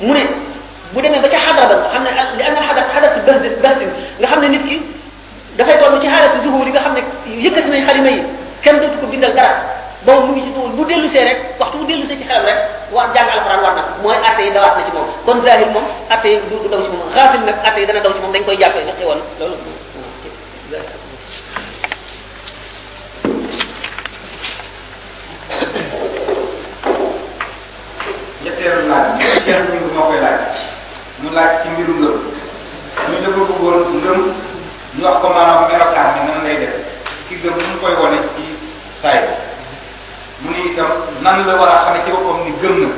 mu ne bu demee ba ca xadara ba nga xam ne li am na xadara xadaratu bahti bahtin nga xam ne nit ki dafay toll ci xaalatu zuhur yi nga xam ne yëkkati nañ xalima yi kenn dootu ko bindal dara boobu mu ngi ci tuul bu dellu see rek waxtu bu dellu see ci xelam rek war jàng alxuraan war na mooy atte yi dawaat na ci moom kon zahir moom atte yi du daw ci moom xaafil nag atte yi dana daw ci moom dañ koy jàppee joxe woon loolu ñetteelu laaj bi kenn ñu moo koy laaj mu laaj ci mbiru ngëm ñu dafa bëggoon ngëm ñu wax ko maanaam melokaan bi nan lay def ki gëm nu mu koy wane ci saay bi mu ni itam nan la war a xamee ci boppam ni gëm na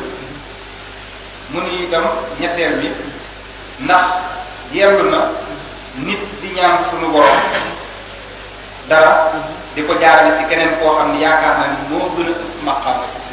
mu ni itam ñetteel bi ndax yellu na nit di ñaan suñu borom dara di ko jaarale ci keneen koo xam ne yaakaar na ni moo gën a ëpp maqaam ci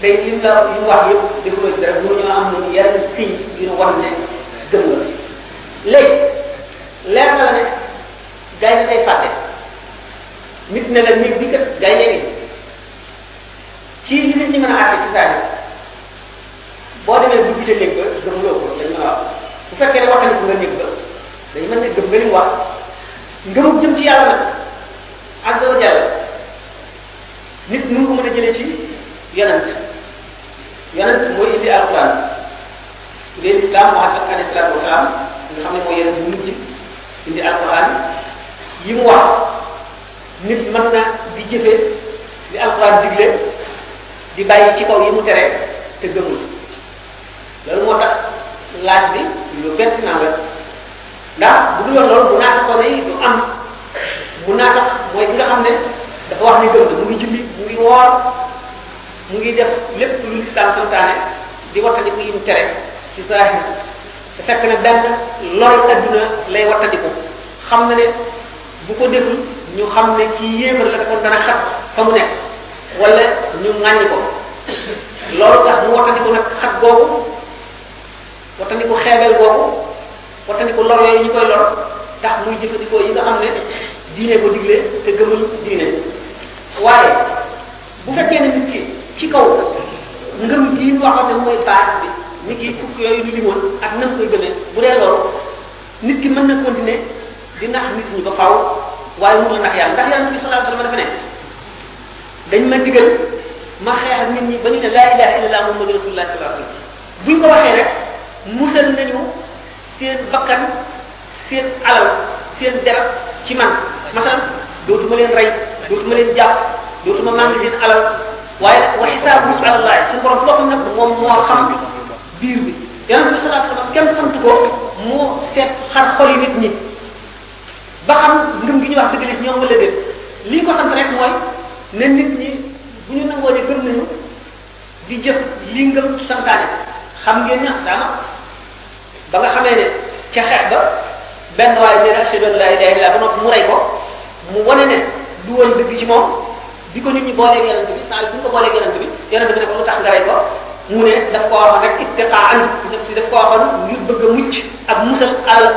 te li mu la li mu wax yëpp defuloo ci dara mënuñoo am nañu yenn signe yu ñu wan ne gëm nga léegi leer na la ne gars yi day fàtte nit ne la nit bi kat gars yi ne ci li nit ñi mën a àtte ci saa yi boo demee dugg ca néeg ba gëmuloo ko lañ mën a wax bu fekkee ne waxtaan ko nga néeg ba dañ mën ne gëm nga li mu wax ngëmu jëm ci yàlla nag ak doo jàll nit mënu ko mën a jëlee ci yonent yonent mooy indi alquran bu dee islam Muhammad alayhi salaatu wasalaam nga xam ne mooy yonent bu mujj indi alquran yi mu wax nit mën na di jëfe li alquran digle di bàyyi ci kaw yi mu tere te gëmul loolu moo tax laaj bi lu bett naa la ndax bu dul loolu bu naata ko yi du am bu naata mooy ki nga xam ne dafa wax ni gëm na mu ngi julli mu ngi woor mu ngi def lépp lu lislaam santaane di wattandiku yi mu tere ci zahir te fekk na benn lor adduna lay wattandiku xam na ne bu ko deful ñu xam ne kii yéefar la kon dana xat fa mu nekk wala ñu ŋàññi ko loolu tax mu wattandiku nag xat googu wattandiku xeebeel googu wattandiku lor yooyu ñu koy lor tax muy jëfandikoo yi nga xam ne diine ko digle te gëmul diine waaye bu fekkee ne nit ki ci kaw ngëm gii ñu waxoon ne mooy baax bi nit ki fukk yooyu ñu limoon ak nan koy gëmee bu dee loolu nit ki mën na continuer di nax nit ñi ba faaw waaye mënul nax yàlla ndax yàlla bi sallallahu alayhi wasallam dafa ne dañ ma digal ma xeex ak nit ñi ba ñu ne laa ilaha illallah muhammadu rasulullah sallallahu alayhi wasallam buñ ko waxee rek musal nañu seen bakkan seen alal seen deret ci man masalan dootuma leen rey dootuma leen jàpp dootuma màngi seen alal waaye nag wa xisaabuhum ala allah suñu borom boppam nag moom moo xam biir bi yonent bi sallallahu alayhi wasallam kenn sant ko mu seet xar xol yi nit ñi ba xam ngëm gi ñu wax dëgg li ñoom wala déet li ñu ko sant rek mooy ne nit ñi bu ñu nangoo ne gëm nañu di jëf li ngëm santaane xam ngeen ñax daama ba nga xamee ne ca xeex ba benn waaye nee na ashhadu an la ilaha illallah ba noppi mu rey ko mu wane ne du woon dëgg ci moom bi ko nit ñi boolee yonent bi saa bu ñu ko boolee yonent bi yonent bi ne ko lu tax nga rey ko mu ne daf ko waxoon rek ittiqaan ñëpp si daf ko waxoon ngir bëgg a mucc ak musal alal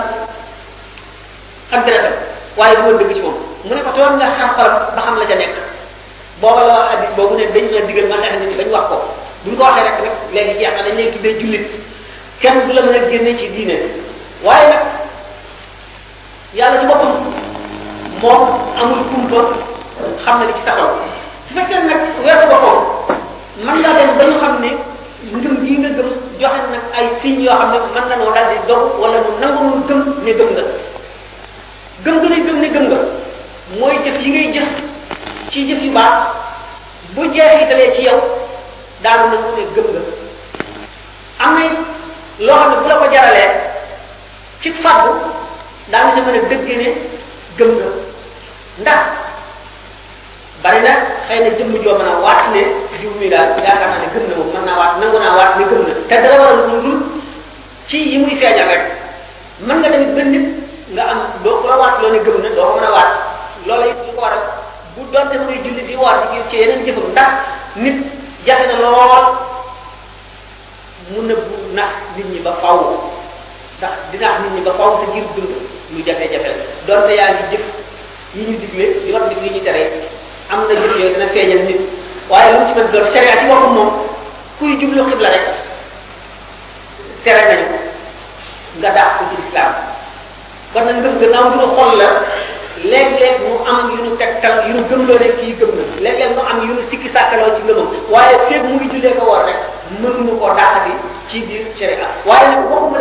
ak deretam waaye bu woon dëgg ci moom mu ne ko toog nga xar xolam ba xam la ca nekk booba la wax hadis boobu ne dañ la digal ma xeex nit ñi bañ wax ko bu ñu ko waxee rek nag léegi jeex na dañ lay tuddee jullit kenn du la mën a génne ci diine waaye nag yàlla ci boppam moom amul kumpa xam na li ci taxaw su fekkee nag weesu ko foofu mën ngaa dem ba ñu xam ne ngëm gii nga gëm joxe nag ay signes yoo xam ne mën na noo daal di dog wala nu nangu nu gëm ne gëm nga gëm nga ne gëm ne gëm nga mooy jëf yi ngay jëf ci jëf yu baax bu jeexitalee ci yow daanu nangu ne gëm nga am na it loo xam ne bu la ko jaralee ci fàggu daa nga sa mën a dëgg ne gëm nga ndax bari na xëy na jëmm joo mën a waat ne jiw mi daal yaakaar naa ne gëm na moom mën naa waat nangu naa waat ne gëm na te dara waral lu dul ci yi muy feeñal rek mën nga tamit benn nit nga am doo ko la waat loo ne gëm na doo ko mën a waat loolu it lu ko waral bu doonte mu ngi julli di woor di ci yeneen jëfam ndax nit jafe na lool mu nëbbu nax nit ñi ba faw ndax di nax nit ñi ba faw sa ngir dund lu jafe-jafe la donte yaa ngi jëf yi ñu digle di wax nit li ñu tere am na jëf yooyu dana feeñal nit waaye lu mu ci mën doon sharia ci boppam moom kuy jublu xibla rek tere nañu nga daax ko ci lislaam kon nag ngëm gannaaw lu xol la léeg-léeg mu am yu nu tegtal yu nu gëmloo ne kii gëm na léeg-léeg mu am yu nu sikki sàkkaloo ci ngëmam waaye feeg mu ngi jullee ko war rek mënuñu koo dàqati ci biir cere ak waaye nag waxuma